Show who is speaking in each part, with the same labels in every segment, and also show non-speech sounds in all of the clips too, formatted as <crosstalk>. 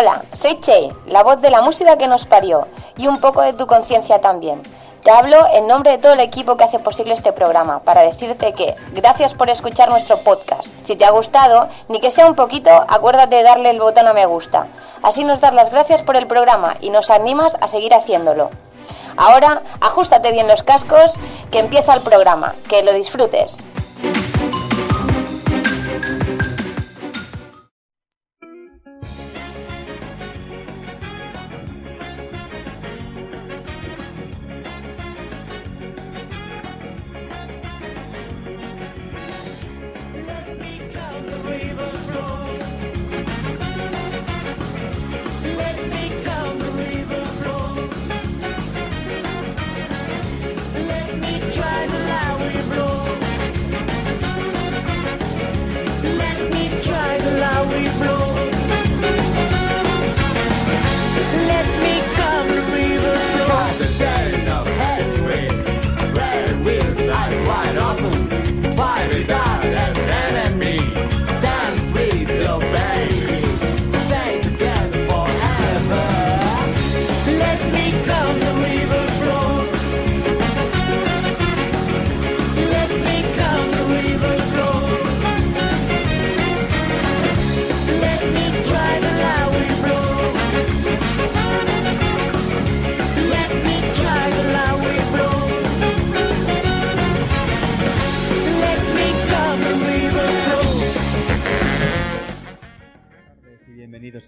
Speaker 1: Hola, soy Che, la voz de la música que nos parió y un poco de tu conciencia también. Te hablo en nombre de todo el equipo que hace posible este programa para decirte que gracias por escuchar nuestro podcast. Si te ha gustado, ni que sea un poquito, acuérdate de darle el botón a me gusta. Así nos das las gracias por el programa y nos animas a seguir haciéndolo. Ahora, ajustate bien los cascos, que empieza el programa. Que lo disfrutes.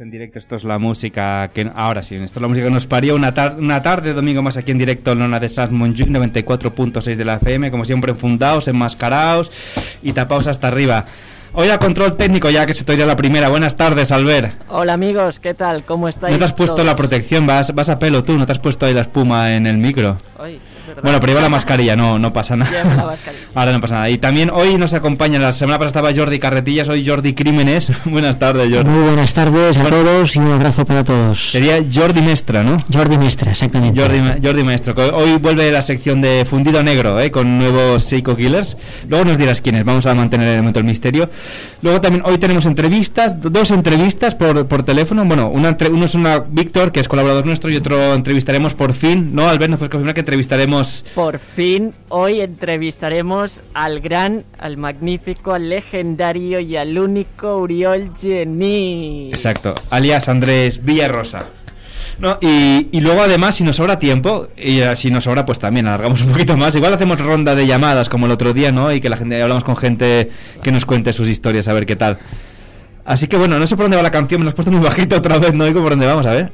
Speaker 2: En directo, esto es la música que... Ahora sí, esto es la música que nos parió una, una tarde, domingo más aquí en directo en Lona de Sas 94.6 de la FM, como siempre enfundados, enmascarados y tapados hasta arriba. Hoy a control técnico ya que se te oye la primera. Buenas tardes, Albert.
Speaker 3: Hola amigos, ¿qué tal? ¿Cómo estáis?
Speaker 2: No te has puesto la protección, vas, vas a pelo tú, no te has puesto ahí la espuma en el micro. Bueno, pero lleva la mascarilla, no, no pasa nada. <laughs> Ahora no pasa nada. Y también hoy nos acompaña, la semana pasada estaba Jordi Carretillas, hoy Jordi Crímenes. <laughs> buenas tardes, Jordi.
Speaker 4: Muy buenas tardes a todos y un abrazo para todos.
Speaker 2: Sería Jordi Mestra, ¿no?
Speaker 4: Jordi Mestra, exactamente.
Speaker 2: Jordi, Jordi Maestro. Hoy vuelve la sección de Fundido Negro, ¿eh? con nuevos Seiko Killers. Luego nos dirás quiénes, vamos a mantener el momento el misterio. Luego también hoy tenemos entrevistas, dos entrevistas por, por teléfono. Bueno, una, uno es una Víctor, que es colaborador nuestro, y otro entrevistaremos por fin, ¿no? Albert, nos puedes confirmar que entrevistaremos...
Speaker 3: Por fin, hoy entrevistaremos al gran, al magnífico, al legendario y al único Uriol Geni.
Speaker 2: Exacto, alias Andrés Villarrosa. No, y, y, luego además, si nos sobra tiempo, y si nos sobra, pues también alargamos un poquito más. Igual hacemos ronda de llamadas como el otro día, ¿no? Y que la gente hablamos con gente que nos cuente sus historias, a ver qué tal. Así que bueno, no sé por dónde va la canción, me lo has puesto muy bajito otra vez, no digo por dónde vamos, a ver.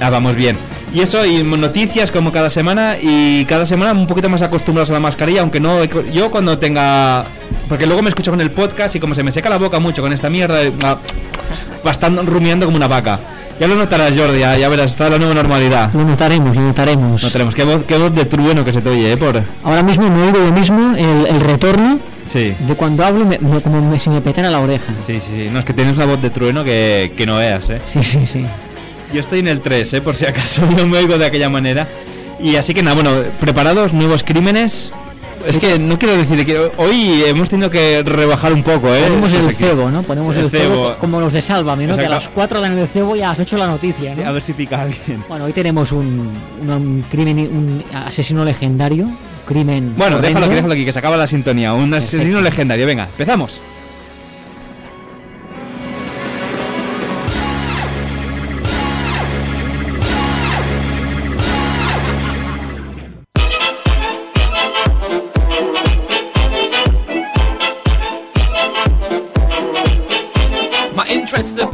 Speaker 2: Ah, vamos bien. Y eso, y noticias como cada semana, y cada semana un poquito más acostumbrados a la mascarilla, aunque no, yo cuando tenga... Porque luego me escucho con el podcast y como se me seca la boca mucho con esta mierda, va, bastante rumiando como una vaca. Ya lo notarás, Jordi, ya, verás, está la nueva normalidad.
Speaker 4: Lo notaremos, lo notaremos.
Speaker 2: Notaremos. Qué voz, qué voz de trueno que se te oye, ¿eh? Por...
Speaker 4: Ahora mismo me oigo yo mismo el, el retorno
Speaker 2: sí.
Speaker 4: de cuando hablo, me, como me, si me petara la oreja.
Speaker 2: Sí, sí, sí. No, es que tienes una voz de trueno que, que no veas, ¿eh?
Speaker 4: Sí, sí, sí.
Speaker 2: Yo estoy en el 3, ¿eh? por si acaso <laughs> no me oigo de aquella manera. Y así que nada, bueno, preparados, nuevos crímenes. Es que no quiero decir que hoy hemos tenido que rebajar un poco, ¿eh?
Speaker 4: Ponemos el cebo, ¿no? Ponemos el, cebo, como los de Sálvame, ¿no? Que a las 4 dan el cebo ya has hecho la noticia, ¿no?
Speaker 2: a ver si pica alguien.
Speaker 4: Bueno, hoy tenemos un, un, crimen, un asesino legendario, crimen...
Speaker 2: Bueno, déjalo aquí, déjalo aquí, que se acaba la sintonía. Un asesino legendario, venga, empezamos.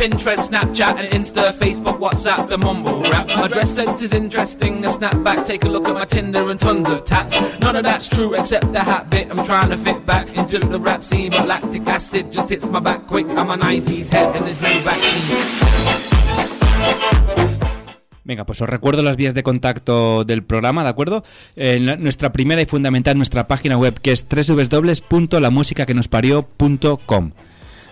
Speaker 5: Pinterest, Snapchat, and Insta, Facebook, WhatsApp, the mumble rap. My dress sense is interesting, a snapback, take a look at my Tinder and tons of tats. None of that's true except the hat bit. I'm trying to fit back into the rap scene, but lactic acid just hits my back quick. I'm a 90s head and there's no vaccine.
Speaker 2: Venga, pues os recuerdo las vías de contacto del programa, ¿de acuerdo? Eh, nuestra primera y fundamental, nuestra página web, que es www.lamusicaquenosparió.com.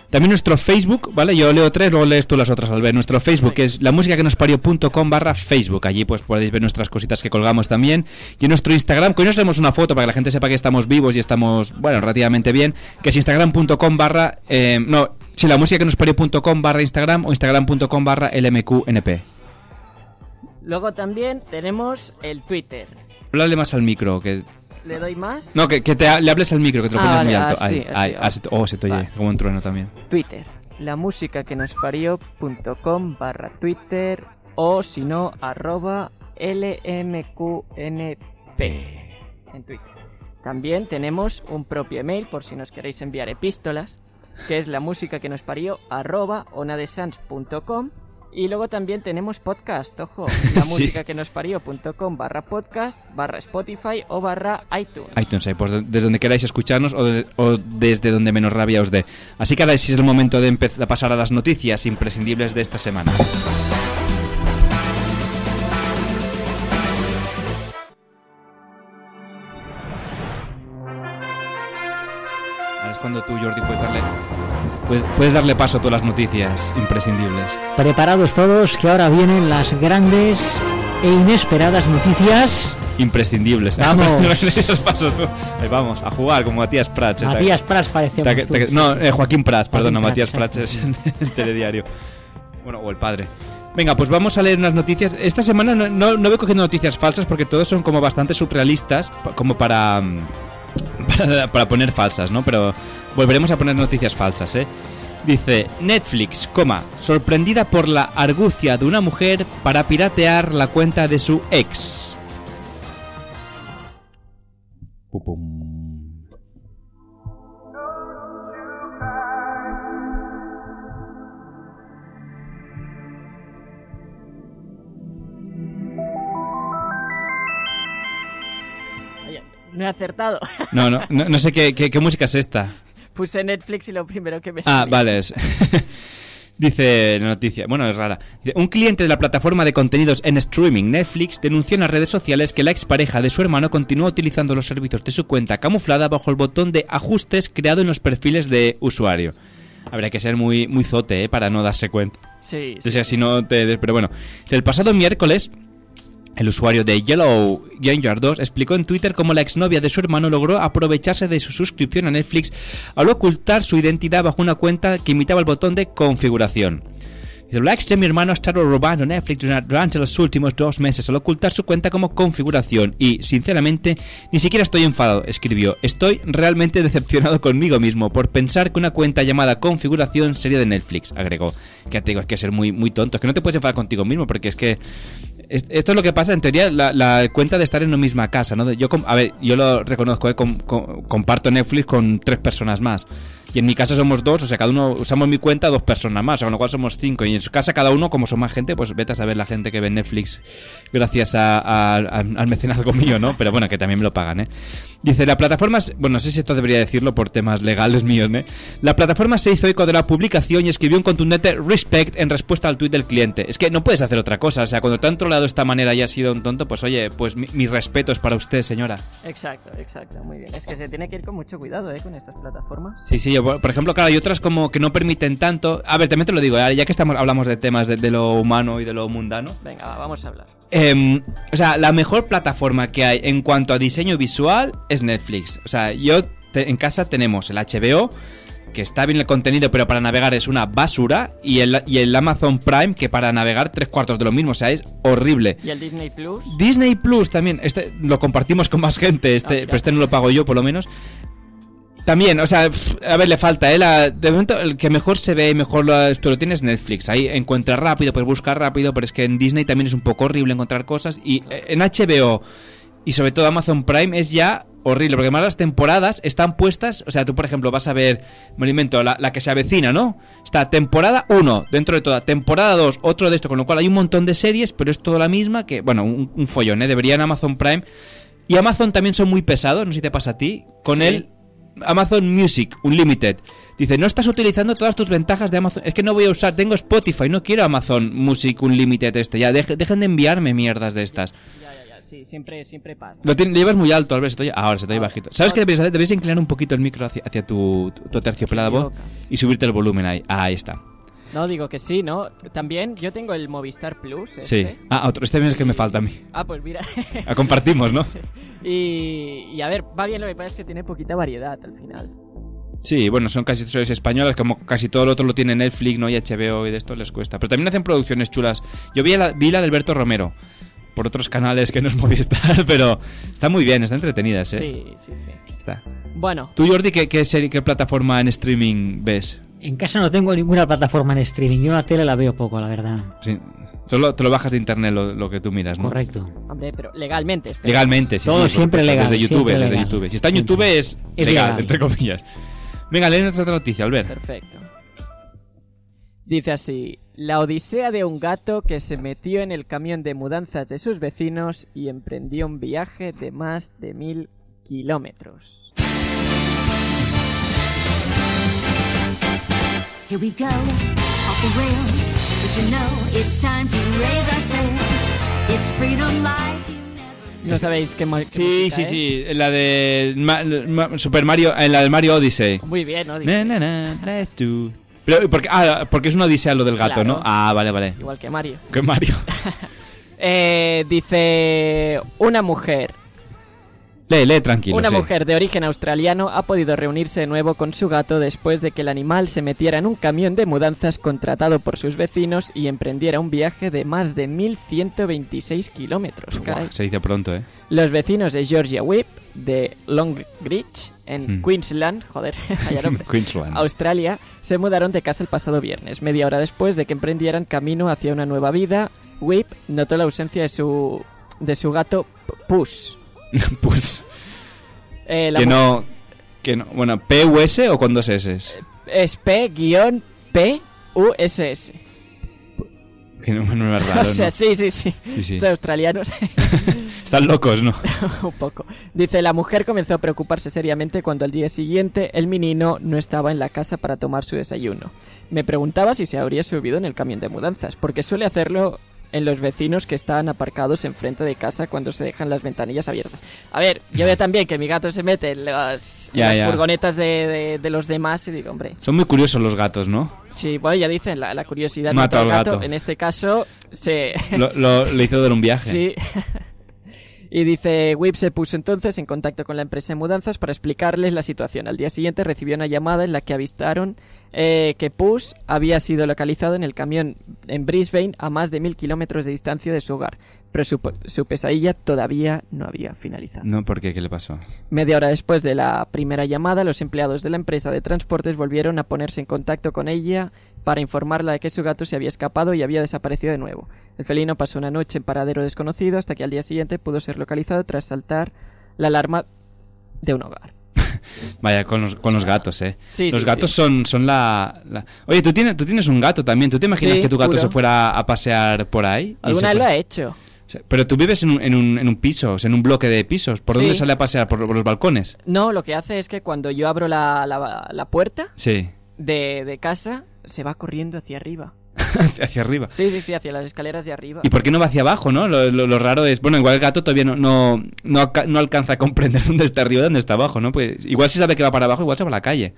Speaker 2: También nuestro Facebook, ¿vale? Yo leo tres, luego lees tú las otras al ver. Nuestro Facebook que es la música que nos parió.com barra Facebook. Allí pues podéis ver nuestras cositas que colgamos también. Y en nuestro Instagram, que hoy nos tenemos una foto para que la gente sepa que estamos vivos y estamos, bueno, relativamente bien, que es instagram.com barra... Eh, no, Sí, la música que nos parió.com barra Instagram o instagram.com barra LMQNP.
Speaker 3: Luego también tenemos el Twitter.
Speaker 2: Háblale más al micro, que...
Speaker 3: ¿Le doy más?
Speaker 2: No, que, que te, le hables al micro, que te lo
Speaker 3: Ah,
Speaker 2: pones muy alto.
Speaker 3: ah, sí, así,
Speaker 2: te- oh, se te oye,
Speaker 3: Vale.
Speaker 2: como un trueno también.
Speaker 3: Twitter. La música que nos parió.com barra Twitter o si no, arroba LMQNP en Twitter. También tenemos un propio email por si nos queréis enviar epístolas, que es la música que nos parió arroba onadesans.com y luego también tenemos podcast, ojo, <laughs> la
Speaker 2: Sí.
Speaker 3: música que nos parió.com barra podcast, barra Spotify o barra iTunes.
Speaker 2: iTunes, ahí, pues de- desde donde queráis escucharnos o, de- o desde donde menos rabia os dé. Así que ahora sí es el momento de empezar a pasar a las noticias imprescindibles de esta semana. Ahora es cuando tú, Jordi, puedes darle, puedes, puedes darle paso a todas las noticias imprescindibles.
Speaker 4: Preparados todos, que ahora vienen las grandes e inesperadas noticias.
Speaker 2: Imprescindibles. <laughs>
Speaker 4: Vamos.
Speaker 2: No le des paso tú. Ahí vamos, a jugar con Matías Prats. eh,
Speaker 4: Matías Prats sí.
Speaker 2: no, eh, Joaquín Prats, perdona, Matías
Speaker 4: exacto.
Speaker 2: Prats es el, <laughs> el telediario. Bueno, o el padre. Venga, pues vamos a leer unas noticias. Esta semana no, no, no voy cogiendo noticias falsas porque todos son como bastante surrealistas, como para, mm, <laughs> para, poner falsas, ¿no? Pero volveremos a poner noticias falsas, ¿eh? Dice, Netflix, coma, sorprendida por la argucia de una mujer para piratear la cuenta de su ex. Pupum.
Speaker 3: No he acertado.
Speaker 2: No, no, no, no sé qué, qué, qué música es esta.
Speaker 3: Puse Netflix y lo primero que me
Speaker 2: Ah,
Speaker 3: salió.
Speaker 2: vale. es- <laughs> Dice la noticia, bueno, es rara. Un cliente de la plataforma de contenidos en streaming Netflix denunció en las redes sociales que la expareja de su hermano continúa utilizando los servicios de su cuenta camuflada bajo el botón de ajustes creado en los perfiles de usuario. Habrá que ser muy, muy zote, ¿eh? Para no darse cuenta.
Speaker 3: Sí,
Speaker 2: O sea, si no te... Pero bueno, el pasado miércoles, el usuario de Yellow Ginger 2 explicó en Twitter cómo la exnovia de su hermano logró aprovecharse de su suscripción a Netflix al ocultar su identidad bajo una cuenta que imitaba el botón de configuración. La ex de mi hermano ha estado robando Netflix dura- durante los últimos dos meses al ocultar su cuenta como configuración y, sinceramente, ni siquiera estoy enfadado, escribió. Estoy realmente decepcionado conmigo mismo por pensar que una cuenta llamada configuración sería de Netflix, agregó. Que te digo, es que ser muy, muy tonto, es que no te puedes enfadar contigo mismo porque es que esto es lo que pasa, en teoría, la, la cuenta de estar en la misma casa, ¿no? Yo, a ver, yo lo reconozco, ¿eh? Com- com- comparto Netflix con tres personas más. Y en mi casa somos dos, o sea, cada uno usamos mi cuenta dos personas más, o sea, con lo cual somos cinco. Y en su casa cada uno, como son más gente, pues vete a saber la gente que ve Netflix gracias a- a- al- al mecenazgo mío, ¿no? Pero bueno, que también me lo pagan, ¿eh? Dice, la plataforma, bueno, no sé si esto debería decirlo por temas legales míos, ¿eh? La plataforma se hizo eco de la publicación y escribió un contundente respect en respuesta al tuit del cliente. Es que no puedes hacer otra cosa, o sea, cuando te han trolado de esta manera y has sido un tonto, pues oye, pues mi, mi respeto es para usted, señora.
Speaker 3: Exacto, exacto, muy bien. Es que se tiene que ir con mucho cuidado, ¿eh? Con estas plataformas.
Speaker 2: Sí, sí, yo, por ejemplo, claro, hay otras como que no permiten tanto. A ver, también te lo digo, ¿eh? ya que estamos hablamos de temas de, de lo humano y de lo mundano.
Speaker 3: Venga, va, vamos a hablar.
Speaker 2: Em, o sea, la mejor plataforma que hay en cuanto a diseño visual es Netflix. O sea, yo te- en casa tenemos el HBO, que está bien el contenido, pero para navegar es una basura, y el, y el Amazon Prime, que para navegar tres cuartos de lo mismo, o sea, es horrible.
Speaker 3: ¿Y el Disney Plus?
Speaker 2: Disney Plus también, este lo compartimos con más gente, este, pero este no lo pago yo por lo menos. También, o sea, a ver, le falta, ¿eh? La- de momento, el que mejor se ve y mejor lo, esto lo tiene es Netflix. Ahí encuentras rápido, puedes buscar rápido, pero es que en Disney también es un poco horrible encontrar cosas. Y eh, en HBO y sobre todo Amazon Prime es ya horrible, porque además las temporadas están puestas, o sea, tú por ejemplo vas a ver, me lo invento, la, la que se avecina, ¿no? Está temporada 1, dentro de toda, temporada 2, otro de esto, con lo cual hay un montón de series, pero es toda la misma, que, bueno, un, un follón, ¿eh? Debería en Amazon Prime. Y Amazon también son muy pesados, no sé si te pasa a ti, con
Speaker 3: Sí.
Speaker 2: el Amazon Music Unlimited. Dice, no estás utilizando todas tus ventajas de Amazon. Es que no voy a usar, tengo Spotify, no quiero Amazon Music Unlimited este. Ya, deje- dejen de enviarme mierdas de estas.
Speaker 3: Ya, ya, ya. Sí, siempre, siempre pasa.
Speaker 2: Lo, llevas muy alto, Albert. Estoy, ahora se te oye
Speaker 3: Ahora.
Speaker 2: bajito. ¿Sabes qué deberías hacer? Deberías inclinar un poquito el micro hacia, hacia tu, tu, tu terciopelada voz y subirte el volumen ahí. Ah, ahí está.
Speaker 3: No, digo que sí, ¿no? También yo tengo el Movistar Plus.
Speaker 2: Sí.
Speaker 3: este.
Speaker 2: Ah, otro. Este es que me falta a mí.
Speaker 3: Ah, pues mira.
Speaker 2: Ah, compartimos, ¿no? <laughs>
Speaker 3: y, y a ver, va bien, lo que pasa es que tiene poquita variedad al final.
Speaker 2: Sí, bueno, son casi todas españolas, como casi todo lo otro lo tiene Netflix, ¿no? Y HBO y de esto les cuesta. Pero también hacen producciones chulas. Yo vi la, vi la de Alberto Romero, por otros canales que no es Movistar, <laughs> pero está muy bien, está entretenida, ¿eh?
Speaker 3: Sí, sí, sí.
Speaker 2: Está.
Speaker 3: Bueno,
Speaker 2: ¿Tú, Jordi, qué, qué, serie- qué plataforma en streaming ves?
Speaker 4: En casa no tengo ninguna plataforma en streaming. Yo la tele la veo poco, la verdad.
Speaker 2: Sí, solo te lo bajas de internet lo, lo que tú miras, ¿no?
Speaker 4: Correcto.
Speaker 3: hombre, pero legalmente.
Speaker 2: Legalmente, sí.
Speaker 4: Todo
Speaker 2: sí,
Speaker 4: siempre legal,
Speaker 2: Desde YouTube, desde
Speaker 4: legal.
Speaker 2: YouTube. Si está en
Speaker 4: Siempre.
Speaker 2: YouTube es,
Speaker 4: Es
Speaker 2: legal,
Speaker 4: legal.
Speaker 2: entre comillas. Venga, lee otra noticia, Albert.
Speaker 3: Perfecto. Dice así, la odisea de un gato que se metió en el camión de mudanzas de sus vecinos y emprendió un viaje de más de mil kilómetros.
Speaker 6: Here we go, off the rails. But you know it's time to raise our sails. It's freedom like you never
Speaker 3: ¿No sabéis qué, qué
Speaker 2: Sí,
Speaker 3: música
Speaker 2: sí,
Speaker 3: es?
Speaker 2: sí. La de Ma- Ma- Super Mario, en la del Mario Odyssey.
Speaker 3: Muy bien,
Speaker 2: do. Pero, porque, ah, porque es una odisea lo del gato,
Speaker 3: Claro.
Speaker 2: ¿no? Ah, vale, vale.
Speaker 3: Igual que Mario.
Speaker 2: Que Mario. <laughs>
Speaker 3: Eh, dice, una mujer
Speaker 2: Lee, lee tranquilo.
Speaker 3: Una
Speaker 2: sí.
Speaker 3: mujer de origen australiano ha podido reunirse de nuevo con su gato después de que el animal se metiera en un camión de mudanzas contratado por sus vecinos y emprendiera un viaje de más de 1126 kilómetros.
Speaker 2: Se dice pronto, ¿eh?
Speaker 3: Los vecinos de Georgia Whip, de Longreach, en
Speaker 2: Hmm.
Speaker 3: Queensland, joder, <laughs> <laughs>
Speaker 2: Queensland.
Speaker 3: Australia, se mudaron de casa el pasado viernes. Media hora después de que emprendieran camino hacia una nueva vida, Whip notó la ausencia de su, de su gato Puss. <laughs>
Speaker 2: pues.
Speaker 3: Eh,
Speaker 2: Que no. Que no. Bueno, ¿PUS o con dos S?
Speaker 3: es P-P-U-S-S.
Speaker 2: Que no, no es <laughs> raro,
Speaker 3: o sea,
Speaker 2: ¿no?
Speaker 3: sí, sí, sí.
Speaker 2: Sí, sí.
Speaker 3: Son australianos. <laughs>
Speaker 2: Están locos, ¿no?
Speaker 3: un poco. Dice, la mujer comenzó a preocuparse seriamente cuando al día siguiente el menino no estaba en la casa para tomar su desayuno. Me preguntaba si se habría subido en el camión de mudanzas, porque suele hacerlo en los vecinos que están aparcados enfrente de casa cuando se dejan las ventanillas abiertas. A ver, yo veo también que mi gato se mete en las, en furgonetas de, de- de los demás y digo, hombre,
Speaker 2: Son muy curiosos los gatos, ¿no?
Speaker 3: sí, bueno, ya dicen, la, la curiosidad
Speaker 2: Mata
Speaker 3: al gato.
Speaker 2: gato.
Speaker 3: En este caso, se... <laughs>
Speaker 2: Lo, lo- hizo dar un viaje.
Speaker 3: Sí. <laughs> Y dice, Whip se puso entonces en contacto con la empresa de mudanzas para explicarles la situación. Al día siguiente recibió una llamada en la que avistaron eh, que Puss había sido localizado en el camión en Brisbane a más de mil kilómetros de distancia de su hogar. Pero su, su pesadilla todavía no había finalizado.
Speaker 2: No, ¿por qué? ¿Qué le pasó?
Speaker 3: Media hora después de la primera llamada, los empleados de la empresa de transportes volvieron a ponerse en contacto con ella para informarla de que su gato se había escapado y había desaparecido de nuevo. El felino pasó una noche en paradero desconocido hasta que al día siguiente pudo ser localizado tras saltar la alarma de un hogar. <laughs>
Speaker 2: Vaya, con los, con los gatos, ¿eh?
Speaker 3: Sí,
Speaker 2: los
Speaker 3: sí,
Speaker 2: gatos
Speaker 3: sí.
Speaker 2: son, son la, la- Oye, ¿tú tienes, tú tienes un gato también. ¿Tú te imaginas que tu gato
Speaker 3: juro.
Speaker 2: se fuera a pasear por ahí?
Speaker 3: ¿Alguna vez lo ha hecho?
Speaker 2: Pero tú vives en un, en un, en un piso, o sea, en un bloque de pisos. ¿Por dónde sale a pasear? ¿Por, por los balcones?
Speaker 3: No, lo que hace es que cuando yo abro la, la- la puerta de, de casa, se va corriendo hacia arriba. <laughs>
Speaker 2: Hacia arriba.
Speaker 3: Sí, sí, sí, hacia las escaleras de arriba.
Speaker 2: ¿Y por qué no va hacia abajo, no? Lo, lo- lo raro es... Bueno, igual el gato todavía no, no, no, no alcanza a comprender <laughs> dónde está arriba y dónde está abajo, ¿no? Pues igual si sabe que va para abajo, igual se va a la calle.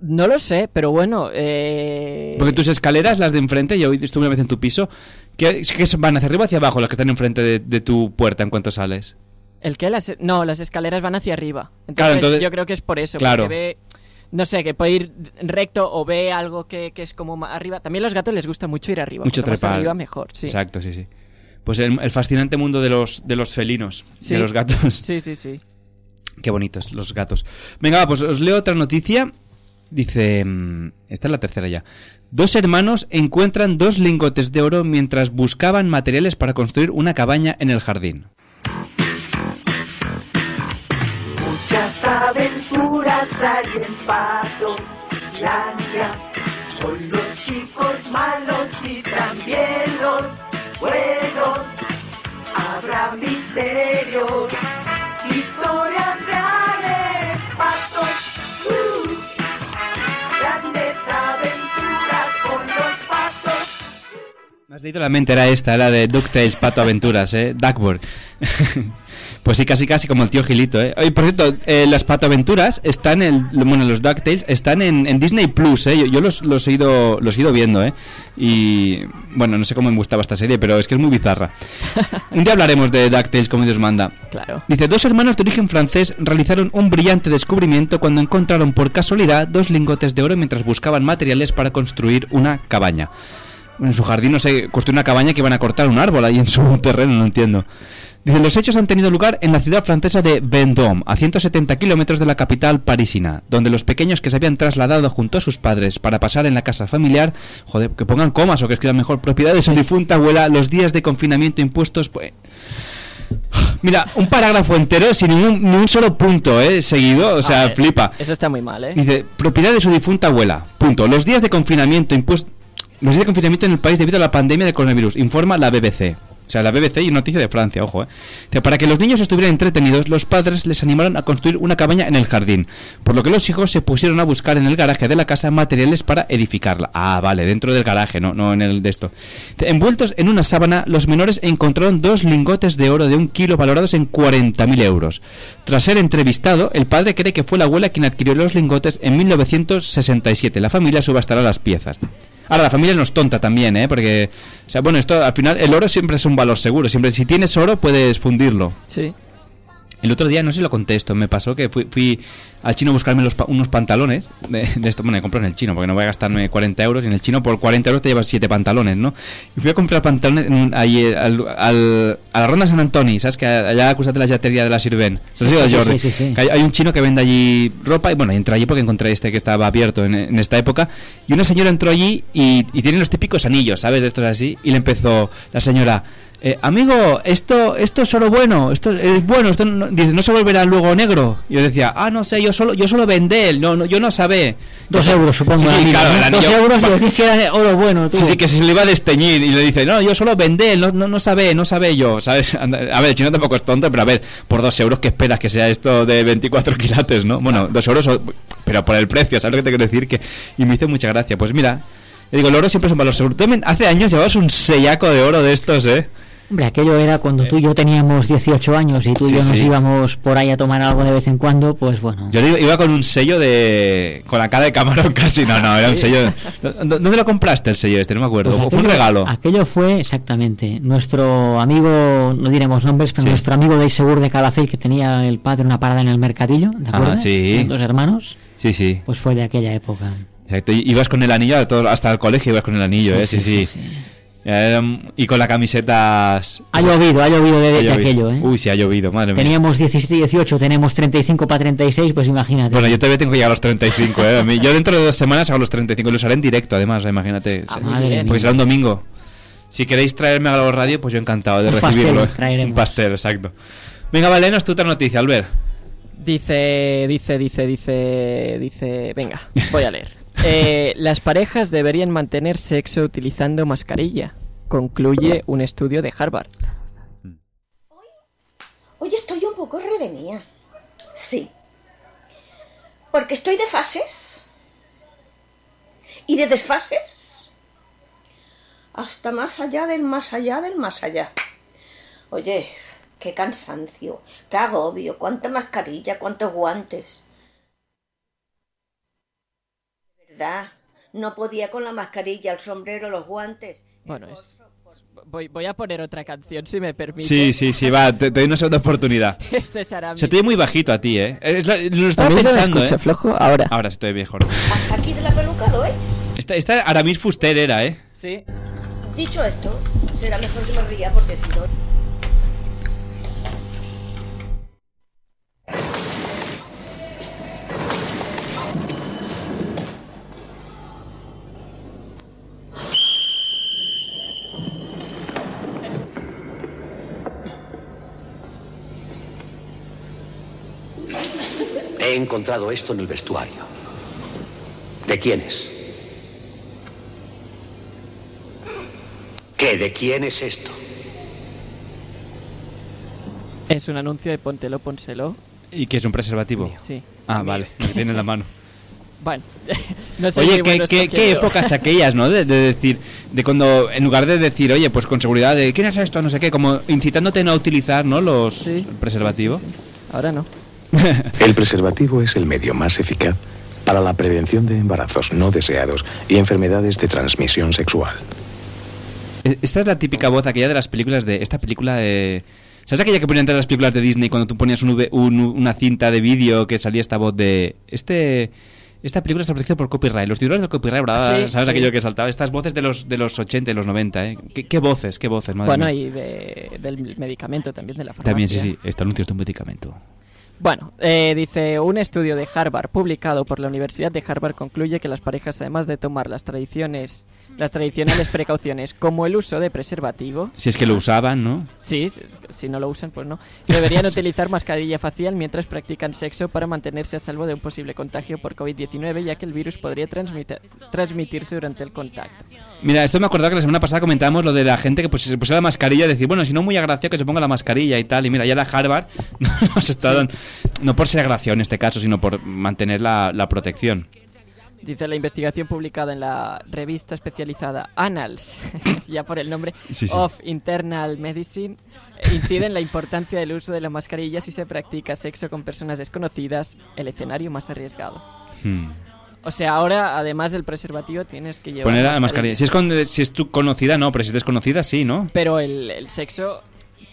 Speaker 3: No lo sé, pero bueno. Eh...
Speaker 2: Porque tus escaleras, las de enfrente, yo estuve una vez en tu piso, ¿qué, qué van hacia arriba o hacia abajo las que están enfrente de, de tu puerta en cuanto sales?
Speaker 3: ¿El qué? Las... No, las escaleras van hacia arriba. Entonces,
Speaker 2: Claro, entonces-
Speaker 3: yo creo que es por eso.
Speaker 2: Claro.
Speaker 3: Porque ve, no sé, que puede ir recto o ve algo que, que es como ma- arriba. También a los gatos les gusta mucho ir arriba.
Speaker 2: Mucho
Speaker 3: Cuanto más
Speaker 2: trepar.
Speaker 3: arriba, mejor, sí.
Speaker 2: Exacto, sí, sí. Pues el, el fascinante mundo de los, de los felinos,
Speaker 3: Sí.
Speaker 2: de los gatos.
Speaker 3: Sí, sí, sí.
Speaker 2: Qué bonitos los gatos. Venga, va, pues os leo otra noticia. Dice, mm, esta es la tercera ya. Dos hermanos encuentran dos lingotes de oro mientras buscaban materiales para construir una cabaña en el jardín.
Speaker 7: Aventuras hay en Patoslandia, con los chicos malos y también los buenos. Habrá misterios, historias reales, patos, uh, grandes aventuras con los patos.
Speaker 2: has leído la mente, era esta, era de DuckTales, Pato Aventuras, ¿eh? Duckburg. <laughs> pues sí, casi casi como el tío Gilito, ¿eh? Oye, por cierto, eh, las Pato Aventuras están en, bueno, los DuckTales están en, en Disney Plus, ¿eh? Yo, yo los, los, he ido, los he ido viendo, ¿eh? Y, bueno, no sé cómo me gustaba esta serie, pero es que es muy bizarra. <laughs> Un día hablaremos de DuckTales, como Dios manda.
Speaker 3: Claro.
Speaker 2: Dice, dos hermanos de origen francés realizaron un brillante descubrimiento cuando encontraron por casualidad dos lingotes de oro mientras buscaban materiales para construir una cabaña. En su jardín, no sé, construir una cabaña que iban a cortar un árbol ahí en su <laughs> terreno, no entiendo. Dice, los hechos han tenido lugar en la ciudad francesa de Vendôme, a 170 kilómetros de la capital parisina, donde los pequeños que se habían trasladado junto a sus padres para pasar en la casa familiar, joder, que pongan comas o que escriban mejor propiedad de su difunta abuela, los días de confinamiento impuestos, pues... Mira, un parágrafo entero sin ningún, ni un solo punto, ¿eh? Seguido, o sea,
Speaker 3: ver,
Speaker 2: flipa.
Speaker 3: Eso está muy mal, ¿eh?
Speaker 2: Dice, propiedad de su difunta abuela. Punto. Los días de confinamiento impuestos... Los días de confinamiento en el país debido a la pandemia de coronavirus, informa la BBC. O sea, la BBC y noticia de Francia, ojo, ¿eh? Para que los niños estuvieran entretenidos, los padres les animaron a construir una cabaña en el jardín, por lo que los hijos se pusieron a buscar en el garaje de la casa materiales para edificarla. Ah, vale, dentro del garaje, no, no en el de esto. Envueltos en una sábana, los menores encontraron dos lingotes de oro de un kilo valorados en 40.000 euros. Tras ser entrevistado, el padre cree que fue la abuela quien adquirió los lingotes en 1967. La familia subastará las piezas. Ahora, la familia no es tonta también, ¿eh? Porque, o sea, bueno, esto al final, el oro siempre es un valor seguro. Siempre, si tienes oro, puedes fundirlo.
Speaker 3: Sí.
Speaker 2: El otro día, no sé si lo contesto, me pasó que fui, fui al chino a buscarme los unos pantalones de, de esto. Bueno, me compro en el chino porque no voy a gastarme 40 euros. Y en el chino por 40 euros te llevas 7 pantalones, ¿no? Y fui a comprar pantalones en un- ahí al, al- a la ronda San Antonio, ¿sabes? Que allá acusate la yatería de la Sirven. ¿Se lo
Speaker 4: Sí, sí,
Speaker 2: Jordi?
Speaker 4: sí, sí, sí.
Speaker 2: Que hay, hay un chino que vende allí ropa y bueno, entré allí porque encontré este que estaba abierto en, en esta época. Y una señora entró allí y, y tiene los típicos anillos, ¿sabes? Estos así. Y le empezó la señora. Eh, amigo, esto, esto es oro bueno, esto es bueno, esto no, dice, no se volverá luego negro. Y yo decía, ah, no sé, yo solo, yo solo vendé, no, no, yo no sabé.
Speaker 4: Dos euros, supongo.
Speaker 2: Sí, sí, claro,
Speaker 4: ¿no? Dos
Speaker 2: anillo-
Speaker 4: euros y decís <laughs> si era oro bueno, tú.
Speaker 2: Sí, sí, que se le iba a desteñir y le dice, no, yo solo vendé, no, no, no sabe, no sabe yo, ¿sabes? <laughs> A ver, el chino tampoco es tonto, pero a ver, por dos euros, ¿qué esperas que sea esto de 24 quilates, no? Bueno, dos euros, pero por el precio, ¿sabes lo que te quiero decir? Que, y me hizo mucha gracia. Pues mira, yo digo, el oro siempre es un valor seguro. Tú hace años llevabas un sellaco de oro de estos, ¿eh?
Speaker 4: Hombre, aquello era cuando tú y yo teníamos 18 años y tú y
Speaker 2: Sí,
Speaker 4: yo nos
Speaker 2: sí.
Speaker 4: íbamos por ahí a tomar algo de vez en cuando, pues bueno.
Speaker 2: Yo iba- con un sello de... con la cara de camarón <laughs> casi, no, no, era un sello... ¿Dó- ¿Dónde lo compraste el sello este? No me acuerdo.
Speaker 4: Pues
Speaker 2: ¿O fue un
Speaker 4: aquello-
Speaker 2: regalo?
Speaker 4: Aquello fue exactamente. Nuestro amigo, no diremos nombres, pero
Speaker 2: Sí.
Speaker 4: nuestro amigo de Segur de Calafell, que tenía el padre una parada en el mercadillo, ¿de
Speaker 2: Ah,
Speaker 4: acuerdo?
Speaker 2: sí.
Speaker 4: Dos hermanos,
Speaker 2: Sí, sí.
Speaker 4: pues fue de aquella época.
Speaker 2: Exacto, ibas con el anillo todo- hasta el colegio, ibas con el anillo, ¿eh? Sí, sí. Y con las camisetas...
Speaker 4: Ha llovido, ha llovido de,
Speaker 2: Ha
Speaker 4: de
Speaker 2: llovido.
Speaker 4: aquello, ¿eh?
Speaker 2: Uy, sí, ha llovido, madre mía.
Speaker 4: Teníamos 17 y 18, tenemos 35 para 36, pues imagínate.
Speaker 2: Bueno, yo todavía tengo que llegar a los 35, ¿eh? A mí- Yo dentro de dos semanas hago los 35 y los haré en directo, además, ¿eh? imagínate.
Speaker 3: Ah,
Speaker 4: mía.
Speaker 2: Porque será un domingo. Si queréis traerme a la radio, pues yo encantado de
Speaker 4: Un pastel
Speaker 2: recibirlo. ¿eh?
Speaker 4: traeremos.
Speaker 2: Un pastel, exacto. Venga, Valenos, tu otra noticia, Albert.
Speaker 3: Dice, dice, dice, dice, dice... Venga, voy a leer. Eh, las parejas deberían mantener sexo utilizando mascarilla. Concluye un estudio de Harvard.
Speaker 8: Hoy estoy un poco revenida. Sí. Porque estoy de fases. Y de desfases. Hasta más allá del más allá del más allá. Oye, qué cansancio, qué agobio, cuánta mascarilla, cuántos guantes. De verdad, no podía con la mascarilla, el sombrero, los guantes.
Speaker 3: Bueno, es- voy, voy a poner otra canción si me permite.
Speaker 2: Sí, sí, sí, va, te, te doy una segunda oportunidad. <laughs>
Speaker 3: Esto es Aramis.
Speaker 2: Se te oye muy bajito a ti, ¿eh? Es la- lo estaba
Speaker 3: ¿También se me
Speaker 2: pensando,
Speaker 3: escucha
Speaker 2: ¿eh?
Speaker 3: flojo? Ahora.
Speaker 2: Ahora se te ve mejor.
Speaker 8: Hasta aquí de la peluca, ¿lo veis?
Speaker 2: Esta, esta Aramis Fuster era, ¿eh?
Speaker 3: Sí.
Speaker 8: Dicho esto, será mejor que me ría porque si no...
Speaker 9: He encontrado esto en el vestuario. ¿De quién es? ¿Qué? ¿De quién es esto?
Speaker 3: Es un anuncio de Póntelo, Pónselo.
Speaker 2: ¿Y que es un preservativo?
Speaker 3: Sí.
Speaker 2: Ah, vale, lo tiene en la mano. <laughs>
Speaker 3: Bueno, <laughs> No sé
Speaker 2: Oye,
Speaker 3: qué
Speaker 2: qué, qué, épocas <laughs> aquellas, ¿no? De, de decir, de cuando, en lugar de decir, oye, pues con seguridad, de quién es esto, no sé qué, como incitándote a no utilizar, ¿no? Los
Speaker 3: Sí,
Speaker 2: el preservativo.
Speaker 3: sí, sí. Ahora no. <laughs>
Speaker 10: El preservativo es el medio más eficaz para la prevención de embarazos no deseados y enfermedades de transmisión sexual.
Speaker 2: E- Esta es la típica voz aquella de las películas de. Esta película de. ¿Sabes aquella que ponían entre las películas de Disney cuando tú ponías un V- un- una cinta de vídeo que salía esta voz de. Este. Esta película está protegida por copyright. Los titulares del copyright, ¿verdad?
Speaker 3: Sí,
Speaker 2: ¿sabes
Speaker 3: sí.
Speaker 2: aquello que saltaba? Estas voces de los, de los 80 y los 90, ¿eh? ¿Qué, qué voces, qué voces, madre
Speaker 3: Bueno,
Speaker 2: mía.
Speaker 3: y de- del medicamento también, de la farmacia.
Speaker 2: También, sí, sí. Este anuncio es de un medicamento.
Speaker 3: Bueno, eh, dice, un estudio de Harvard publicado por la Universidad de Harvard concluye que las parejas, además de tomar las tradiciones, las tradicionales precauciones, como el uso de preservativo,
Speaker 2: Si es que lo usaban, ¿no?
Speaker 3: sí, si, si no lo usan, pues no, deberían <laughs> utilizar mascarilla facial mientras practican sexo para mantenerse a salvo de un posible contagio por COVID-19, ya que el virus podría transmitirse durante el contacto.
Speaker 2: Mira, esto me acordaba que la semana pasada comentábamos lo de la gente que pues, se pusiera la mascarilla y decir, bueno, si no muy agraciado que se ponga la mascarilla y tal. Y mira, ya la Harvard <laughs> nos está dando, no por ser agraciado en este caso, sino por mantener la, la protección.
Speaker 3: Dice la investigación publicada en la revista especializada Annals, <laughs> ya por el nombre,
Speaker 2: Sí, sí.
Speaker 3: of Internal Medicine, incide en la importancia del uso de la mascarilla si se practica sexo con personas desconocidas, el escenario más arriesgado.
Speaker 2: Hmm.
Speaker 3: O sea, ahora, además del preservativo, tienes que llevar
Speaker 2: Poner la mascarilla. Si es, con- si es tu conocida, no, pero si es desconocida, sí, ¿no?
Speaker 3: Pero el, el sexo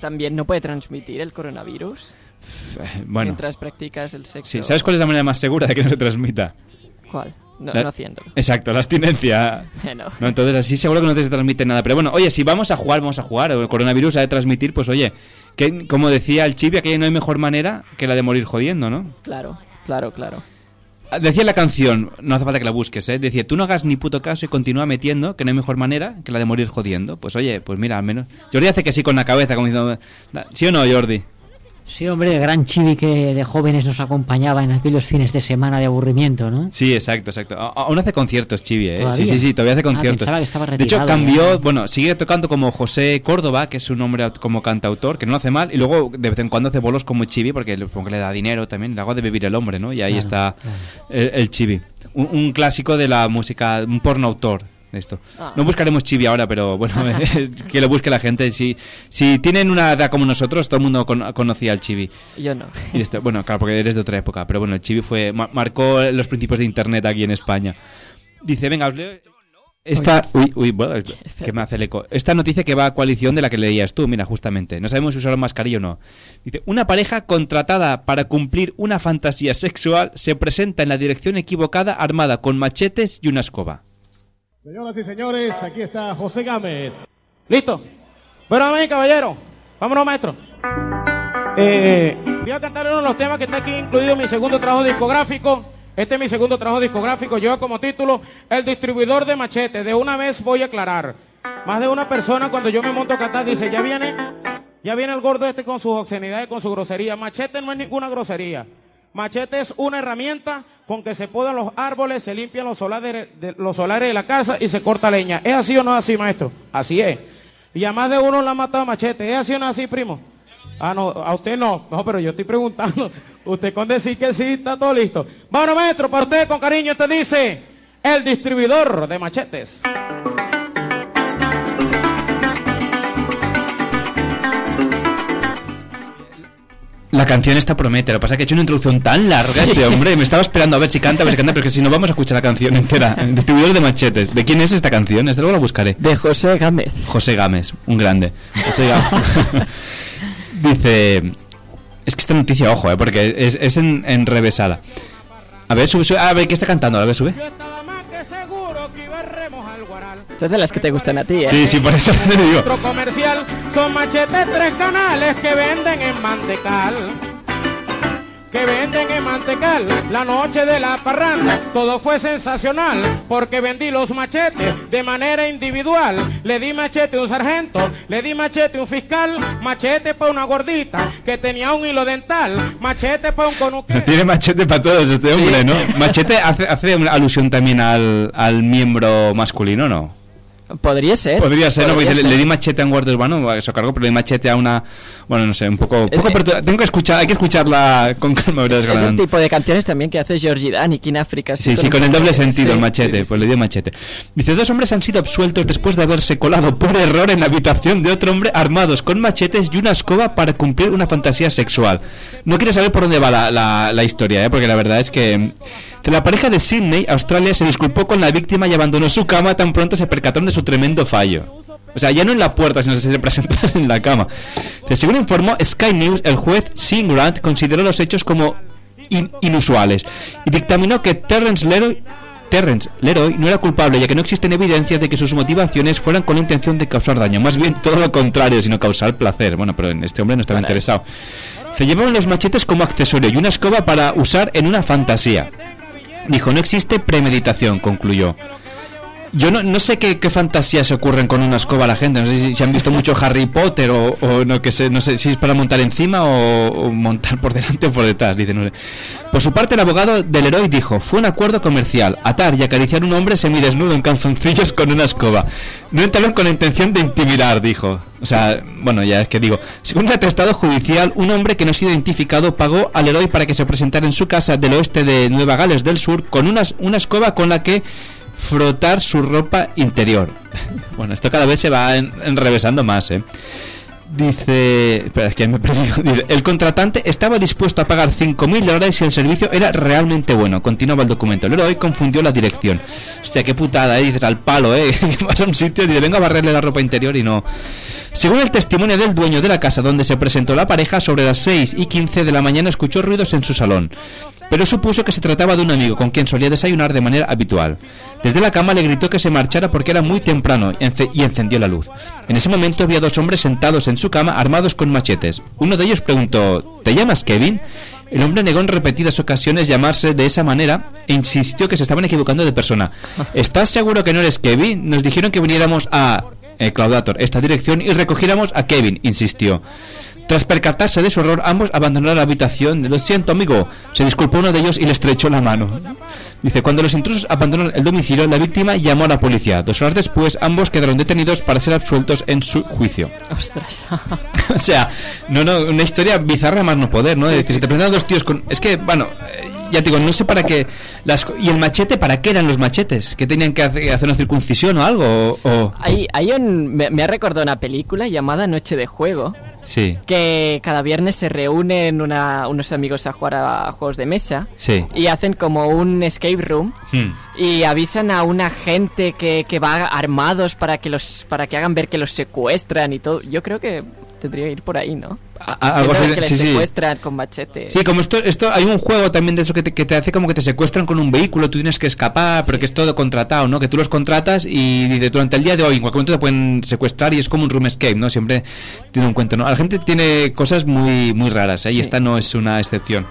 Speaker 3: también no puede transmitir el coronavirus
Speaker 2: Bueno,
Speaker 3: mientras practicas el sexo.
Speaker 2: sí. ¿Sabes cuál es la manera más segura de que no se transmita?
Speaker 3: ¿Cuál? No,
Speaker 2: La-
Speaker 3: no haciéndolo.
Speaker 2: Exacto, la abstinencia. <laughs>
Speaker 3: No.
Speaker 2: No, entonces así seguro que no te se transmite nada. Pero bueno, oye, si vamos a jugar, vamos a jugar. El coronavirus ha de transmitir, pues oye, que como decía el Chibi, que no hay mejor manera que la de morir jodiendo, ¿no?
Speaker 3: Claro, claro, claro.
Speaker 2: Decía la canción, no hace falta que la busques, ¿eh? Decía, tú no hagas ni puto caso y continúa metiendo, que no hay mejor manera que la de morir jodiendo. Pues oye, pues mira, al menos... Jordi hace que sí con la cabeza, como diciendo... "Da- ¿Sí o no, Jordi?
Speaker 4: Sí, hombre, el gran chibi que de jóvenes nos acompañaba en aquellos fines de semana de aburrimiento, ¿no?
Speaker 2: Sí, exacto, exacto. A- Aún hace conciertos, Chibi, ¿eh?
Speaker 4: ¿Todavía?
Speaker 2: Sí, sí, sí, todavía hace
Speaker 4: Ah,
Speaker 2: conciertos.
Speaker 4: pensaba que estaba
Speaker 2: de hecho, cambió,
Speaker 4: ya.
Speaker 2: bueno, sigue tocando como José Córdoba, que es su nombre como cantautor, que no lo hace mal, y luego de vez en cuando hace bolos como Chibi, porque le, supongo que le da dinero también, le hago de vivir el hombre, ¿no? Y ahí
Speaker 4: Claro,
Speaker 2: está el, el Chibi. Un, un clásico de la música, un porno autor esto.
Speaker 3: Ah.
Speaker 2: No buscaremos Chibi ahora, pero bueno, <laughs> <laughs> que lo busque la gente. Si, si tienen una edad como nosotros, todo el mundo con- conocía al Chibi.
Speaker 3: Yo no.
Speaker 2: Y esto- bueno, claro, porque eres de otra época, pero bueno, el Chibi fue, ma- marcó los principios de Internet aquí en España. Dice, venga, os leo... Esta, uy, uy, bueno, <laughs> que me hace el eco. Esta noticia que va a coalición de la que leías tú, mira, justamente. No sabemos si usaron mascarilla o no. Dice, una pareja contratada para cumplir una fantasía sexual se presenta en la dirección equivocada armada con machetes y una escoba.
Speaker 11: Señoras y señores, aquí está José Gámez.
Speaker 12: ¿Listo? Bueno, amén, caballero. Vámonos, maestro. Eh, voy a cantar uno de los temas que está aquí incluido en mi segundo trabajo discográfico. Este es mi segundo trabajo discográfico. Lleva como título El distribuidor de machete. De una vez voy a aclarar. Más de una persona cuando yo me monto a cantar dice, ya viene, ya viene el gordo este con sus obscenidades, con su grosería. Machete no es ninguna grosería. Machete es una herramienta con que se podan los árboles, se limpian los solares de, los solares de la casa y se corta leña. ¿Es así o no es así, maestro? Así es. Y a más de uno le han matado machete. ¿Es así o no es así, primo? Ah, no, a usted no. No, pero yo estoy preguntando. <laughs> Usted con decir que sí, está todo listo. Bueno, maestro, para usted con cariño, usted dice, el distribuidor de machetes.
Speaker 2: La canción esta promete, lo que pasa es que he hecho una introducción tan larga este hombre, me estaba esperando a ver si canta, a ver si canta, pero que si no vamos a escuchar la canción entera. El <laughs> distribuidor de machetes. ¿De quién es esta canción? Desde luego la buscaré.
Speaker 3: De José Gámez.
Speaker 2: José Gámez, un grande. José Gámez. <laughs> Dice... Es que esta noticia, ojo, eh, porque es, es en, en revesada. A ver, sube, sube. A ver, ¿qué está cantando? A ver, sube.
Speaker 3: Estas de las que te gustan a ti, ¿eh?
Speaker 2: Sí, sí, por eso te digo.
Speaker 12: Comercial son machetes tres canales que venden en Mantecal. Que venden en Mantecal la noche de la parranda. Todo fue sensacional porque vendí los machetes de manera individual. Le di machete a un sargento, le di machete a un fiscal, machete para una gordita que tenía un hilo dental, machete para un conuque.
Speaker 2: Tiene machete para todos este hombre, ¿no? <laughs> Machete hace, hace una alusión también al, al miembro masculino, ¿no?
Speaker 3: Podría ser.
Speaker 2: Podría ser, ¿no?
Speaker 3: podría
Speaker 2: le,
Speaker 3: ser.
Speaker 2: le di machete a un guardia urbano, eso cargo, pero le di machete a una. Bueno, no sé, un poco. poco
Speaker 3: Eh,
Speaker 2: Tengo que escuchar, hay que escucharla con calma, verás,
Speaker 3: Es el
Speaker 2: Galán.
Speaker 3: tipo de canciones también que hace Georgie Dan y King África.
Speaker 2: Sí, sí, con el doble sentido, el machete,
Speaker 3: sí,
Speaker 2: pues le dio machete. Dice, dos hombres han sido absueltos después de haberse colado por error en la habitación de otro hombre armados con machetes y una escoba para cumplir una fantasía sexual. No quiero saber por dónde va la, la- la historia, ¿eh? porque la verdad es que... mm, La pareja de Sydney, Australia, se disculpó con la víctima y abandonó su cama tan pronto se percataron de su tremendo fallo. O sea, ya no en la puerta, sino que se presentaron <laughs> en la cama. Según informó Sky News, el juez Sean Grant consideró los hechos como in- inusuales y dictaminó que Terrence Leroy Terrence Leroy no era culpable ya que no existen evidencias de que sus motivaciones fueran con la intención de causar daño, más bien todo lo contrario, sino causar placer. Bueno, pero en este hombre no estaba interesado. Se llevaban los machetes como accesorio y una escoba para usar en una fantasía. Dijo, no existe premeditación, concluyó. Yo no, no sé qué, qué fantasías ocurren con una escoba a la gente. No sé si, han visto mucho Harry Potter o, no que sé, no sé si es para montar encima o, montar por <laughs> delante o por detrás. Dice. Por su parte, el abogado del héroe dijo: Fue un acuerdo comercial, atar y acariciar a un hombre semidesnudo en calzoncillos con una escoba. No entraron con la intención de intimidar, dijo. O sea, bueno, ya es que digo. Según el atestado judicial, un hombre que no ha sido identificado pagó al héroe para que se presentara en su casa del oeste de Nueva Gales del Sur con una escoba con la que frotar su ropa interior. <laughs> Bueno, esto cada vez se va en- enrevesando más, ¿eh? Dice, espera, es que me. <laughs> Dice, el contratante estaba dispuesto a pagar 5.000 dólares si el servicio era realmente bueno. Continuaba el documento. Héroe confundió la dirección. Hostia, qué putada, ¿eh? Dices al palo, ¿eh? <laughs> Vas a un sitio y dice, vengo a barrerle la ropa interior y no. Según el testimonio del dueño de la casa donde se presentó la pareja, sobre las 6 y 15 de la mañana escuchó ruidos en su salón. Pero supuso que se trataba de un amigo con quien solía desayunar de manera habitual. Desde la cama le gritó que se marchara porque era muy temprano y ence- y encendió la luz. En ese momento había dos hombres sentados en su cama armados con machetes. Uno de ellos preguntó, ¿te llamas Kevin? El hombre negó en repetidas ocasiones llamarse de esa manera e insistió que se estaban equivocando de persona. <laughs> ¿Estás seguro que no eres Kevin? Nos dijeron que viniéramos a eh, Claudator, esta dirección, y recogiéramos a Kevin, insistió. Tras percatarse de su error, ambos abandonaron la habitación. Lo siento, amigo. Se disculpó uno de ellos y le estrechó la mano. Dice, cuando los intrusos abandonaron el domicilio, la víctima llamó a la policía. Dos horas después, ambos quedaron detenidos para ser absueltos en su juicio. <laughs>
Speaker 3: Ostras.
Speaker 2: o sea, no, no, una historia bizarra más no poder, ¿no?
Speaker 3: Sí,
Speaker 2: Es decir,
Speaker 3: sí,
Speaker 2: si te presentan dos tíos con... Es que, bueno, ya te digo, no sé para qué... Las... ¿Y el machete para qué eran los machetes? ¿Que tenían que hacer, una circuncisión o algo? O, o-
Speaker 3: Hay, hay un, me, me ha recordado una película llamada Noche de Juego.
Speaker 2: Sí,
Speaker 3: Que cada viernes se reúnen una- unos amigos a jugar a, juegos de mesa.
Speaker 2: sí.
Speaker 3: Y hacen como un escape room.
Speaker 2: Hmm.
Speaker 3: Y avisan a una gente que, que va armados para que los para que hagan ver que los secuestran y todo. Yo creo que tendría que ir por ahí, ¿no?
Speaker 2: A- algo así,
Speaker 3: que les
Speaker 2: sí, sí.
Speaker 3: secuestran con machete.
Speaker 2: Sí, como esto, esto hay un juego también de eso que te, que te hace como que te secuestran con un vehículo, tú tienes que escapar, pero que es todo contratado, ¿no? Que tú los contratas y durante el día de hoy en cualquier momento te pueden secuestrar y es como un room escape, ¿no? Siempre tiene un cuento, ¿no? La gente tiene cosas muy muy raras, ¿eh? Y esta no es una excepción.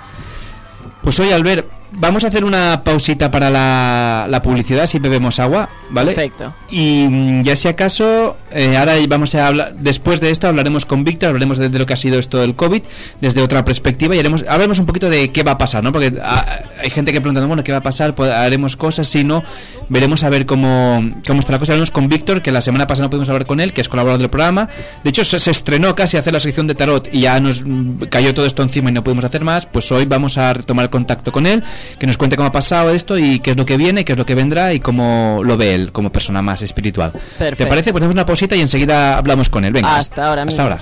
Speaker 2: Pues hoy, Albert, vamos a hacer una pausita para la, la publicidad si bebemos agua, ¿vale?
Speaker 3: Perfecto.
Speaker 2: Y mm, ya si acaso, eh, ahora vamos a hablar, después de esto hablaremos con Víctor, hablaremos de, de lo que ha sido esto del COVID, desde otra perspectiva y haremos, hablaremos un poquito de qué va a pasar, ¿no? Porque ah, hay gente que pregunta, bueno, ¿qué va a pasar? Pues haremos cosas, si no, veremos a ver cómo, cómo está la cosa. Hablaremos con Víctor, que la semana pasada no pudimos hablar con él, que es colaborador del programa. De hecho, se, se estrenó casi a hacer la sección de tarot y ya nos mm, cayó todo esto encima y no pudimos hacer más. Pues hoy vamos a retomar contacto con él, que nos cuente cómo ha pasado esto y qué es lo que viene, qué es lo que vendrá y cómo lo ve él como persona más espiritual. ¿Te
Speaker 3: Perfecto.
Speaker 2: parece? Pues hacemos una pausita y enseguida hablamos con él. Venga.
Speaker 3: Hasta ahora,
Speaker 2: Hasta ahora.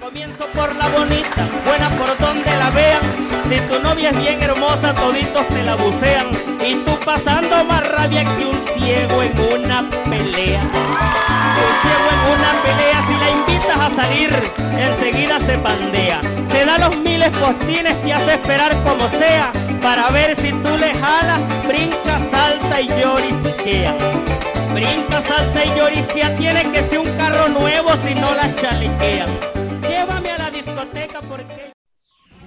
Speaker 13: Comienzo por la bonita, buena por donde la vean. Si tu novia es bien hermosa, toditos te la bucean. Y tú pasando más rabia que un ciego en una pelea. Un ciego en una pelea, si la invitas a salir, enseguida se pandea. Se da los miles postines, te hace esperar como sea. Para ver si tú le jalas, brinca, salta y llorisquea. Brinca, salta y llorisquea, tiene que ser un carro nuevo si no la chalequean. Llévame a la discoteca porque...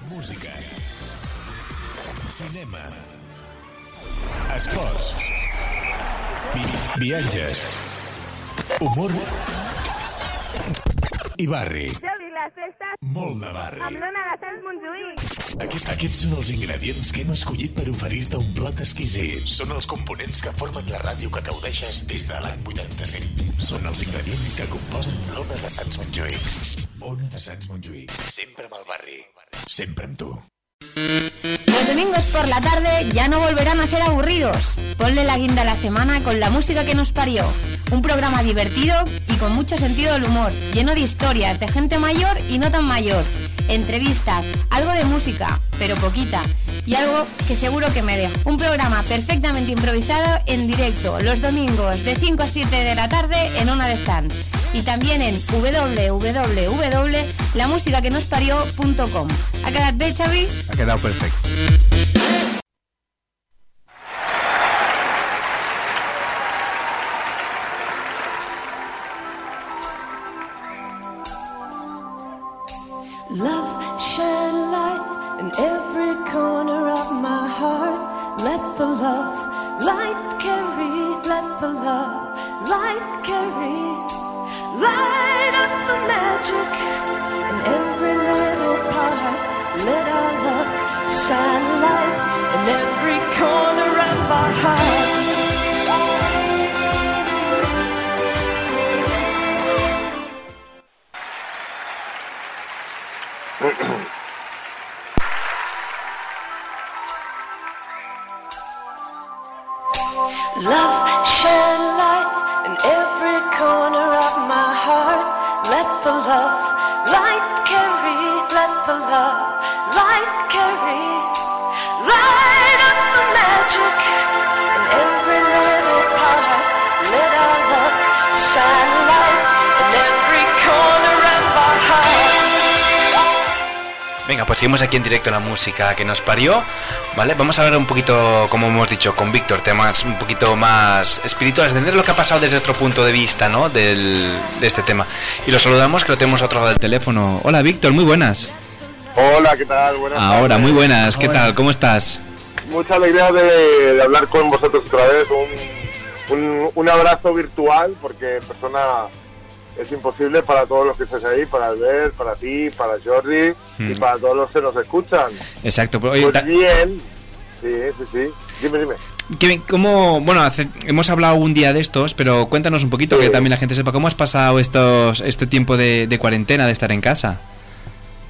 Speaker 14: Música. Cinema. Esports. Vi. Humor. I barri. Molt de barri.
Speaker 15: Amb l'Ona de Sant
Speaker 14: Aquest, aquests són els ingredients que hem escollit per oferir-te un plat exquisit. Són els components que formen la ràdio que gaudeixes des de l'any 85. Són els ingredients que composen l'Ona de Sants Montjuïc. Ona de Sants Montjuïc. Sempre amb el barri. Sempre amb tu.
Speaker 1: Domingos por la tarde ya no volverán a ser aburridos. Ponle la guinda a la semana con la música que nos parió. Un programa divertido y con mucho sentido del humor, lleno de historias de gente mayor y no tan mayor. Entrevistas, algo de música, pero poquita. Y algo que seguro que me deja. Un programa perfectamente improvisado en directo los domingos de 5 a 7 de la tarde en Ona de Sans. Y también en www.lamusicaquenosparió.com. ¿Ha quedado bien, Xavi?
Speaker 16: Ha quedado perfecto.
Speaker 15: Love shine light in every corner magic in every little part. Let our love shine
Speaker 2: pues seguimos aquí en directo en la música que nos parió, ¿vale? Vamos a hablar un poquito, como hemos dicho, con Víctor, temas un poquito más espirituales, entender lo que ha pasado desde otro punto de vista, ¿no? Del, de este tema. Y lo saludamos, que lo tenemos a otro lado del teléfono. Hola, Víctor, muy buenas.
Speaker 17: Hola, ¿qué tal? Buenas
Speaker 2: Ahora,
Speaker 17: tardes.
Speaker 2: muy buenas, ¿qué tal? ¿Cómo estás?
Speaker 17: Mucha alegría de, de hablar con vosotros otra vez. Un, un, un abrazo virtual, porque persona es imposible para todos los que estáis ahí, para Albert, para ti, para Jordi y para todos los que nos escuchan.
Speaker 2: Exacto, pero oye,
Speaker 17: Pues bien, sí, sí, sí. Dime, dime.
Speaker 2: ¿qué- ¿cómo, bueno, hace- hemos hablado un día de estos, pero cuéntanos un poquito, que también la gente sepa, ¿cómo has pasado estos, este tiempo de, de cuarentena, de estar en casa?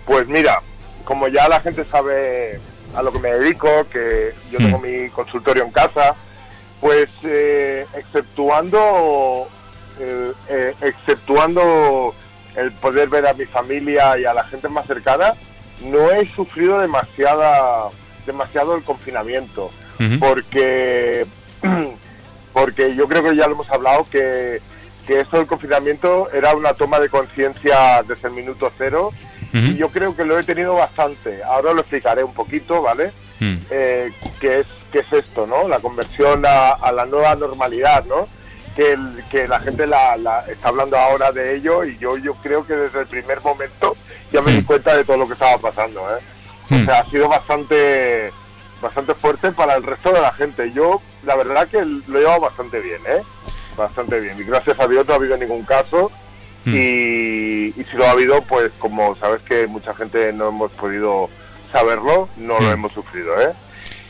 Speaker 17: Pues mira, como ya la gente sabe a lo que me dedico, que yo tengo mi consultorio en casa, pues eh, exceptuando eh, eh, exceptuando el poder ver a mi familia y a la gente más cercana, no he sufrido demasiada demasiado el confinamiento, porque <clears throat> porque yo creo que ya lo hemos hablado que que esto del confinamiento era una toma de conciencia desde el minuto cero y yo creo que lo he tenido bastante. Ahora lo explicaré un poquito, ¿vale? Eh, ¿qué, es, ¿Qué es esto, no? La conversión a, a la nueva normalidad, ¿no? Que, el- que la gente la, la- está hablando ahora de ello y yo, yo creo que desde el primer momento ya me di cuenta de todo lo que estaba pasando, ¿eh? O sea, ha sido bastante bastante fuerte para el resto de la gente. Yo, la verdad que lo he llevado bastante bien, ¿eh? Bastante bien. Y gracias a Dios no ha habido ningún caso. Y, y si lo ha habido, pues como sabes que mucha gente no hemos podido saberlo, no lo hemos sufrido, ¿eh?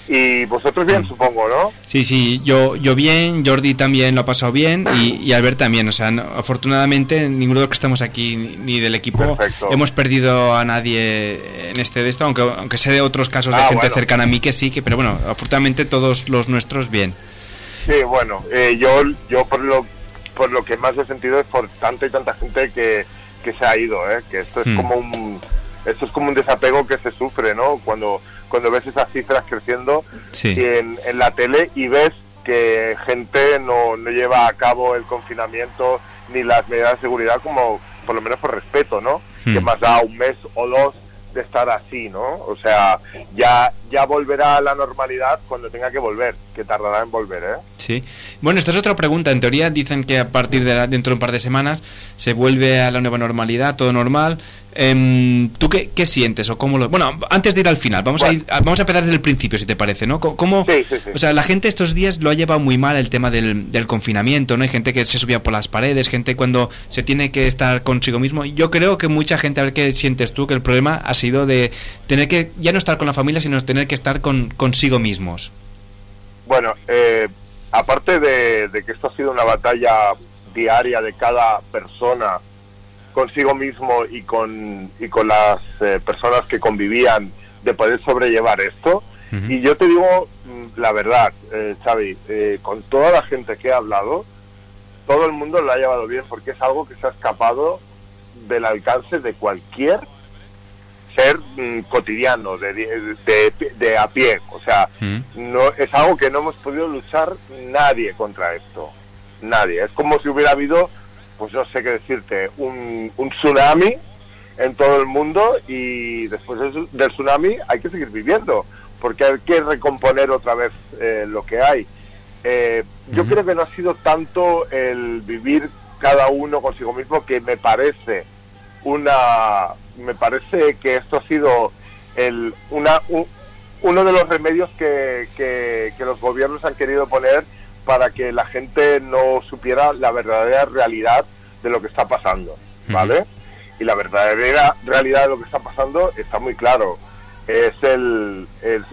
Speaker 17: Y vosotros bien, supongo, ¿no?
Speaker 2: Sí, sí, yo, yo bien, Jordi también lo ha pasado bien y, y Albert también. O sea, no- afortunadamente ninguno de los que estamos aquí ni, del equipo hemos perdido a nadie en este de esto, aunque, aunque sé de otros casos de
Speaker 17: Ah,
Speaker 2: gente
Speaker 17: bueno.
Speaker 2: cercana a mí que sí, que pero bueno, afortunadamente todos los nuestros bien.
Speaker 17: Sí, bueno, eh, yo, yo por lo por lo que más he sentido es por tanta y tanta gente que, que se ha ido, ¿eh? que esto es
Speaker 2: Hmm.
Speaker 17: como un esto es como un desapego que se sufre, ¿no? Cuando cuando ves esas cifras creciendo
Speaker 2: Sí.
Speaker 17: en, en la tele y ves que gente no, no lleva a cabo el confinamiento ni las medidas de seguridad como por lo menos por respeto, ¿no?
Speaker 2: Hmm.
Speaker 17: Que más da un mes o dos de estar así, ¿no? O sea, ya ya volverá a la normalidad cuando tenga que volver, que tardará en volver, ¿eh?
Speaker 2: Sí. Bueno, esto es otra pregunta. En teoría dicen que a partir de la- dentro de un par de semanas se vuelve a la nueva normalidad, todo normal. Em, ¿Tú qué, qué sientes o cómo lo...? Bueno, antes de ir al final, vamos a ir, vamos a empezar desde el principio, si te parece, ¿no? ¿Cómo, O sea, la gente estos días lo ha llevado muy mal el tema del, del confinamiento, ¿no? Hay gente que se subía por las paredes, gente cuando se tiene que estar consigo mismo. Yo creo que mucha gente, a ver qué sientes tú, que el problema ha sido de tener que ya no estar con la familia, sino tener que estar con consigo mismos.
Speaker 17: Bueno, eh, aparte de, de que esto ha sido una batalla diaria de cada persona consigo mismo y con, y con las eh, personas que convivían de poder sobrellevar esto, y yo te digo mm, la verdad, eh, Xavi, eh, con toda la gente que he hablado, todo el mundo lo ha llevado bien porque es algo que se ha escapado del alcance de cualquier ser mm, cotidiano, de, de, de a pie. O sea, no es algo que no hemos podido luchar nadie contra esto. Nadie. Es como si hubiera habido, pues no sé qué decirte, un, un tsunami en todo el mundo y después del, del tsunami hay que seguir viviendo porque hay que recomponer otra vez eh, lo que hay. Eh, yo creo que no ha sido tanto el vivir cada uno consigo mismo que me parece una me parece que esto ha sido el una un- uno de los remedios que, que- que los gobiernos han querido poner para que la gente no supiera la verdadera realidad de lo que está pasando, ¿vale? Y la verdadera realidad de lo que está pasando está muy claro. Es el,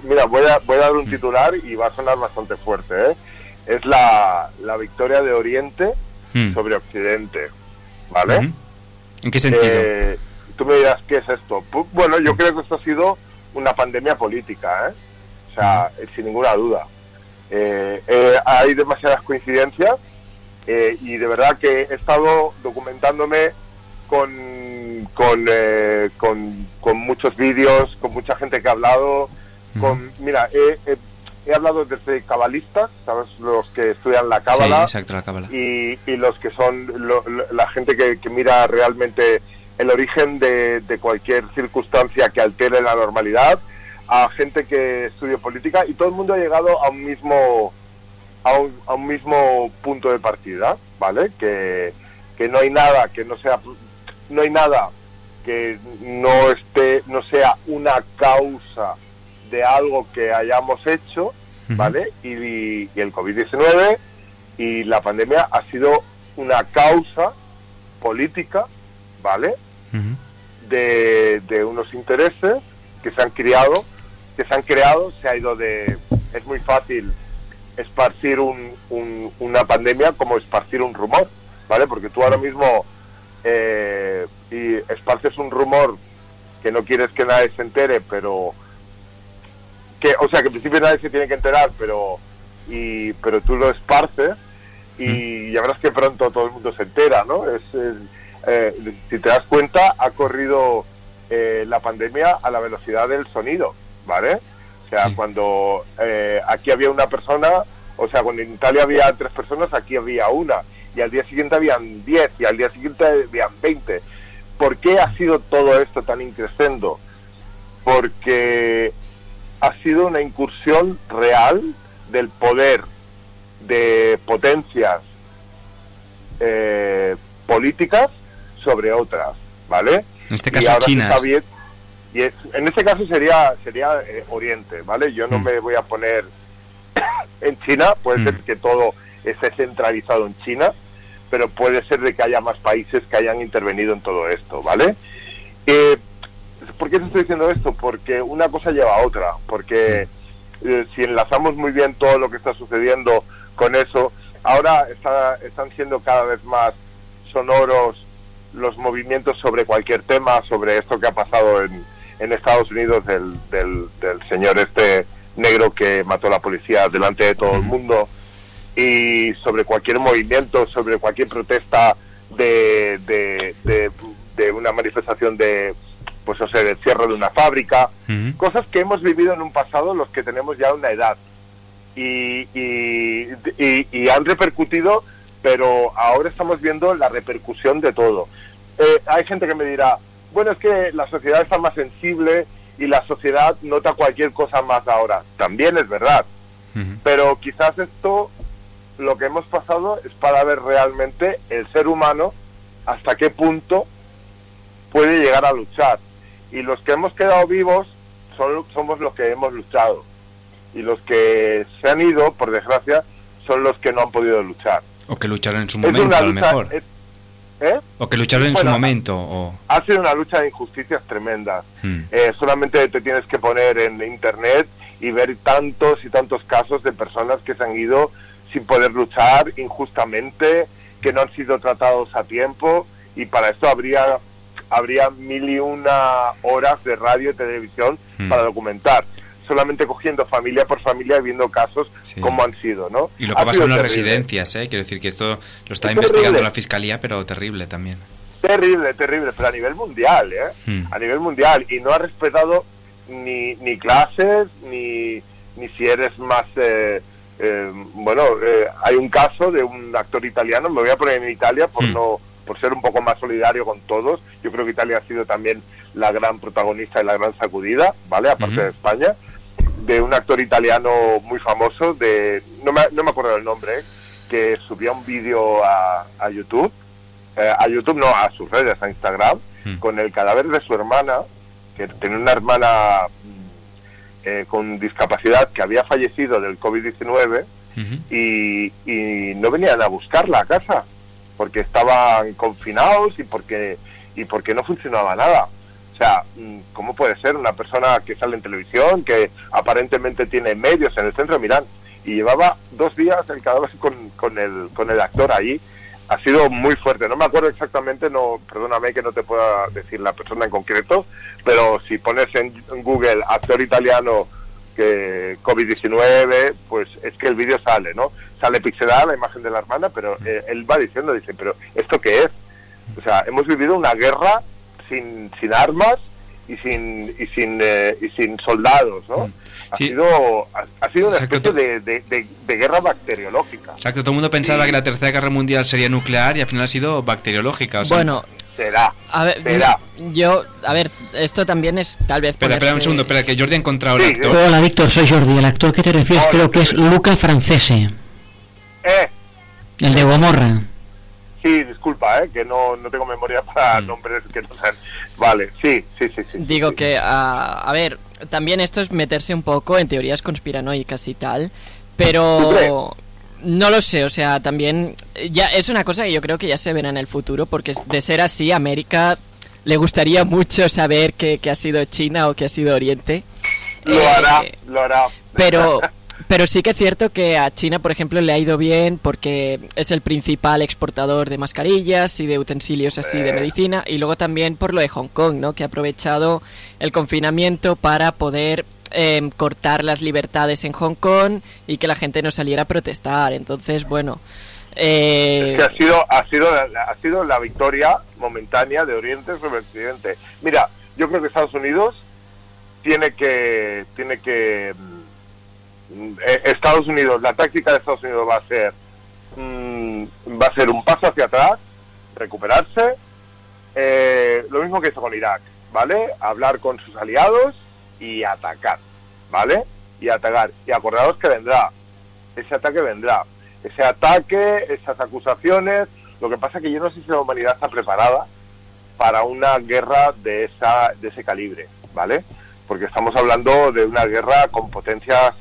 Speaker 17: mira, voy a, voy a dar un titular y va a sonar bastante fuerte, ¿eh? Es la, la victoria de Oriente
Speaker 2: Mm.
Speaker 17: sobre Occidente, ¿vale?
Speaker 2: ¿En qué sentido?
Speaker 17: Eh, tú me dirás, ¿qué es esto? Bueno, yo creo que esto ha sido una pandemia política, ¿eh? O sea, eh, sin ninguna duda. Eh, eh, hay demasiadas coincidencias eh, y de verdad que he estado documentándome con, con, eh, con, con muchos vídeos, con mucha gente que ha hablado. Con, mira, he, hablado desde cabalistas, ¿sabes? Los que estudian la
Speaker 2: sí,
Speaker 17: cábala
Speaker 2: exacto, la cábala.
Speaker 17: y, y los que son lo- lo- la gente que, que mira realmente el origen de, de cualquier circunstancia que altere la normalidad, a gente que estudia política y todo el mundo ha llegado a un mismo a un, a un mismo punto de partida, ¿vale? Que, que no hay nada que no sea no hay nada que no esté no sea una causa de algo que hayamos hecho, ¿vale? Y, y el COVID-19 y la pandemia ha sido una causa política, ¿vale? De, de unos intereses que se han creado, que se han creado, se ha ido de... Es muy fácil esparcir un- un- una pandemia como esparcir un rumor, ¿vale? Porque tú ahora mismo eh, y esparces un rumor que no quieres que nadie se entere, pero que, o sea, que en principio nadie se tiene que enterar, pero y pero tú lo esparces y ya verás que pronto todo el mundo se entera, ¿no? Es, es, eh, si te das cuenta, ha corrido eh, la pandemia a la velocidad del sonido, ¿vale? O sea, cuando eh, aquí había una persona, o sea, cuando en Italia había tres personas, aquí había una, y al día siguiente habían diez, y al día siguiente habían veinte. ¿Por qué ha sido todo esto tan increscendo? Porque ha sido una incursión real del poder de potencias eh, políticas sobre otras, ¿vale?
Speaker 2: En este caso, China.
Speaker 17: está bien- y es- en este caso sería sería eh, Oriente, ¿vale? Yo no me voy a poner <coughs> en China, puede ser que todo esté centralizado en China, pero puede ser de que haya más países que hayan intervenido en todo esto, ¿vale? Eh, ¿Por qué te estoy diciendo esto? Porque una cosa lleva a otra, porque eh, si enlazamos muy bien todo lo que está sucediendo con eso, ahora está- están siendo cada vez más sonoros los movimientos sobre cualquier tema, sobre esto que ha pasado en, en Estados Unidos del, del, del señor este negro que mató a la policía delante de todo el mundo y sobre cualquier movimiento, sobre cualquier protesta de, de, de, de una manifestación de, pues o sea, del cierre de una fábrica, cosas que hemos vivido en un pasado los que tenemos ya una edad. Y, y, y- y han repercutido, pero ahora estamos viendo la repercusión de todo. Eh, hay gente que me dirá, bueno, es que la sociedad está más sensible y la sociedad nota cualquier cosa más ahora. También es verdad. Pero quizás esto, lo que hemos pasado es para ver realmente el ser humano hasta qué punto puede llegar a luchar. Y los que hemos quedado vivos son, somos los que hemos luchado. Y los que se han ido, por desgracia, son los que no han podido luchar.
Speaker 18: O que lucharon en su momento,
Speaker 17: una
Speaker 18: a lo
Speaker 17: lucha-
Speaker 18: mejor.
Speaker 17: es- ¿eh?
Speaker 18: O que lucharon en su momento. O...
Speaker 17: Ha sido una lucha de injusticias tremendas.
Speaker 18: Hmm.
Speaker 17: Eh, solamente te tienes que poner en internet y ver tantos y tantos casos de personas que se han ido sin poder luchar injustamente, que no han sido tratados a tiempo y para esto habría habría mil y una horas de radio y televisión
Speaker 18: Hmm.
Speaker 17: para documentar solamente cogiendo familia por familia y viendo casos
Speaker 18: Sí.
Speaker 17: como han sido, ¿no?
Speaker 18: Y lo que
Speaker 17: Ha
Speaker 18: pasa en las
Speaker 17: terrible.
Speaker 18: residencias, ¿eh? Quiero decir que esto lo está
Speaker 17: Es
Speaker 18: investigando
Speaker 17: terrible.
Speaker 18: la fiscalía, pero terrible también.
Speaker 17: Terrible, terrible, pero a nivel mundial, ¿eh?
Speaker 18: Hmm.
Speaker 17: A nivel mundial. Y no ha respetado ni, ni clases, ni, ni si eres más... eh, eh, bueno, eh, hay un caso de un actor italiano, me voy a poner en Italia por no por ser un poco más solidario con todos. Yo creo que Italia ha sido también la gran protagonista y la gran sacudida, ¿vale? Aparte de España, de un actor italiano muy famoso, de no me, no me acuerdo el nombre, ¿eh? que subía un vídeo a, a YouTube, eh, a YouTube no, a sus redes, a Instagram, con el cadáver de su hermana, que tenía una hermana mm, eh, con discapacidad que había fallecido del COVID-19 y, y no venían a buscarla a casa porque estaban confinados y porque y porque no funcionaba nada. O sea, mm, ¿cómo puede ser una persona que sale en televisión, que aparentemente tiene medios en el centro de Milán y llevaba dos días el cadáver con, con, el, con el actor ahí? Ha sido muy fuerte. No me acuerdo exactamente, no, perdóname que no te pueda decir la persona en concreto, pero si pones en, Google actor italiano que COVID-19, pues es que el vídeo sale, ¿no? Sale pixelada la imagen de la hermana, pero eh, él va diciendo, dice, pero ¿esto qué es? O sea, hemos vivido una guerra sin, sin armas y sin y sin eh, y sin soldados, ¿no? Ha sido ha, ha sido una
Speaker 18: Exacto,
Speaker 17: especie de, de- de- de guerra bacteriológica.
Speaker 18: Exacto, todo el mundo pensaba que la tercera guerra mundial sería nuclear y al final ha sido bacteriológica. o sea-
Speaker 3: Bueno,
Speaker 17: será.
Speaker 3: A ver,
Speaker 17: Será.
Speaker 3: yo, a ver, esto también es tal vez.
Speaker 18: Espera, espera un segundo, espera, que Jordi ha encontrado el actor.
Speaker 4: Hola, Víctor, soy Jordi. El actor que te refieres creo que es Luca Francese,
Speaker 17: Eh,
Speaker 4: el de Gomorra.
Speaker 17: Sí, disculpa, eh, que no, no tengo memoria <laughs> para nombres que no sean. Vale, sí, sí, sí, sí.
Speaker 3: Digo que, a, a ver, también esto es meterse un poco en teorías conspiranoicas y tal, pero no lo sé, o sea, también ya es una cosa que yo creo que ya se verá en el futuro, porque de ser así, América le gustaría mucho saber que, que ha sido China o que ha sido Oriente.
Speaker 17: Lo
Speaker 3: Eh,
Speaker 17: hará, lo hará.
Speaker 3: Pero, <laughs> pero sí que es cierto que a China, por ejemplo, le ha ido bien porque es el principal exportador de mascarillas y de utensilios así de
Speaker 17: Eh.
Speaker 3: medicina. Y luego también por lo de Hong Kong, ¿no? Que ha aprovechado el confinamiento para poder em, cortar las libertades en Hong Kong y que la gente no saliera a protestar. Entonces, bueno. eh,
Speaker 17: que ha sido ha sido la- ha sido la victoria momentánea de Oriente sobre Occidente. Mira, yo creo que Estados Unidos tiene que tiene que eh, Estados Unidos, la táctica de Estados Unidos va a ser mm, va a ser un paso hacia atrás, recuperarse, eh, lo mismo que hizo con Irak, ¿vale? Hablar con sus aliados y atacar, ¿vale? Y atacar. Y acordaos que vendrá, ese ataque vendrá. Ese ataque, esas acusaciones, lo que pasa que yo no sé si la humanidad está preparada para una guerra de, esa, de ese calibre, ¿vale? Porque estamos hablando de una guerra con potencias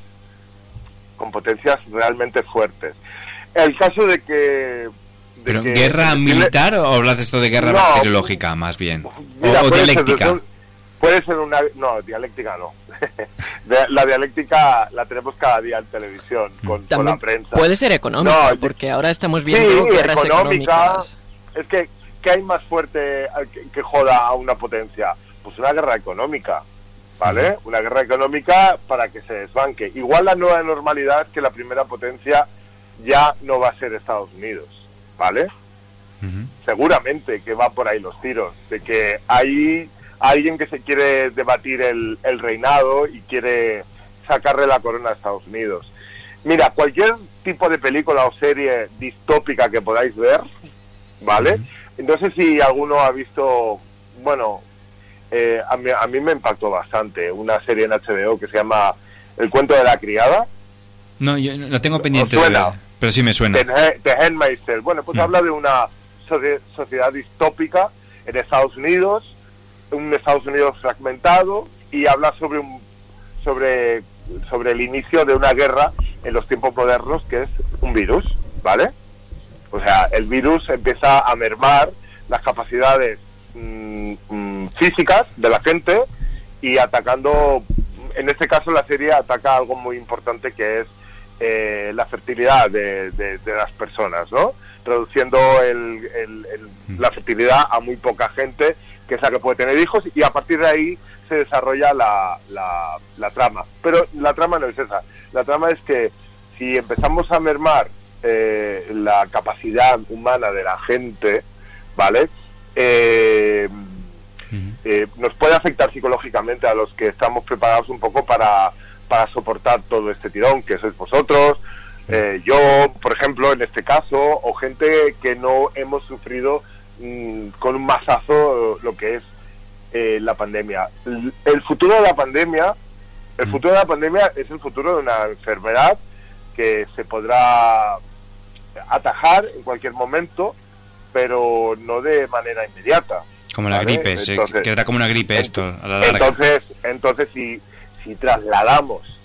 Speaker 17: con potencias realmente fuertes. El caso de que... de
Speaker 18: ¿Pero
Speaker 17: que-
Speaker 18: guerra militar o hablas de esto de guerra
Speaker 17: No.
Speaker 18: bacteriológica más bien?
Speaker 17: Mira,
Speaker 18: o,
Speaker 17: puede
Speaker 18: dialéctica.
Speaker 17: puede ser una... No, dialéctica no. <laughs> La dialéctica la tenemos cada día en televisión con, la prensa.
Speaker 3: puede ser económica,
Speaker 17: No,
Speaker 3: porque ahora estamos viendo
Speaker 17: sí,
Speaker 3: guerras
Speaker 17: económica.
Speaker 3: económicas.
Speaker 17: Es que, ¿qué hay más fuerte eh, que, que joda a una potencia? Pues una guerra económica, ¿vale? Una guerra económica para que se desbanque. Igual la nueva normalidad es que la primera potencia ya no va a ser Estados Unidos, ¿vale? Seguramente que va por ahí los tiros, de que hay alguien que se quiere debatir el, el reinado y quiere sacarle la corona a Estados Unidos. Mira, cualquier tipo de película o serie distópica que podáis ver, ¿vale? No sé si alguno ha visto, bueno, eh, a, mí, a mí me impactó bastante. Una serie en HBO que se llama El cuento de la criada.
Speaker 2: No, yo no tengo pendiente, de- pero sí me suena.
Speaker 17: The, Handmaid's. Bueno, pues
Speaker 2: Mm.
Speaker 17: habla de una socie- sociedad distópica en Estados Unidos, un Estados Unidos fragmentado, y habla sobre un sobre sobre el inicio de una guerra en los tiempos modernos que es un virus, ¿vale? O sea, el virus empieza a mermar las capacidades mm, mm, físicas de la gente y atacando, en este caso la serie ataca algo muy importante que es eh, la fertilidad de, de- de las personas, ¿no? Reduciendo el- el- el- la fertilidad a muy poca gente, que es la que puede tener hijos, y a partir de ahí se desarrolla la, la- la trama. Pero la trama no es esa. La trama es que si empezamos a mermar eh, la capacidad humana de la gente, ¿vale? Eh, eh, nos puede afectar psicológicamente a los que estamos preparados un poco para, para soportar todo este tirón, que sois vosotros, eh, yo, por ejemplo, en este caso, o gente que no hemos sufrido mm, con un mazazo lo que es eh, la pandemia. El futuro de la pandemia, el futuro de la pandemia es el futuro de una enfermedad que se podrá atajar en cualquier momento, pero no de manera inmediata.
Speaker 2: Como la
Speaker 17: ¿vale?
Speaker 2: gripe,
Speaker 17: Entonces-
Speaker 2: quedará como una gripe esto, a la larga.
Speaker 17: entonces, entonces si, si trasladamos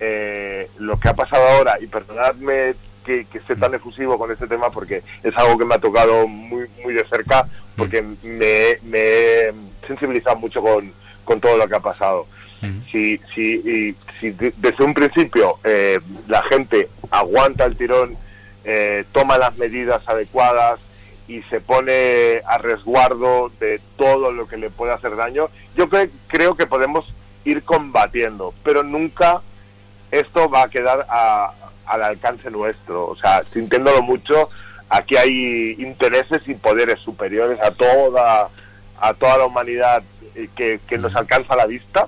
Speaker 17: eh, lo que ha pasado ahora, y perdonadme que, que esté tan efusivo con este tema porque es algo que me ha tocado muy, muy de cerca, porque me, me he sensibilizado mucho con, con todo lo que ha pasado. Si, si, y si de- desde un principio eh, la gente aguanta el tirón, eh, toma las medidas adecuadas y se pone a resguardo de todo lo que le puede hacer daño, yo cre- creo que podemos ir combatiendo, pero nunca esto va a quedar a- al alcance nuestro. O sea, sintiéndolo mucho, aquí hay intereses y poderes superiores a toda, a toda la humanidad eh, que, que nos alcanza a la vista,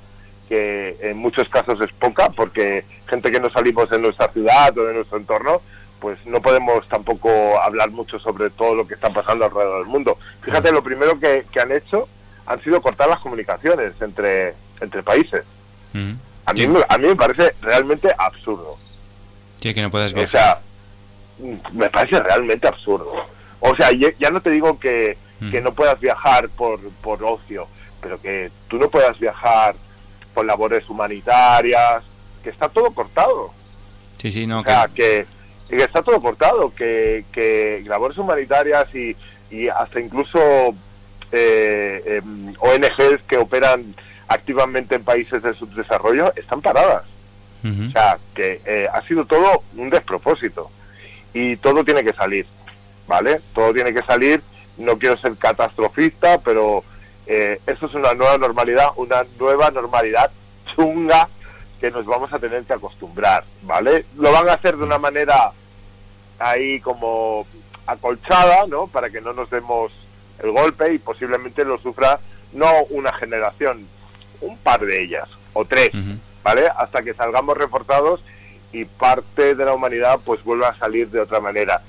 Speaker 17: que en muchos casos es poca, porque gente que no salimos de nuestra ciudad o de nuestro entorno, pues no podemos tampoco hablar mucho sobre todo lo que está pasando alrededor del mundo. Fíjate, lo primero que, que han hecho han sido cortar las comunicaciones entre, entre países.
Speaker 2: Mm.
Speaker 17: A mí, me- a mí me parece realmente absurdo.
Speaker 2: Sí, que no puedes
Speaker 17: O sea, mm, me parece realmente absurdo. O sea, ya, no te digo que, que no puedas viajar por, por ocio, pero que tú no puedas viajar por labores humanitarias, que está todo cortado.
Speaker 2: Sí, sí, no.
Speaker 17: O sea, que, que está todo cortado, que, que labores humanitarias y, y hasta incluso eh, em, ONGs que operan activamente en países de subdesarrollo están paradas. O sea, que eh, ha sido todo un despropósito. Y todo tiene que salir, ¿vale? Todo tiene que salir. No quiero ser catastrofista, pero eh, esto es una nueva normalidad, una nueva normalidad chunga que nos vamos a tener que acostumbrar, ¿vale? Lo van a hacer de una manera ahí como acolchada, ¿no? Para que no nos demos el golpe y posiblemente lo sufra no una generación, un par de ellas o tres, ¿vale? Hasta que salgamos reforzados y parte de la humanidad pues vuelva a salir de otra manera.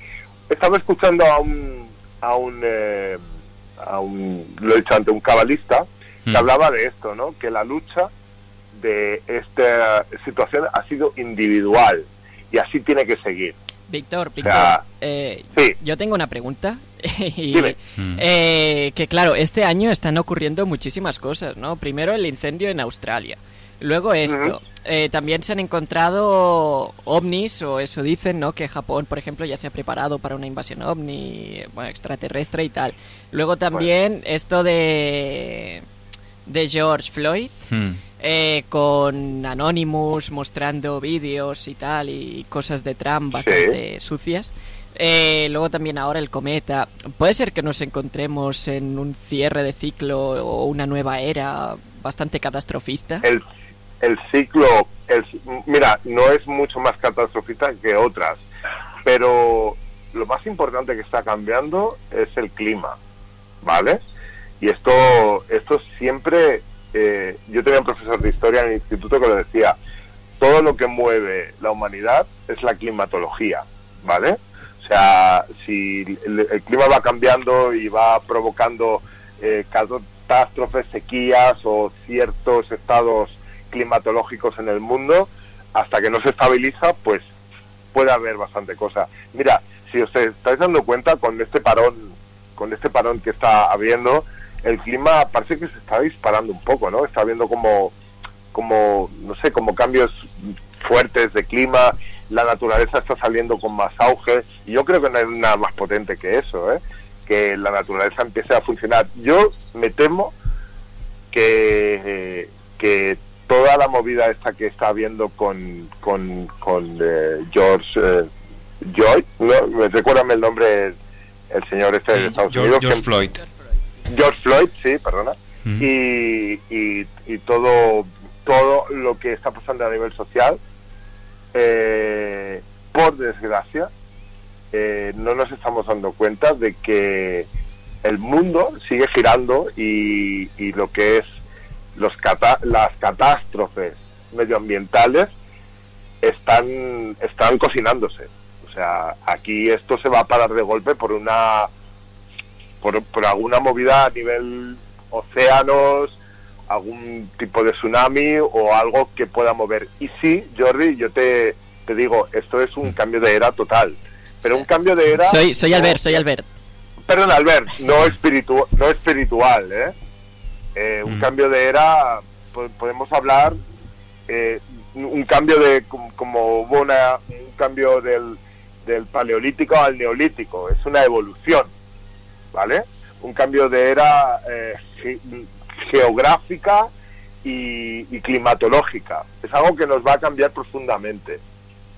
Speaker 17: Estaba escuchando a un a un eh, a un lo he dicho antes un cabalista que hablaba de esto, ¿no? Que la lucha de esta situación ha sido individual y así tiene que seguir.
Speaker 3: Víctor,
Speaker 17: O
Speaker 3: Víctor,
Speaker 17: sea,
Speaker 3: eh,
Speaker 17: sí.
Speaker 3: yo tengo una pregunta. <laughs> y,
Speaker 17: Dime.
Speaker 3: eh, que claro, este año están ocurriendo muchísimas cosas, ¿no? Primero el incendio en Australia, luego esto. Eh, también se han encontrado ovnis, o eso dicen, ¿no? Que Japón, por ejemplo, ya se ha preparado para una invasión ovni, bueno, extraterrestre y tal. Luego también esto de de George Floyd,
Speaker 2: Hmm.
Speaker 3: Eh, con Anonymous mostrando vídeos y tal y cosas de Trump bastante sucias. Eh, luego también ahora el cometa. ¿Puede ser que nos encontremos en un cierre de ciclo o una nueva era bastante catastrofista?
Speaker 17: el, el ciclo, el, mira, no es mucho más catastrofista que otras, pero lo más importante que está cambiando es el clima, ¿vale? Y esto, esto siempre, eh, yo tenía un profesor de historia en el instituto que lo decía, todo lo que mueve la humanidad es la climatología, ¿vale? O sea, si el, el clima va cambiando y va provocando eh, catástrofes, sequías o ciertos estados climatológicos en el mundo, hasta que no se estabiliza, pues puede haber bastante cosa. Mira, si os estáis dando cuenta con este parón, con este parón que está habiendo, el clima parece que se está disparando un poco, ¿no? Está habiendo como, como, no sé, como cambios fuertes de clima, la naturaleza está saliendo con más auge, y yo creo que no hay nada más potente que eso, ¿eh? que la naturaleza empiece a funcionar. Yo me temo que, que toda la movida esta que está habiendo con, con, con eh, George eh, Joy, ¿no? me recuérdame el nombre el señor este de Estados
Speaker 18: George,
Speaker 17: Unidos.
Speaker 18: George
Speaker 17: que-
Speaker 18: Floyd.
Speaker 17: George Floyd, sí, perdona.
Speaker 18: Mm.
Speaker 17: Y, y, y todo, todo lo que está pasando a nivel social, eh, por desgracia, eh, no nos estamos dando cuenta de que el mundo sigue girando y, y lo que es los cata- las catástrofes medioambientales están, están cocinándose. O sea, aquí esto se va a parar de golpe por una por, por alguna movida a nivel océanos, algún tipo de tsunami o algo que pueda mover. Y sí, Jordi, yo te, te digo, esto es un cambio de era total. Pero un cambio de era...
Speaker 3: Soy, soy Albert, soy Albert.
Speaker 17: Perdón, Albert, no, <laughs> espiritu no espiritual, ¿eh? Eh, un cambio de era, po- podemos hablar, eh, un cambio de, como, como hubo una, un cambio del, del paleolítico al neolítico, es una evolución, ¿vale? Un cambio de era eh, ge- geográfica y, y climatológica. Es algo que nos va a cambiar profundamente,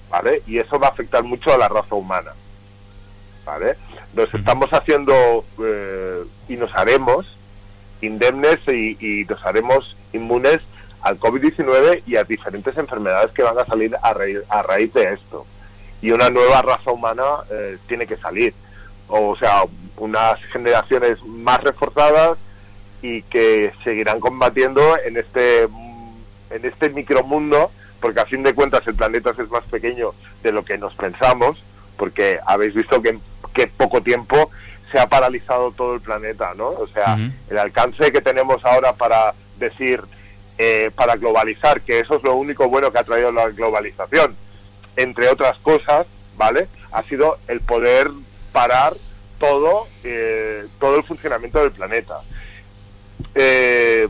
Speaker 17: ¿vale? Y eso va a afectar mucho a la raza humana. ¿vale? Nos estamos haciendo eh, y nos haremos indemnes y, y nos haremos inmunes al COVID-19 y a diferentes enfermedades que van a salir a, raíz, a raíz de esto. Y una nueva raza humana eh, tiene que salir. O sea, unas generaciones más reforzadas y que seguirán combatiendo en este en este micromundo, porque a fin de cuentas el planeta es más pequeño de lo que nos pensamos, porque habéis visto que en que poco tiempo se ha paralizado todo el planeta, ¿no? O sea, el alcance que tenemos ahora para decir, eh, para globalizar, que eso es lo único bueno que ha traído la globalización, entre otras cosas, ¿vale? Ha sido el poder parar todo, eh, todo el funcionamiento del planeta. Eh,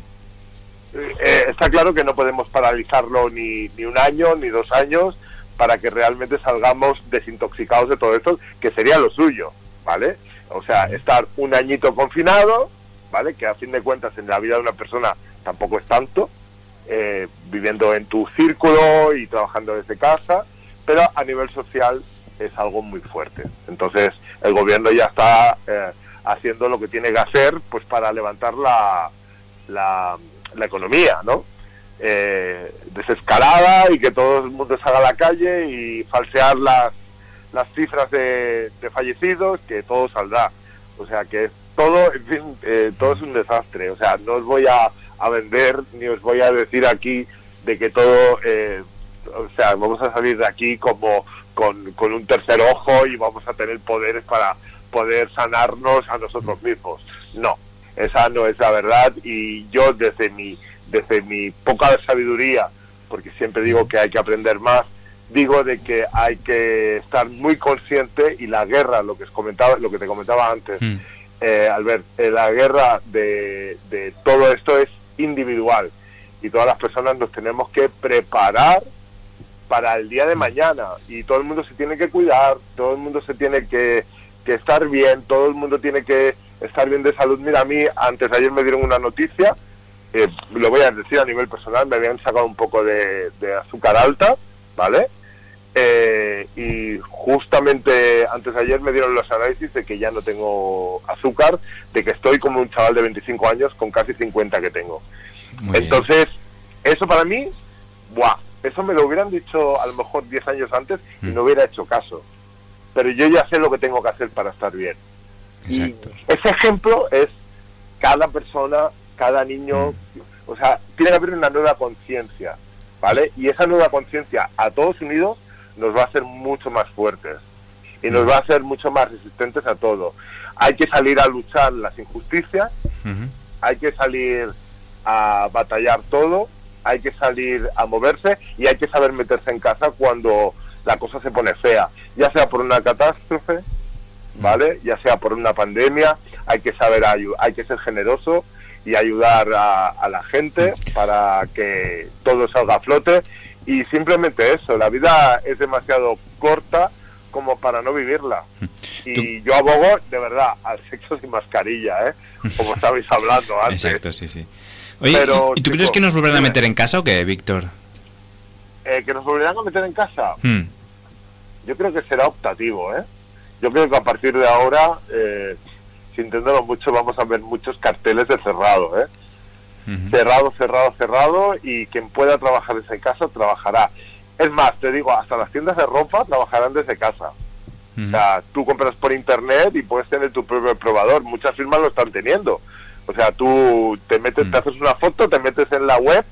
Speaker 17: eh, está claro que no podemos paralizarlo ni, ni un año ni dos años para que realmente salgamos desintoxicados de todo esto, que sería lo suyo, ¿vale? O sea, estar un añito confinado, ¿vale? Que a fin de cuentas en la vida de una persona tampoco es tanto, eh, viviendo en tu círculo y trabajando desde casa, pero a nivel social es algo muy fuerte. Entonces, el gobierno ya está eh, haciendo lo que tiene que hacer pues para levantar la, la, economía, ¿no? Eh, desescalada y que todo el mundo salga a la calle y falsear las, las cifras de, de fallecidos, que todo saldrá. O sea, que todo, en fin, eh, todo es un desastre. O sea, no os voy a, a vender ni os voy a decir aquí de que todo, eh, o sea, vamos a salir de aquí como con, con un tercer ojo y vamos a tener poderes para poder sanarnos a nosotros mismos. No, esa no es la verdad y yo desde mi desde mi poca sabiduría, porque siempre digo que hay que aprender más, digo de que hay que estar muy consciente y la guerra, lo que comentaba, lo que te comentaba antes, eh, Albert, eh, la guerra de, de todo esto es individual y todas las personas nos tenemos que preparar para el día de mañana y todo el mundo se tiene que cuidar, todo el mundo se tiene que, que estar bien, todo el mundo tiene que estar bien de salud. Mira, a mí antes de ayer me dieron una noticia, eh, lo voy a decir a nivel personal, me habían sacado un poco de, de azúcar alta, ¿vale? Eh, y justamente antes de ayer me dieron los análisis de que ya no tengo azúcar, de que estoy como un chaval de 25 años con casi 50 que tengo.
Speaker 18: Muy bien.
Speaker 17: Entonces, eso para mí, ¡buah! Eso me lo hubieran dicho a lo mejor 10 años antes y no hubiera hecho caso. Pero yo ya sé lo que tengo que hacer para estar bien. Y ese ejemplo es cada persona, cada niño, o sea, tiene que haber una nueva conciencia, ¿vale? Y esa nueva conciencia a todos unidos nos va a hacer mucho más fuertes y nos va a hacer mucho más resistentes a todo. Hay que salir a luchar las injusticias hay que salir a batallar todo, hay que salir a moverse y hay que saber meterse en casa cuando la cosa se pone fea, ya sea por una catástrofe, ¿vale? Ya sea por una pandemia, hay que saber hay que ser generoso y ayudar a, a la gente para que todo salga a flote y simplemente eso, la vida es demasiado corta como para no vivirla. Y yo abogo de verdad al sexo sin mascarilla, ¿eh? Como estabais hablando antes.
Speaker 18: Exacto, sí, sí. Oye,
Speaker 17: Pero,
Speaker 18: ¿y tú crees que nos volverán a meter en casa o qué, Víctor?
Speaker 17: Eh, que nos volverán a meter en casa,
Speaker 18: Hmm.
Speaker 17: yo creo que será optativo, ¿eh? Yo creo que a partir de ahora, eh, sin entenderlo mucho, vamos a ver muchos carteles de cerrado, ¿eh? Cerrado, cerrado, cerrado, y quien pueda trabajar desde casa, trabajará. Es más, te digo, hasta las tiendas de ropa trabajarán desde casa. O sea, tú compras por internet y puedes tener tu propio probador. Muchas firmas lo están teniendo. O sea, tú te metes, te haces una foto, te metes en la web,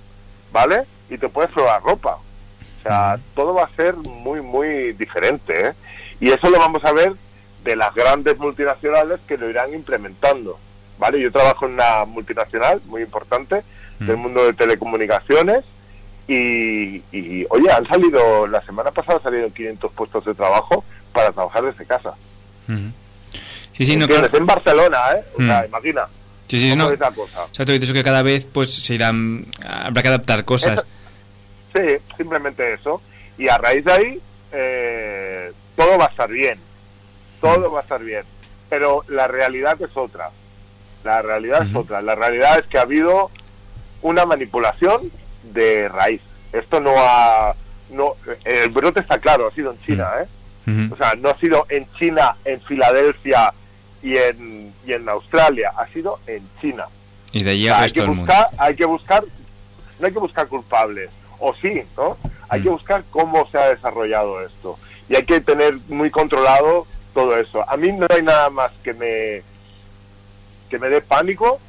Speaker 17: ¿vale? Y te puedes probar ropa. O sea, todo va a ser muy, muy diferente, ¿eh? Y eso lo vamos a ver de las grandes multinacionales que lo irán implementando, ¿vale? Yo trabajo en una multinacional muy importante del mundo de telecomunicaciones y, y, oye, han salido, la semana pasada salieron 500 puestos de trabajo para trabajar desde casa.
Speaker 18: Sí, sí, no, claro.
Speaker 17: En Barcelona, ¿eh? O sea,
Speaker 18: Mm.
Speaker 17: imagina.
Speaker 18: Sí, sí, no.
Speaker 17: cosa.
Speaker 18: O sea, dices que cada vez pues se irán habrá que adaptar cosas.
Speaker 17: Sí, simplemente eso. Y a raíz de ahí, eh, todo va a estar bien. Todo va a estar bien. Pero la realidad es otra. La realidad es otra. La realidad es que ha habido una manipulación de raíz. Esto no ha... No, el brote está claro, ha sido en China, ¿eh? O sea, no ha sido en China, en Filadelfia y en, y en Australia, ha sido en China.
Speaker 18: Y de allí
Speaker 17: O sea, hay que
Speaker 18: del mundo.
Speaker 17: buscar, hay que buscar, no hay que buscar culpables, o sí, ¿no? Hay
Speaker 18: Mm.
Speaker 17: que buscar cómo se ha desarrollado esto y hay que tener muy controlado todo eso. A mí no hay nada más que me que me dé pánico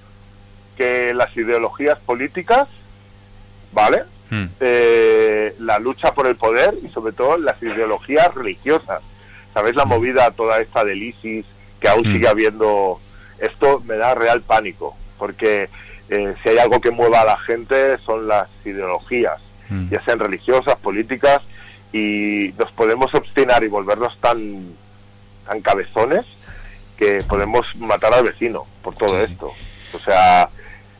Speaker 17: que las ideologías políticas, ¿vale?
Speaker 18: Hmm.
Speaker 17: Eh, la lucha por el poder y sobre todo las ideologías religiosas. ¿Sabéis la movida toda esta del ISIS que aún
Speaker 18: Mm.
Speaker 17: sigue habiendo? Esto me da real pánico, porque eh, si hay algo que mueva a la gente son las ideologías,
Speaker 18: Mm.
Speaker 17: ya sean religiosas, políticas, y nos podemos obstinar y volvernos tan, tan cabezones que podemos matar al vecino por todo esto. O sea,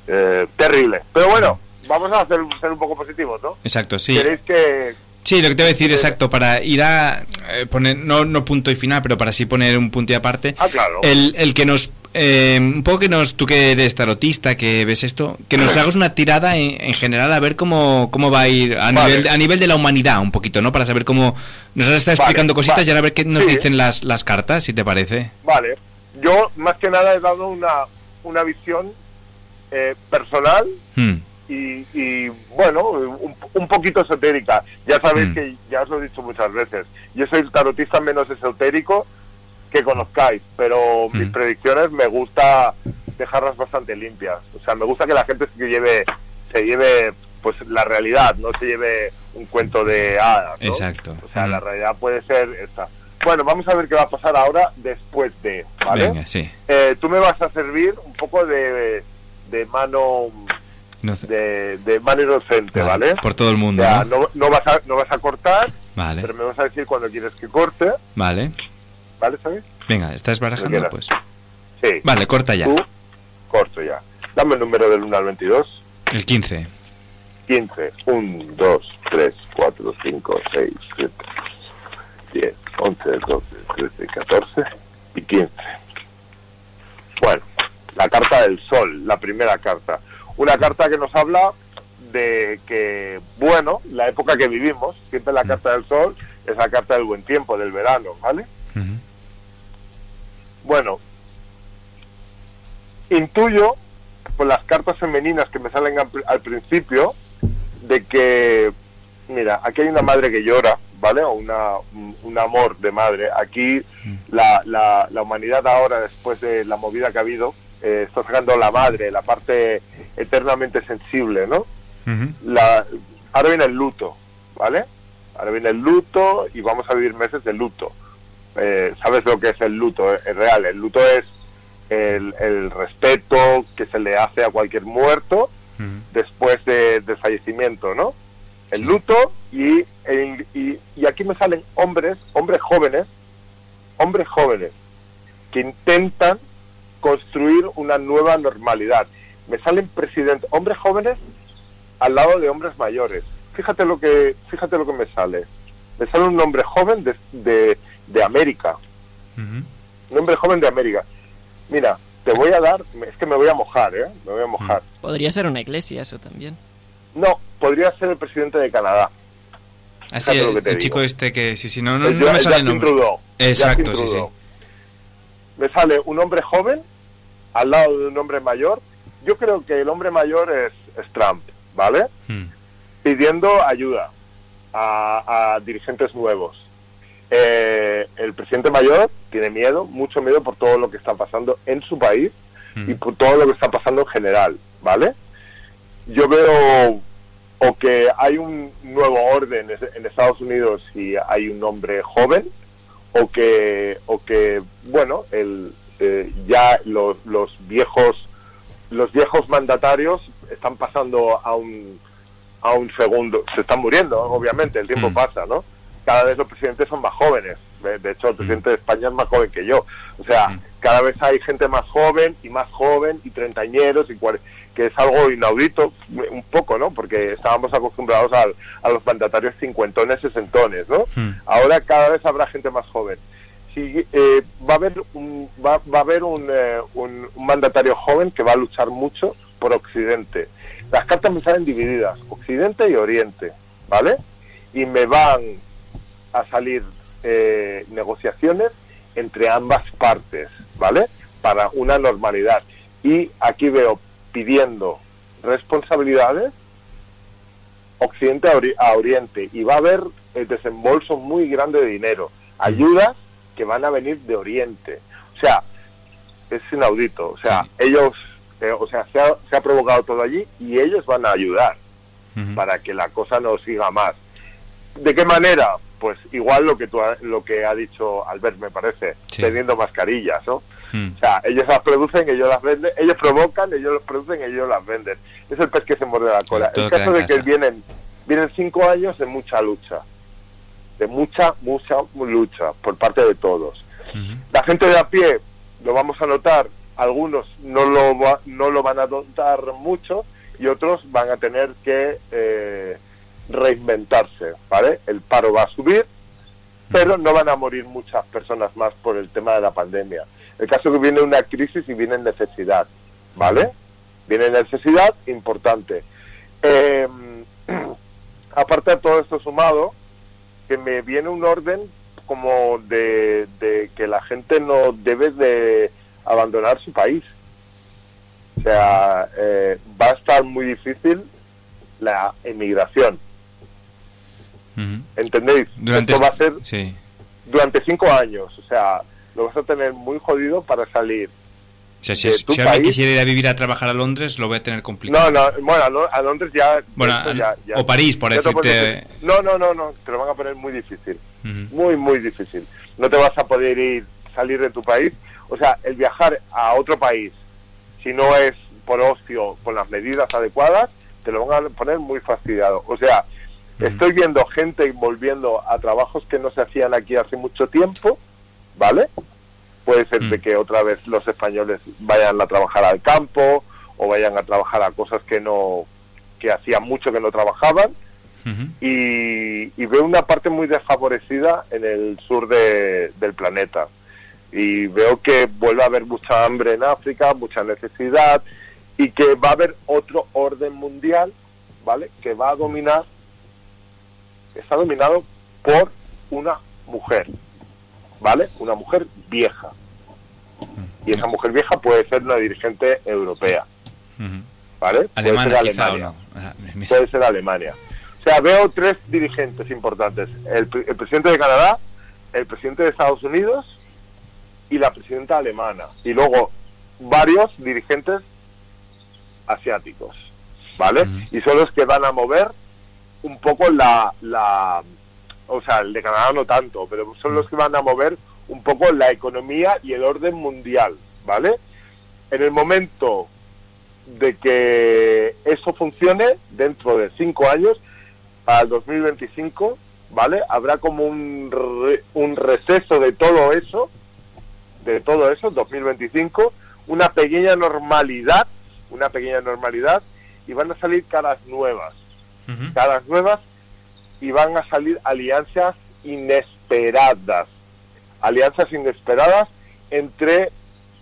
Speaker 17: eh, terrible. Pero bueno, vamos a hacer, ser un poco positivos, ¿no?
Speaker 18: Exacto, sí.
Speaker 17: ¿Queréis que
Speaker 18: Sí, lo que te voy a decir, exacto, para ir a eh, poner, no, no punto y final, pero para así poner un punto y aparte,
Speaker 17: Ah, claro.
Speaker 18: el, el que nos, eh, un poco que nos, tú que eres tarotista, que ves esto, que nos hagas una tirada en, en general a ver cómo, cómo va a ir a,
Speaker 17: Vale.
Speaker 18: nivel, a nivel de la humanidad un poquito, ¿no? Para saber cómo nos has estado
Speaker 17: Vale,
Speaker 18: explicando cositas
Speaker 17: vale.
Speaker 18: y ahora a ver qué nos
Speaker 17: Sí.
Speaker 18: dicen las, las cartas, si te parece.
Speaker 17: Vale, yo más que nada he dado una, una visión eh, personal
Speaker 18: Hmm.
Speaker 17: Y, y, bueno, un, un poquito esotérica. Ya sabéis
Speaker 18: Mm.
Speaker 17: que ya os lo he dicho muchas veces. Yo soy el tarotista menos esotérico que conozcáis, pero mis
Speaker 18: Mm.
Speaker 17: predicciones me gusta dejarlas bastante limpias. O sea, me gusta que la gente se lleve, se lleve pues la realidad, no se lleve un cuento de hadas. ¿no?
Speaker 18: Exacto.
Speaker 17: O sea, la realidad puede ser esta. Bueno, vamos a ver qué va a pasar ahora después de, ¿vale?
Speaker 18: Venga, sí.
Speaker 17: Eh, tú me vas a servir un poco de, de mano
Speaker 18: No sé.
Speaker 17: de, de mano inocente, ¿vale?
Speaker 18: Por todo el mundo,
Speaker 17: O sea,
Speaker 18: ¿no?
Speaker 17: no, no vas a, no vas a cortar,
Speaker 18: Vale,
Speaker 17: pero me vas a decir cuando quieres que corte,
Speaker 18: vale.
Speaker 17: ¿vale? ¿Sabes?
Speaker 18: Venga, ¿estás barajando? Pues.
Speaker 17: Sí.
Speaker 18: Vale, corta ya.
Speaker 17: Tú, corto ya. Dame el número del 1 al 22.
Speaker 18: El 15.
Speaker 17: 15, 1, 2, 3, 4, 5, 6, 7, 10, 11, 12, 13, 14 y 15. Bueno, la carta del sol, la primera carta. Una carta que nos habla de que, bueno, la época que vivimos, siempre la carta del sol es la carta del buen tiempo, del verano, ¿vale? Bueno, intuyo por las cartas femeninas que me salen al, pri- al principio de que, mira, aquí hay una madre que llora, ¿vale? O una, un, un amor de madre. Aquí la, la, la humanidad ahora, después de la movida que ha habido, eh, está sacando la madre, la parte eternamente sensible, ¿no? La, ahora viene el luto, ¿vale? Ahora viene el luto y vamos a vivir meses de luto. Eh, ¿Sabes lo que es el luto? Es real. El luto es el, el respeto que se le hace a cualquier muerto después de- fallecimiento, ¿no? El luto y, el- y, y aquí me salen hombres, hombres jóvenes, hombres jóvenes que intentan construir una nueva normalidad. Me salen presidentes, hombres jóvenes al lado de hombres mayores. Fíjate lo que, fíjate lo que me sale. Me sale un hombre joven de, de, de América. Un hombre joven de América. Mira, te voy a dar, es que me voy a mojar, ¿eh? Me voy a mojar.
Speaker 3: Podría ser una iglesia eso también.
Speaker 17: No, podría ser el presidente de Canadá.
Speaker 18: Así, el,
Speaker 17: que te
Speaker 18: el
Speaker 17: digo.
Speaker 18: chico este que sí, sí, no, no,
Speaker 17: El
Speaker 18: no me sale el nombre.
Speaker 17: Trudeau.
Speaker 18: Exacto, sí, sí.
Speaker 17: Me sale un hombre joven al lado de un hombre mayor. Yo creo que el hombre mayor es, es Trump, ¿vale?
Speaker 18: Hmm.
Speaker 17: Pidiendo ayuda a, a dirigentes nuevos. Eh, el presidente mayor tiene miedo, mucho miedo por todo lo que está pasando en su país y por todo lo que está pasando en general, ¿vale? Yo veo o que hay un nuevo orden en Estados Unidos y hay un hombre joven, o que, o que bueno, el, eh, ya los, los viejos los viejos mandatarios están pasando a un a un segundo, se están muriendo, obviamente, el tiempo pasa, ¿no? Cada vez los presidentes son más jóvenes. De hecho, el presidente de España es más joven que yo. O sea, cada vez hay gente más joven y más joven y treintañeros y cuare- que es algo inaudito, un poco, ¿no? Porque estábamos acostumbrados al- a, los mandatarios cincuentones, sesentones, ¿no? Ahora cada vez habrá gente más joven. Sí, eh, va a haber un, va, va a haber un, eh, un- un mandatario joven que va a luchar mucho por Occidente. Las cartas me salen divididas, Occidente y Oriente, ¿vale? Y me van a salir eh, negociaciones entre ambas partes, ¿vale? Para una normalidad. Y aquí veo pidiendo responsabilidades Occidente a, Ori- a Oriente y va a haber el desembolso muy grande de dinero, ayudas que van a venir de Oriente. O sea, es inaudito. O sea, ellos, eh, o sea, se ha, se ha provocado todo allí y ellos van a ayudar para que la cosa no siga más. ¿De qué manera? Pues igual lo que tú ha- lo que ha dicho Albert me parece, vendiendo mascarillas, ¿no? O sea, ellos las producen, ellos las venden, ellos provocan, ellos las producen, ellos las venden. Es el pez que se muerde la cola.
Speaker 18: todo
Speaker 17: el caso de que vienen, vienen cinco años de mucha lucha, de mucha, mucha lucha por parte de todos. La gente de a pie lo vamos a notar, algunos no lo, va- no lo van a notar mucho y otros van a tener que eh, reinventarse, ¿vale? El paro va a subir, pero no van a morir muchas personas más por el tema de la pandemia. El caso es que viene una crisis y viene necesidad, ¿vale? Viene necesidad importante. Eh, <clears throat> aparte de todo esto sumado, que me viene un orden como de, de que la gente no debe de abandonar su país. O sea, eh, va a estar muy difícil la emigración. ¿Entendéis?
Speaker 18: Durante
Speaker 17: Esto va a ser
Speaker 18: Sí.
Speaker 17: durante cinco años. O sea, lo vas a tener muy jodido para salir.
Speaker 18: O sea, si,
Speaker 17: de tu país.
Speaker 18: quisiera ir a vivir a trabajar a Londres, lo voy a tener complicado.
Speaker 17: No, no, bueno, a Lo- a Londres ya...
Speaker 18: Bueno, a-
Speaker 17: ya- ya-
Speaker 18: o París, por decirte-.
Speaker 17: No, no, no, no, te lo van a poner muy difícil. Muy, muy difícil. No te vas a poder ir, salir de tu país. O sea, el viajar a otro país, si no es por ocio, con las medidas adecuadas, te lo van a poner muy fastidiado. O sea, estoy viendo gente volviendo a trabajos que no se hacían aquí hace mucho tiempo, ¿vale? Puede ser de que otra vez los españoles vayan a trabajar al campo o vayan a trabajar a cosas que no que hacía mucho que no trabajaban. Y, y veo una parte muy desfavorecida en el sur de- del planeta. Y veo que vuelve a haber mucha hambre en África, mucha necesidad y que va a haber otro orden mundial, ¿vale? Que va a dominar, está dominado por una mujer, ¿vale? Una mujer vieja. Y esa mujer vieja puede ser una dirigente europea, ¿vale? Puede ser Alemania.
Speaker 18: no. Ah.
Speaker 17: Puede ser Alemania. O sea, veo tres dirigentes importantes. El, el presidente de Canadá, el presidente de Estados Unidos y la presidenta alemana. Y luego varios dirigentes asiáticos, ¿vale? Y son los que van a mover un poco la, la... O sea, el de Canadá no tanto, pero son los que van a mover un poco la economía y el orden mundial, ¿vale? en el momento de que eso funcione, dentro de cinco años, para el 2025, ¿vale? Habrá como un, re- un receso de todo eso, de todo eso, 2025, una pequeña normalidad, una pequeña normalidad, y van a salir caras nuevas, caras nuevas, y van a salir alianzas inesperadas, alianzas inesperadas entre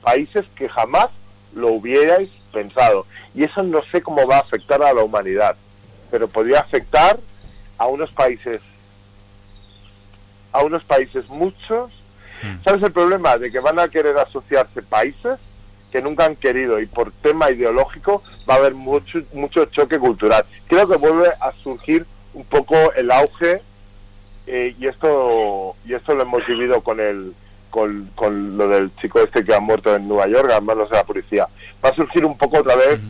Speaker 17: países que jamás lo hubierais pensado. Y eso no sé cómo va a afectar a la humanidad, pero podría afectar a unos países, a unos países muchos. ¿Sabes el problema? De que van a querer asociarse países que nunca han querido y por tema ideológico va a haber mucho, mucho choque cultural. Creo que vuelve a surgir un poco el auge eh, y esto y esto lo hemos vivido con el con, con lo del chico este que ha muerto en Nueva York a manos de la policía. Va a surgir un poco otra vez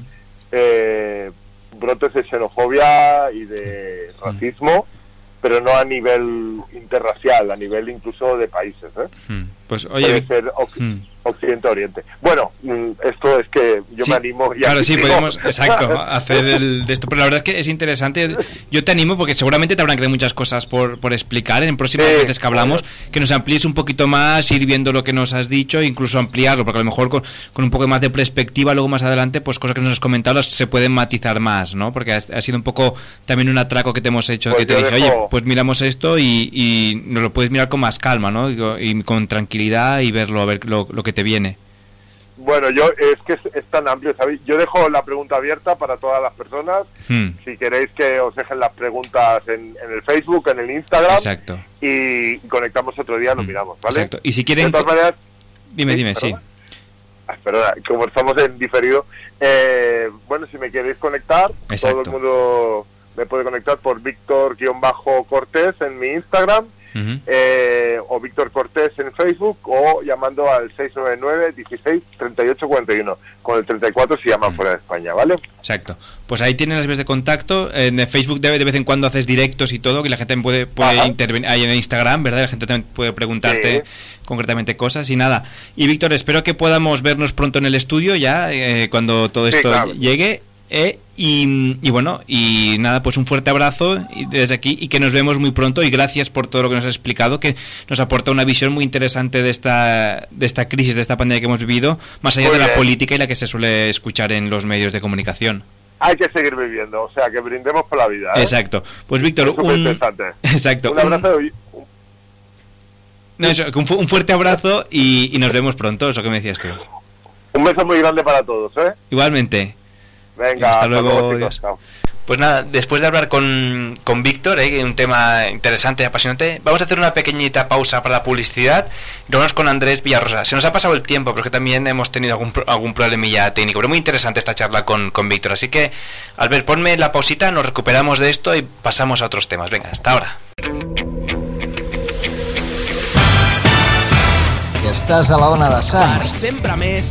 Speaker 17: eh, brotes de xenofobia y de racismo, pero no a nivel interracial, a nivel incluso de países. ¿eh?
Speaker 2: Pues
Speaker 17: Puede
Speaker 2: oye,
Speaker 17: ser oc-
Speaker 2: Hmm.
Speaker 17: Occidente-Oriente. Bueno, mm, esto es que yo
Speaker 2: Sí,
Speaker 17: me animo y
Speaker 2: Claro, sí,
Speaker 17: sigo.
Speaker 2: podemos, <laughs> exacto, hacer el de esto. Pero la verdad es que es interesante. Yo te animo porque seguramente te habrán quedado muchas cosas por, por explicar en próximas
Speaker 17: Sí,
Speaker 2: veces que hablamos, que nos amplíes un poquito más, ir viendo lo que nos has dicho, incluso ampliarlo, porque a lo mejor con, con un poco más de perspectiva, luego más adelante, pues cosas que nos has comentado se pueden matizar más, ¿no? Porque ha, ha sido un poco también un atraco que te hemos hecho,
Speaker 17: Pues
Speaker 2: que te dije,
Speaker 17: dejo-
Speaker 2: oye, pues miramos esto y, y nos lo puedes mirar con más calma, ¿no? Y, y con tranquilidad y verlo, a ver lo, lo que te viene.
Speaker 17: Bueno, yo es que es, es tan amplio, ¿sabéis? Yo dejo la pregunta abierta para todas las personas.
Speaker 2: Hmm.
Speaker 17: Si queréis que os dejen las preguntas en, en el Facebook, en el Instagram,
Speaker 2: Exacto.
Speaker 17: y conectamos otro día, lo miramos, ¿vale?
Speaker 2: Exacto. Y si quieren-
Speaker 17: De todas maneras,
Speaker 2: Dime,
Speaker 17: Sí,
Speaker 2: dime, sí.
Speaker 17: perdona. Ah, perdona, como estamos en diferido, eh, bueno, si me queréis conectar,
Speaker 2: Exacto.
Speaker 17: todo el mundo me puede conectar por Víctor-Cortés en mi Instagram, Eh, o Víctor Cortés en Facebook, o llamando al 699 16 38 41 Con el 34 si llaman fuera de España, ¿vale?
Speaker 2: Exacto. Pues ahí tienen las vías de contacto. En Facebook de, de vez en cuando haces directos y todo, que la gente puede, puede intervenir. Ahí en Instagram, ¿verdad? La gente también puede preguntarte concretamente cosas y nada. Y Víctor, espero que podamos vernos pronto en el estudio ya, eh, cuando todo
Speaker 17: Sí,
Speaker 2: esto
Speaker 17: claro.
Speaker 2: llegue. Eh, y, y bueno, y nada, pues un fuerte abrazo desde aquí y que nos vemos muy pronto y gracias por todo lo que nos has explicado, que nos aporta una visión muy interesante de esta, de esta crisis, de esta pandemia que hemos vivido, más allá
Speaker 17: Muy
Speaker 2: de la política y la que se suele escuchar en los medios de comunicación.
Speaker 17: Hay que seguir viviendo, o sea, que brindemos por la vida. ¿eh?
Speaker 2: Exacto. Pues Víctor, un, <laughs> exacto.
Speaker 17: Un abrazo
Speaker 2: no, eso, un, fu- un fuerte abrazo y, y nos vemos pronto, eso que me decías tú.
Speaker 17: un beso muy grande para todos, ¿eh?
Speaker 2: Igualmente.
Speaker 17: Venga,
Speaker 2: Hasta
Speaker 17: hasta
Speaker 2: luego, adiós.
Speaker 18: Pues nada, después de hablar con, con Víctor, ¿eh? un tema interesante y apasionante, vamos a hacer una pequeñita pausa para la publicidad y nos vamos con Andrés Villarrosa. Se nos ha pasado el tiempo porque también hemos tenido algún, algún problemilla técnico, pero muy interesante esta charla con, con Víctor. Así que, Albert, ponme la pausita, nos recuperamos de esto y pasamos a otros temas. Venga, hasta ahora.
Speaker 19: I estàs a la ona de
Speaker 20: Per
Speaker 19: Sants,
Speaker 20: sempre més,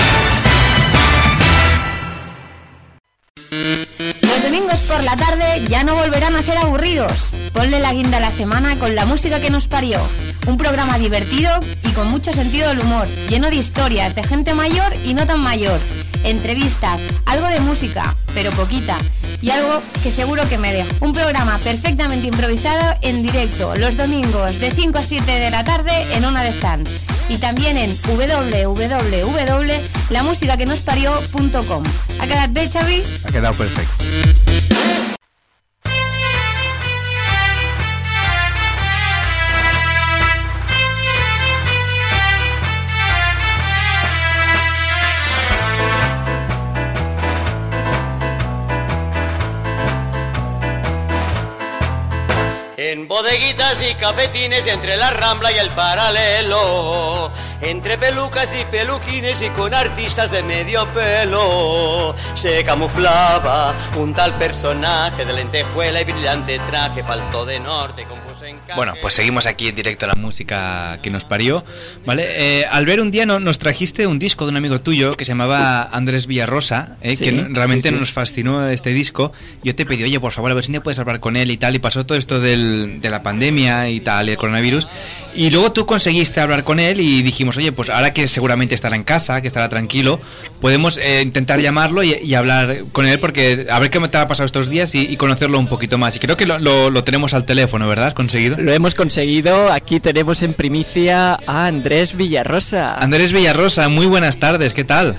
Speaker 1: Domingos por la tarde ya no volverán a ser aburridos. Ponle la guinda a la semana con la música que nos parió. Un programa divertido y con mucho sentido del humor, lleno de historias de gente mayor y no tan mayor. Entrevistas, algo de música, pero poquita. Y algo que seguro que me deja. Un programa perfectamente improvisado en directo los domingos de 5 a 7 de la tarde en Ona de Sans. Y también en www.lamusicaquenosparió.com. ¿Ha quedado bien, Xavi?
Speaker 2: Ha quedado perfecto.
Speaker 21: En bodeguitas y cafetines entre la Rambla y el Paralelo.
Speaker 22: Entre pelucas y peluquines y con artistas de medio pelo. Se camuflaba un tal personaje de lentejuela y brillante traje, faltó de norte, confuso en
Speaker 2: Bueno, pues seguimos aquí en directo la música que nos parió, ¿vale? Eh, al ver un día no- nos trajiste un disco de un amigo tuyo que se llamaba Andrés Villarrosa, eh,
Speaker 3: Sí,
Speaker 2: que realmente
Speaker 3: sí, sí.
Speaker 2: nos fascinó este disco. Yo te pedí, oye, por favor, a ver si me puedes hablar con él y tal, y pasó todo esto del- de la pandemia y tal, y el coronavirus. Y luego tú conseguiste hablar con él y dijimos, oye, pues ahora que seguramente estará en casa, que estará tranquilo, podemos eh, intentar llamarlo y, y hablar con él porque a ver qué te ha pasado estos días y, y conocerlo un poquito más. Y creo que lo, lo- lo tenemos al teléfono, ¿verdad? ¿Has conseguido?
Speaker 3: Lo hemos conseguido. Aquí tenemos en primicia a Andrés Villarrosa.
Speaker 2: Andrés Villarrosa, muy buenas tardes, ¿qué tal?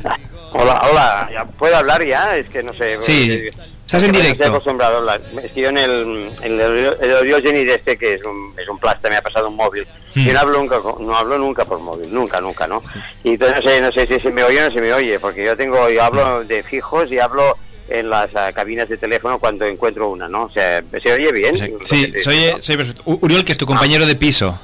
Speaker 21: Hola, hola, ¿ya ¿puedo hablar ya? Es que no sé.
Speaker 2: Sí,
Speaker 21: eh,
Speaker 2: estás
Speaker 21: es
Speaker 2: en directo.
Speaker 21: Estoy acostumbrado a hablar. Es que yo en el, en el, de este, que es un, es un plasta, me ha pasado un móvil.
Speaker 2: Hmm.
Speaker 21: Yo no hablo nunca, con- no hablo nunca por móvil, nunca, nunca, ¿no? Y entonces no sé, no sé si se me oye o no se me oye, porque yo tengo, yo hablo de fijos y hablo en las ah, cabinas de teléfono cuando encuentro una, ¿no? O sea, ¿se oye bien?
Speaker 2: Sí, soy, soy perfecto. Uriol, que es tu compañero de piso.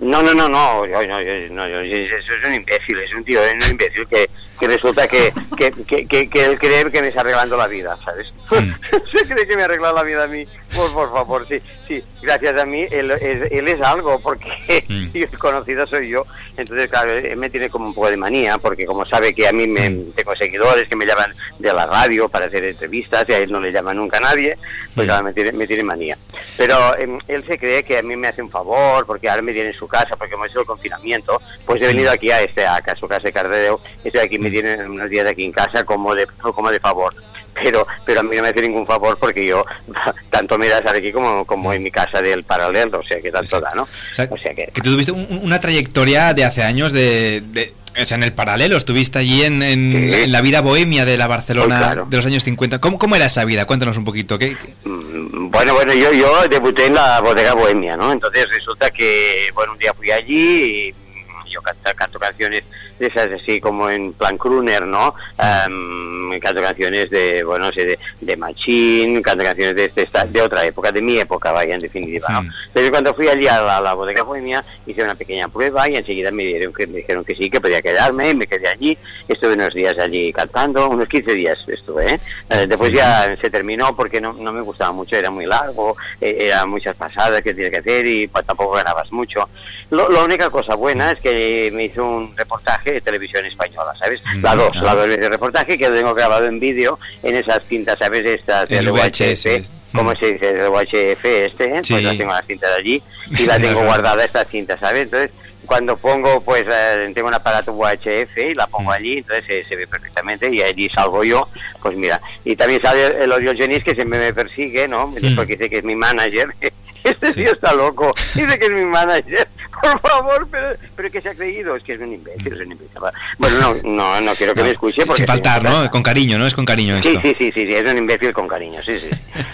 Speaker 21: No, no, no, no, yo- no, yo- no, yo- un imbécil, es un tío, es un imbécil que, que resulta que, que, que, que, él cree que me está arreglando la vida, ¿sabes? <laughs> Se cree que me ha arreglado la vida a mí, por, por favor, sí, sí, gracias a mí, él, es- él es algo, porque y <laughs> el conocido soy yo, entonces claro, él me tiene como un poco de manía, porque como sabe que a mí me tengo seguidores que me llaman de la radio para hacer entrevistas, y a él no le llama nunca a nadie, pues claro, me tiene, me tiene manía. Pero em, él se cree que a mí me hace un favor, porque ahora me tiene en su casa, porque hemos hecho el confinamiento, pues he venido aquí a este, a a su casa de Cardedeu, estoy aquí, me tienen unos días aquí en casa como de, como de favor. Pero, pero a mí no me hace ningún favor porque yo <laughs> tanto me da estar aquí como, como en mi casa del paralelo, o sea que tanto da, ¿no?
Speaker 2: O sea,
Speaker 21: O sea que
Speaker 2: que tú tuviste un- un- una trayectoria de hace años de, de- o sea, en el paralelo, estuviste allí en, en- en la vida bohemia de la Barcelona
Speaker 21: claro.
Speaker 2: de los años 50. ¿Cómo, cómo era esa vida? Cuéntanos un poquito. ¿qué, qué-
Speaker 21: Bueno, bueno, yo, yo debuté en la bodega bohemia, ¿no? Entonces resulta que, bueno, un día fui allí y mm, yo canto, canciones de esas así como en plan crooner, ¿no? Em, canto canciones de, bueno, no sé, de, de Machín, canto canciones de, de, esta- de otra época, de mi época, vaya, en definitiva, ¿no? Entonces cuando fui allí a la, la bodega bohemia hice una pequeña prueba y enseguida me dijeron que, me dijeron que sí, que podía quedarme y me quedé allí. Estuve unos días allí cantando, unos 15 días estuve, ¿eh? Eh, después ya se terminó porque no, no me gustaba mucho, era muy largo, eh, eran muchas pasadas que tenía que hacer y pues, tampoco ganabas mucho. Lo, la única cosa buena es que me hizo un reportaje de televisión española, ¿sabes? La 2, la 2 de reportaje que lo tengo grabado en vídeo en esas cintas, ¿sabes? Estas
Speaker 2: El
Speaker 21: del
Speaker 2: VHS.
Speaker 21: UHF. ¿Cómo se dice? El UHF este, ¿eh?
Speaker 2: Sí.
Speaker 21: Pues la tengo las cintas de allí y la <laughs> tengo guardada estas cintas, ¿sabes? Entonces, cuando pongo, pues eh, tengo un aparato UHF y la pongo allí, entonces se, se ve perfectamente y allí salgo yo, pues mira. Y también sale el Oriogenis que siempre me persigue, ¿no? Porque dice que es mi manager. <laughs> Este tío está loco, <laughs> dice que es mi manager. Por favor, pero, pero que se ha creído, es que es un imbécil, es un imbécil. Bueno, no, no, no quiero que me escuche porque...
Speaker 2: Sin faltar, ¿no? Con cariño, ¿no? Es con cariño
Speaker 21: Sí,
Speaker 2: esto.
Speaker 21: sí, sí, sí, sí, es un imbécil con cariño, sí, sí.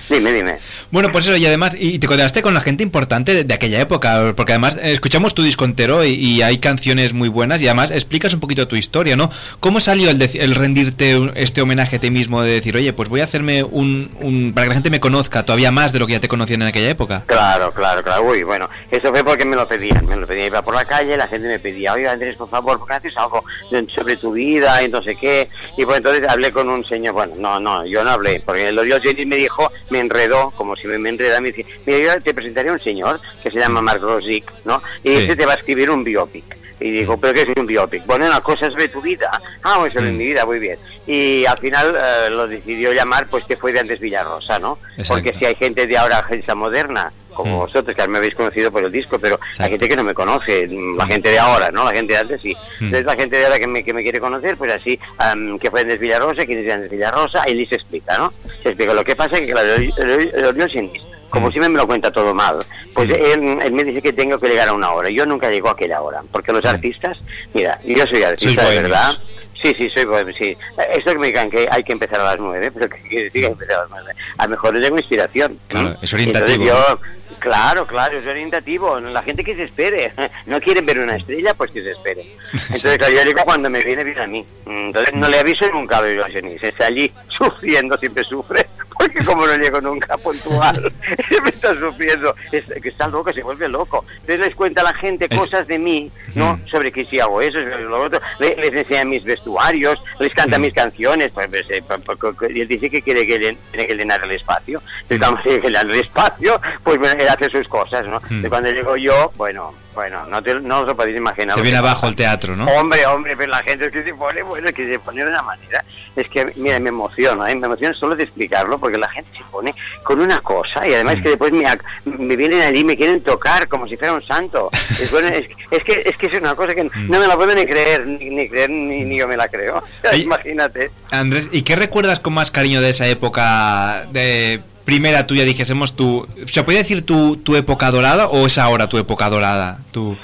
Speaker 21: <laughs> Dime, dime.
Speaker 2: Bueno, pues eso, y además, y te quedaste con la gente importante de, de aquella época, porque además eh, escuchamos tu disco entero y, y hay canciones muy buenas y además explicas un poquito tu historia, ¿no? ¿Cómo salió el, rendirte este homenaje a ti mismo de decir, oye, pues voy a hacerme un, un- para que la gente me conozca todavía más de lo que ya te conocían en aquella época?
Speaker 21: Claro, claro, claro. Uy, bueno, eso fue porque me lo pedían. Me lo pedían. Iba por la calle, la gente me pedía, oye Andrés, por favor, ¿por qué haces algo sobre tu vida y no sé qué? Y pues entonces hablé con un señor, bueno, no, no, yo no hablé, porque el Oriogenis me dijo, me enredó, como si me, me enreda, me dice, mira, yo te presentaré a un señor que se llama Mark Rosick, ¿no? Y
Speaker 2: Sí.
Speaker 21: este te va a escribir un biopic. Y digo, ¿pero qué es un biopic? Bueno, una cosa sobre tu vida. Ah, pues sobre mi vida, muy bien. Y al final eh, lo decidió llamar, pues que fue de antes Villarrosa, ¿no?
Speaker 2: Exacto.
Speaker 21: Porque si hay gente de ahora, gente moderna, como vosotros, que me habéis conocido por el disco, pero hay gente que no me conoce, mm, la gente de ahora, ¿no? La gente de antes sí. Entonces la gente de ahora que me, que me quiere conocer, pues así, am, que fue Andrés Villarrosa, quién es Andrés Villarrosa, y se explica, ¿no? Se explica. Lo que pasa es que, claro, el, el Oriogenis, como siempre me lo cuenta todo mal, pues él, él me dice que tengo que llegar a una hora. Yo nunca llego a aquella hora, porque los artistas, mira, yo soy artista de verdad, Sí, sí, soy sí. Esto que me digan que hay que empezar a las nueve, <laughs> pero que quiere decir que empezar a las nueve. A lo mejor no tengo inspiración.
Speaker 2: Es orientativo.
Speaker 21: Entonces yo, claro, claro, es orientativo. La gente que se espere. <laughs> No quieren ver una estrella, pues que se espere. <laughs> Entonces, claro, yo digo cuando me viene, viene a mí. Entonces no le aviso nunca a Eugenio. Está allí sufriendo, siempre sufre, porque como no llego nunca puntual, <laughs> <laughs> me está sufriendo, es, que está loco, se vuelve loco. Entonces les cuenta a la gente cosas de mí, ¿no? Sobre que si hago eso, lo otro, le- les, enseña mis vestuarios, les canta mis canciones, pues, pues, eh, pa- co- y él dice que quiere que le- tiene que llenar el espacio. Entonces cuando que llenar el espacio, pues él hace sus cosas, ¿no? Y cuando llego yo, bueno, bueno, no, te, no os lo podéis imaginar.
Speaker 2: Se viene abajo el teatro, ¿no?
Speaker 21: Hombre, hombre, pero la gente es que se pone, bueno, es que se pone de una manera. Es que, mira, me emociona, ¿eh? me emociona solo de explicarlo, porque la gente se pone con una cosa y además que después me, me vienen allí y me quieren tocar como si fuera un santo. <laughs> Es, bueno, es, es que, es que es una cosa que no me la puedo ni creer, ni, ni creer, ni, ni yo me la creo. <laughs> Imagínate.
Speaker 2: Andrés, ¿y qué recuerdas con más cariño de esa época de primera tuya, dijésemos tu... ¿Se puede decir tu, tu época dorada o es ahora tu época dorada? Tu...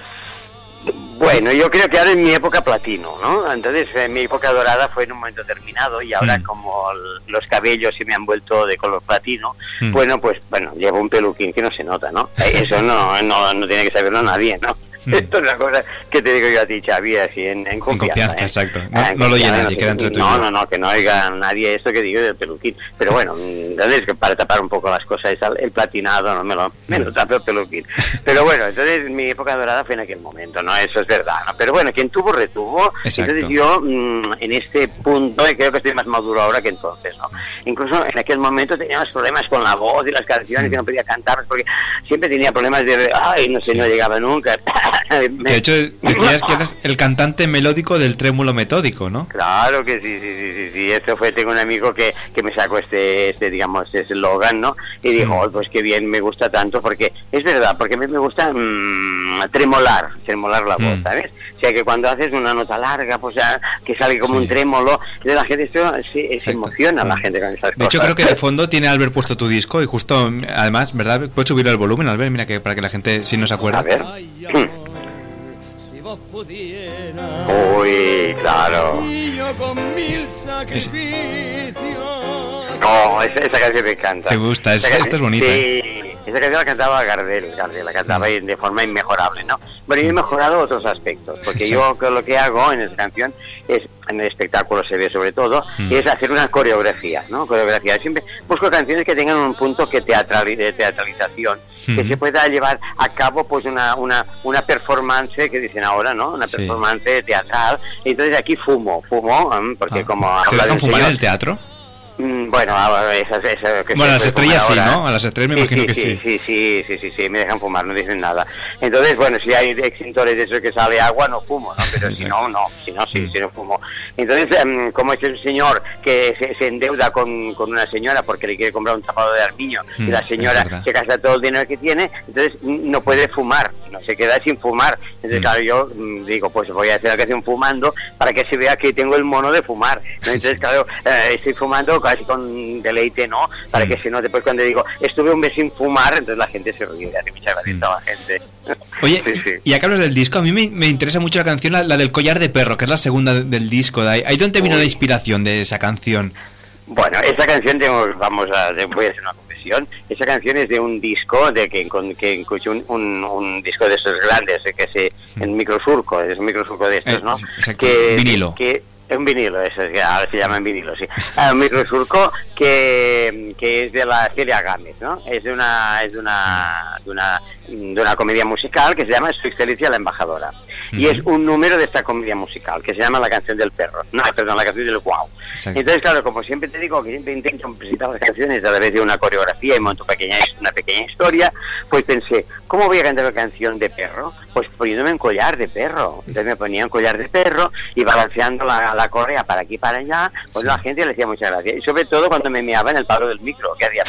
Speaker 21: Bueno, yo creo que ahora es mi época platino, ¿no? Entonces, eh, mi época dorada fue en un momento terminado y ahora
Speaker 2: Mm.
Speaker 21: como los cabellos se me han vuelto de color platino,
Speaker 2: Mm.
Speaker 21: bueno, pues, bueno, llevo un peluquín que no se nota, ¿no? Eh, Eso no, no, no tiene que saberlo nadie, ¿no?
Speaker 2: Mm.
Speaker 21: Esto es una cosa que te digo yo a ti, Xavi, así en, en confianza.
Speaker 2: confianza,
Speaker 21: ¿eh?
Speaker 2: exacto. No-
Speaker 21: Ah, en
Speaker 2: no lo
Speaker 21: confianza,
Speaker 2: nadie, queda entre tú
Speaker 21: No, no, no, que no oiga nadie esto que digo del peluquín. Pero <laughs> bueno, mm, entonces que para tapar un poco las cosas, el- platinado, no me lo, me
Speaker 2: Mm.
Speaker 21: lo tapo el peluquín. <laughs> Pero bueno, entonces mi época dorada fue en aquel momento, ¿no? Eso es verdad, ¿no? Pero bueno, quien tuvo, retuvo.
Speaker 2: Exacto.
Speaker 21: Entonces yo, mm, en este punto, y creo que estoy más maduro ahora que entonces, ¿no? Incluso en aquel momento tenía más problemas con la voz y las canciones, que no podía cantar, porque siempre tenía problemas de, ay, no sé, no llegaba nunca. <laughs> <laughs>
Speaker 2: De hecho decías que eres el cantante melódico del trémulo metódico, ¿no?
Speaker 21: Claro que sí, sí, sí, sí, sí. Esto fue, tengo un amigo que, que me sacó este, este, digamos, eslogan, ¿no? Y dijo, "Oh, pues qué bien, me gusta tanto, porque es verdad, porque a mí me gusta mm, tremolar, tremolar la voz,
Speaker 2: Mm.
Speaker 21: ¿sabes? O sea, que cuando haces una nota larga, pues ya, que sale como un trémolo, de la gente esto se, se emociona a la gente con esas
Speaker 2: De hecho,
Speaker 21: cosas.
Speaker 2: creo que de <laughs> fondo tiene Albert puesto tu disco y justo, además, ¿verdad? Puedes subir el volumen, Albert, mira que para que la gente, si no se acuerda.
Speaker 21: A ver. Uy, claro.
Speaker 22: Niño con mil
Speaker 21: No, esa, esa canción me encanta.
Speaker 2: Te gusta, es-
Speaker 21: Esa
Speaker 2: esta es bonita.
Speaker 21: Sí, esa canción la cantaba Gardel, Gardel la cantaba y de forma inmejorable, ¿no? Bueno, yo he mejorado otros aspectos, porque
Speaker 2: Sí.
Speaker 21: yo lo que hago en esa canción es, en el espectáculo se ve sobre todo,
Speaker 2: Mm.
Speaker 21: es hacer una coreografía, ¿no? Coreografía. Siempre busco canciones que tengan un punto que teatrali- de teatralización, que
Speaker 2: Mm.
Speaker 21: se pueda llevar a cabo pues una, una, una performance que dicen ahora, ¿no? Una
Speaker 2: Sí.
Speaker 21: performance teatral. Entonces aquí fumo, fumo, mm, porque como
Speaker 2: ¿Te dejan fumar en el teatro?
Speaker 21: Mm, Bueno, ahora esas, esas que
Speaker 2: Bueno,
Speaker 21: se
Speaker 2: las estrellas sí. ¿no? A las estrellas me imagino que sí.
Speaker 21: Sí, sí, sí, sí, sí, me dejan fumar, no dicen nada. Entonces, bueno, si hay extintores de esos que sale agua, no fumo, ¿no? Pero si no, no, si no,
Speaker 2: Mm.
Speaker 21: sí, si no fumo. Entonces, em, como es el señor que se, se endeuda con, con una señora porque le quiere comprar un tapado de armiño y
Speaker 2: Mm,
Speaker 21: la señora se gasta todo el dinero que tiene, entonces mm, no puede fumar, no se queda sin fumar. Entonces,
Speaker 2: Mm.
Speaker 21: claro, yo mm, digo, pues voy a hacer la canción fumando para que se vea que tengo el mono de fumar. ¿no? Entonces, claro, eh, estoy fumando casi con deleite, ¿no? Para que se note, pues cuando digo, estuve un mes sin fumar, entonces la gente se ríe, hace mucha gracia a la gente.
Speaker 2: Oye, <laughs>
Speaker 21: Sí, sí.
Speaker 2: y que hablas del disco, a mí me, me interesa mucho la canción, la, la del collar de perro, que es la segunda de- del disco. De ahí, ¿Ahí dónde vino la inspiración de esa canción?
Speaker 21: Bueno, esa canción tengo, vamos a, voy a hacer una confesión. Esa canción es de un disco de que, con- que escuché un, un, un disco de esos grandes, de que se, el microsurco, es un microsurco de estos,
Speaker 2: Eh,
Speaker 21: ¿no?
Speaker 2: exacto,
Speaker 21: Que,
Speaker 2: vinilo.
Speaker 21: Que, un vinilo, eso es ahora se llama en vinilo, sí. Un microsurco que, que es de la Celia Gámez, ¿no? Es de una, es de una, de una, de una comedia musical que se llama Su Excelencia la Embajadora. Y es un número de esta comedia musical que se llama La canción del perro. No, perdón, La canción del guau. Entonces, claro, como siempre te digo, que siempre intento presentar las canciones a través de una coreografía y monto pequeña, una pequeña historia, pues pensé, ¿cómo voy a cantar la canción de perro? Pues poniéndome un collar de perro. Entonces me ponía un collar de perro y balanceando la, la correa para aquí y para allá, pues la gente le hacía mucha gracia. Y sobre todo cuando me meaba en el palo del micro, que hacía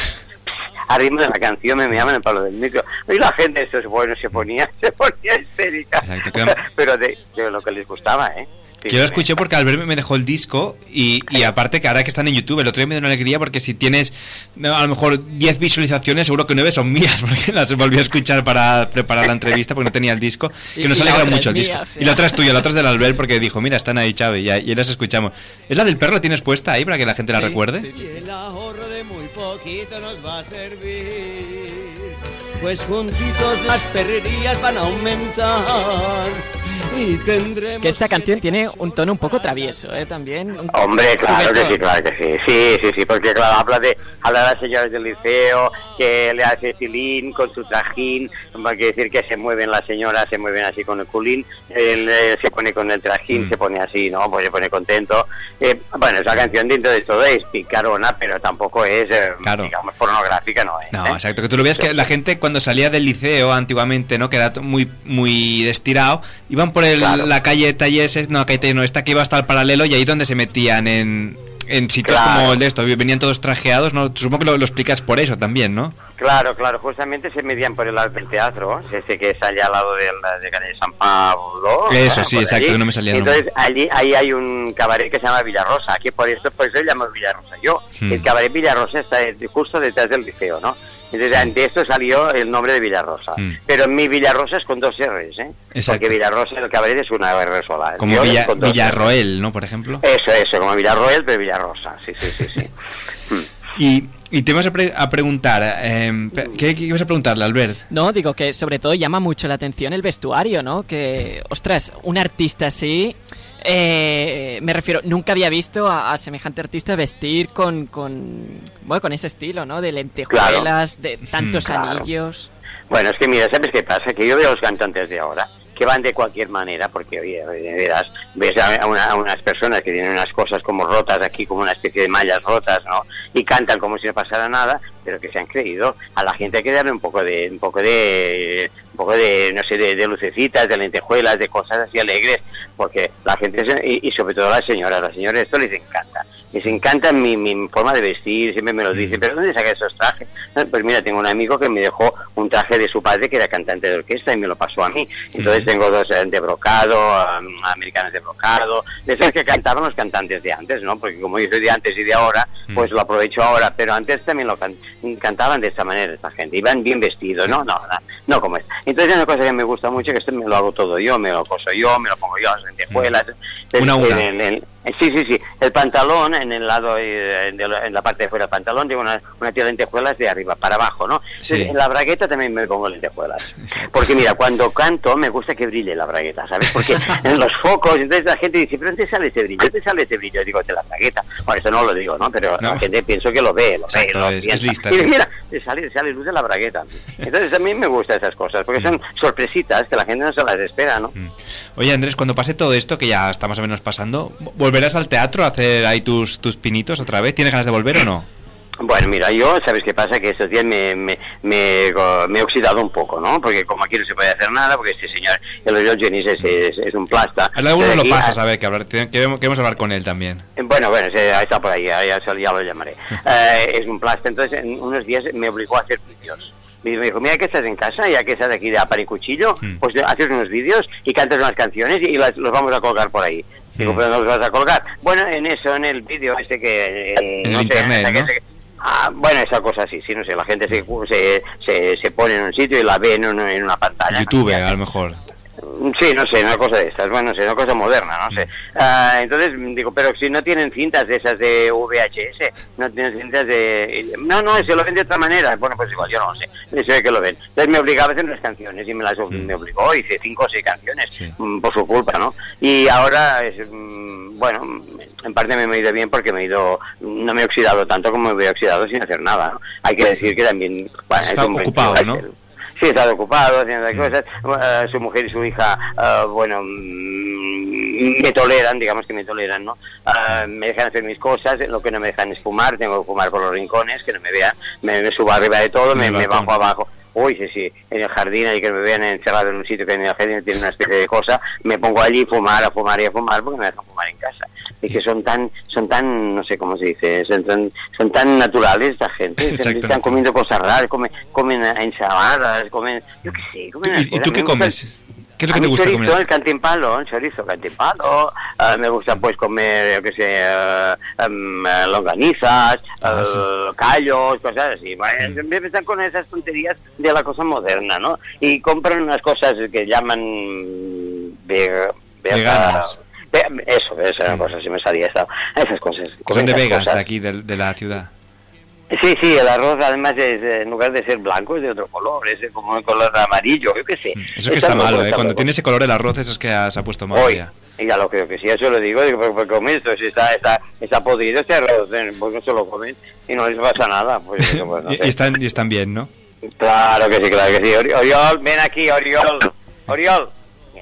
Speaker 21: al ritmo de la canción me en el palo del micro. Y la gente, esto es bueno, se ponía, <laughs> se ponía histérica. Pero de, de lo que les gustaba, ¿eh?
Speaker 2: Yo lo escuché porque Albert me dejó el disco y, y aparte que ahora que están en YouTube, el otro día me dio una alegría porque si tienes a lo mejor 10 visualizaciones, seguro que 9 son mías, <laughs> porque las volví a escuchar para preparar la entrevista porque no tenía el disco,
Speaker 3: Y-
Speaker 2: que nos alegra
Speaker 3: otra
Speaker 2: mucho
Speaker 3: es
Speaker 2: el disco.
Speaker 3: mía, o sea.
Speaker 2: Y la otra es tuya, la otra es del Albert porque dijo, mira, están ahí, Chávez, y, y las escuchamos. ¿Es la del perro la tienes puesta ahí para que la gente la recuerde?
Speaker 3: sí, sí, sí.
Speaker 22: Muy poquito nos va a servir. Pues juntitos las perrerías van a aumentar y tendremos...
Speaker 3: Que esta canción tiene un tono un poco travieso, ¿eh? También. un-
Speaker 21: Hombre, claro que sí, claro que sí. Sí, sí, sí, porque claro, habla de, habla de las señoras del liceo, que le hace tilín con su trajín, va que decir que se mueven las señoras, se mueven así con el culín, él eh, se pone con el trajín, se pone así, ¿no? Pues se pone contento. Eh, bueno, esa canción dentro de todo es picarona, pero tampoco es, eh,
Speaker 2: Claro.
Speaker 21: digamos, pornográfica, no es.
Speaker 2: No,
Speaker 21: ¿eh?
Speaker 2: exacto. Que tú lo veas que la gente cuando salía del liceo antiguamente, ¿no? Que era muy muy destirado, iban por el- la calle Talleses, no, calle Talleses, no, esta que iba hasta el paralelo y ahí donde se metían en, en sitios
Speaker 21: Claro.
Speaker 2: como el de esto, venían todos trajeados, ¿no? Supongo que lo, lo explicas por eso también, ¿no?
Speaker 21: Claro, claro, justamente se medían por el lado del teatro, ese que está allá al lado de la de calle San Pablo.
Speaker 2: Eso,
Speaker 21: ¿no?
Speaker 2: sí,
Speaker 21: Por
Speaker 2: exacto,
Speaker 21: allí.
Speaker 2: no me salía
Speaker 21: Entonces, allí ahí hay un cabaret que se llama Villarrosa, que por eso, por eso se llama Villarrosa. Yo,
Speaker 2: Hmm.
Speaker 21: el cabaret Villarrosa está justo detrás del liceo, ¿no? Entonces, de esto salió el nombre de Villarrosa.
Speaker 2: Mm.
Speaker 21: Pero mi Villarrosa es con dos R's, ¿eh?
Speaker 2: Exacto.
Speaker 21: Porque Villarrosa, el cabaret es una R sola.
Speaker 2: Como Villa-. Villarroel, ¿no? Por ejemplo.
Speaker 21: Eso, eso, como Villarroel, pero Villarrosa, sí, sí, sí, sí. <laughs>
Speaker 2: Y, y te vas a, pre- a preguntar, eh, ¿qué, ¿qué ibas a preguntarle, Albert?
Speaker 3: No, digo que sobre todo llama mucho la atención el vestuario, ¿no? Que, ostras, un artista así. Eh, me refiero, nunca había visto a, a semejante artista vestir con, con, bueno, con ese estilo, ¿no? De lentejuelas, de tantos
Speaker 21: Claro.
Speaker 3: anillos.
Speaker 21: Bueno, es que mira, ¿sabes qué pasa? Que yo veo a los cantantes de ahora que van de cualquier manera, porque oye, verás, ves a, a una- a unas personas que tienen unas cosas como rotas aquí, como una especie de mallas rotas, ¿no? Y cantan como si no pasara nada, pero que se han creído. A la gente hay que darle un poco de, un poco de, un poco de, no sé, de, de lucecitas, de lentejuelas, de cosas así alegres, porque la gente, y, y sobre todo las señoras, las señoras esto les encanta. Les encanta mi, mi forma de vestir, siempre me lo dicen, pero ¿dónde sacas esos trajes? Pues mira, tengo un amigo que me dejó un traje de su padre que era cantante de orquesta y me lo pasó a mí. Entonces tengo dos eh, de brocado, um, americanas de brocado, de esas que cantaban los cantantes de antes, ¿no? Porque como yo soy de antes y de ahora, pues lo aprovecho ahora, pero antes también lo can- cantaban de esta manera esta gente, iban bien vestidos, ¿no? No, no, no como es. Entonces hay una cosa que me gusta mucho, que esto me lo hago todo yo, me lo coso yo, me lo pongo yo, las lentejuelas.
Speaker 2: Una una.
Speaker 21: En- en- en- Sí, sí, sí. El pantalón, en el lado, eh, en la parte de fuera del pantalón, llevo una, una tira de lentejuelas de arriba para abajo, ¿no?
Speaker 2: Sí.
Speaker 21: En la bragueta también me pongo lentejuelas. Porque mira, cuando canto me gusta que brille la bragueta, ¿sabes? Porque <laughs> en los focos, entonces la gente dice, ¿pero dónde sale ese brillo? ¿Dónde sale ese brillo? Digo, de la bragueta. Bueno, eso no lo digo, ¿no? Pero
Speaker 2: No.
Speaker 21: la gente pienso que lo ve, lo
Speaker 2: Exacto,
Speaker 21: ve, lo
Speaker 2: es- es lista,
Speaker 21: Y mira, sale, sale luz de la bragueta. Entonces a mí me gustan esas cosas, porque son sorpresitas que la gente no se las espera, ¿no?
Speaker 2: Oye, Andrés, cuando pase todo esto, que ya está más o menos pasando, ¿volverás al teatro a hacer ahí tus, tus pinitos otra vez? ¿Tienes ganas de volver o no?
Speaker 21: Bueno, mira, yo, ¿sabes qué pasa? Que estos días me, me, me, me he oxidado un poco, ¿no? Porque como aquí no se puede hacer nada, porque este señor, el Genis es, es, es un plasta.
Speaker 2: Alguno
Speaker 21: Entonces
Speaker 2: lo
Speaker 21: ah,
Speaker 2: a ver, que hablar, queremos, queremos hablar con él también.
Speaker 21: Bueno, bueno, ahí está por ahí, ya, ya, lo llamaré. <laughs> Eh, es un plasta, entonces en unos días me obligó a hacer vídeos. Me dijo, mira que estás en casa, ya que estás aquí de a pan y cuchillo,
Speaker 2: Mm.
Speaker 21: pues haces unos vídeos y cantas unas canciones y las, los vamos a colgar por ahí. Digo,
Speaker 2: Mm.
Speaker 21: pero no los vas a colgar. Bueno, en eso, en el vídeo este que... eh,
Speaker 2: En
Speaker 21: no sé,
Speaker 2: internet,
Speaker 21: esa
Speaker 2: ¿no?
Speaker 21: que- Ah, bueno, esa cosa sí, sí, no sé, la gente se, se, se, se pone en un sitio y la ve en, un- en una pantalla.
Speaker 2: YouTube, a lo mejor.
Speaker 21: Sí, no sé, una cosa de estas, bueno, no sé, una cosa moderna, no sé. Ah, entonces, digo, pero si no tienen cintas de esas de VHS, no tienen cintas de... No, no, se lo ven de otra manera. Bueno, pues igual, yo no lo sé, se ve que lo ven. Entonces me obligaba a hacer unas canciones y me las me obligó, hice cinco o seis canciones, mm, por su culpa, ¿no? Y ahora, es, mm, bueno, en parte me he ido bien porque me he ido, no me he oxidado tanto como me hubiera oxidado sin hacer nada, ¿no? Hay que decir que también... bueno,
Speaker 2: Está
Speaker 21: es
Speaker 2: ocupado,
Speaker 21: 21,
Speaker 2: ¿no?
Speaker 21: Sí, está ocupado haciendo cosas. Eh, su mujer y su hija, eh, bueno, mm, me toleran, digamos que me toleran, ¿no? Eh, me dejan hacer mis cosas, lo que no me dejan es fumar, tengo que fumar por los rincones, que no me vean, me, me subo arriba de todo, me, me bajo abajo. Uy, sí, sí, en el jardín, y que me vean encerrado en un sitio que en el jardín tiene una especie de cosa, me pongo allí a fumar, a fumar y a fumar, porque me dejan fumar en casa. Y que son tan, son tan, no sé cómo se dice, son tan, son tan naturales esta gente, están comiendo cosas raras, comen, comen ensaladas, comen, yo qué sé, comen
Speaker 2: ¿Y, y tú qué
Speaker 21: Me gusta-
Speaker 2: comes? ¿Qué es lo
Speaker 21: a
Speaker 2: que te gusta
Speaker 21: chorizo,
Speaker 2: comer?
Speaker 21: el cantimpalo, el chorizo, cantimpalo. ah, me gusta pues comer, yo qué sé, em, eh, longanizas,
Speaker 2: Ah,
Speaker 21: eh, callos, cosas así. Siempre están con esas tonterías de la cosa moderna, ¿no? Y compran unas cosas que llaman ve- vega-
Speaker 2: Veganas.
Speaker 21: Ve- Eso, esa cosa, si me salía esa, esas cosas.
Speaker 2: Son de Vegas,
Speaker 21: cosas.
Speaker 2: de aquí, de, de la ciudad.
Speaker 21: Sí, sí, el arroz además es, eh, en lugar de ser blanco es de otro color, es como un color amarillo, yo qué sé.
Speaker 2: Eso que está malo, ¿eh? Cuando
Speaker 21: loco.
Speaker 2: tiene ese color el arroz, eso es que ha- se ha puesto mal
Speaker 21: Hoy,
Speaker 2: ya.
Speaker 21: ya lo creo que sí, eso lo digo, digo, porque como esto, si está, está, está podrido este arroz, eh, pues no se lo comen y no les pasa nada, pues, eso, <laughs> pues, no
Speaker 2: Y,
Speaker 21: sé.
Speaker 2: y están, y están bien, ¿no?
Speaker 21: Claro que sí, claro que sí. Ori- Oriol, ven aquí, Oriol. <coughs> Oriol.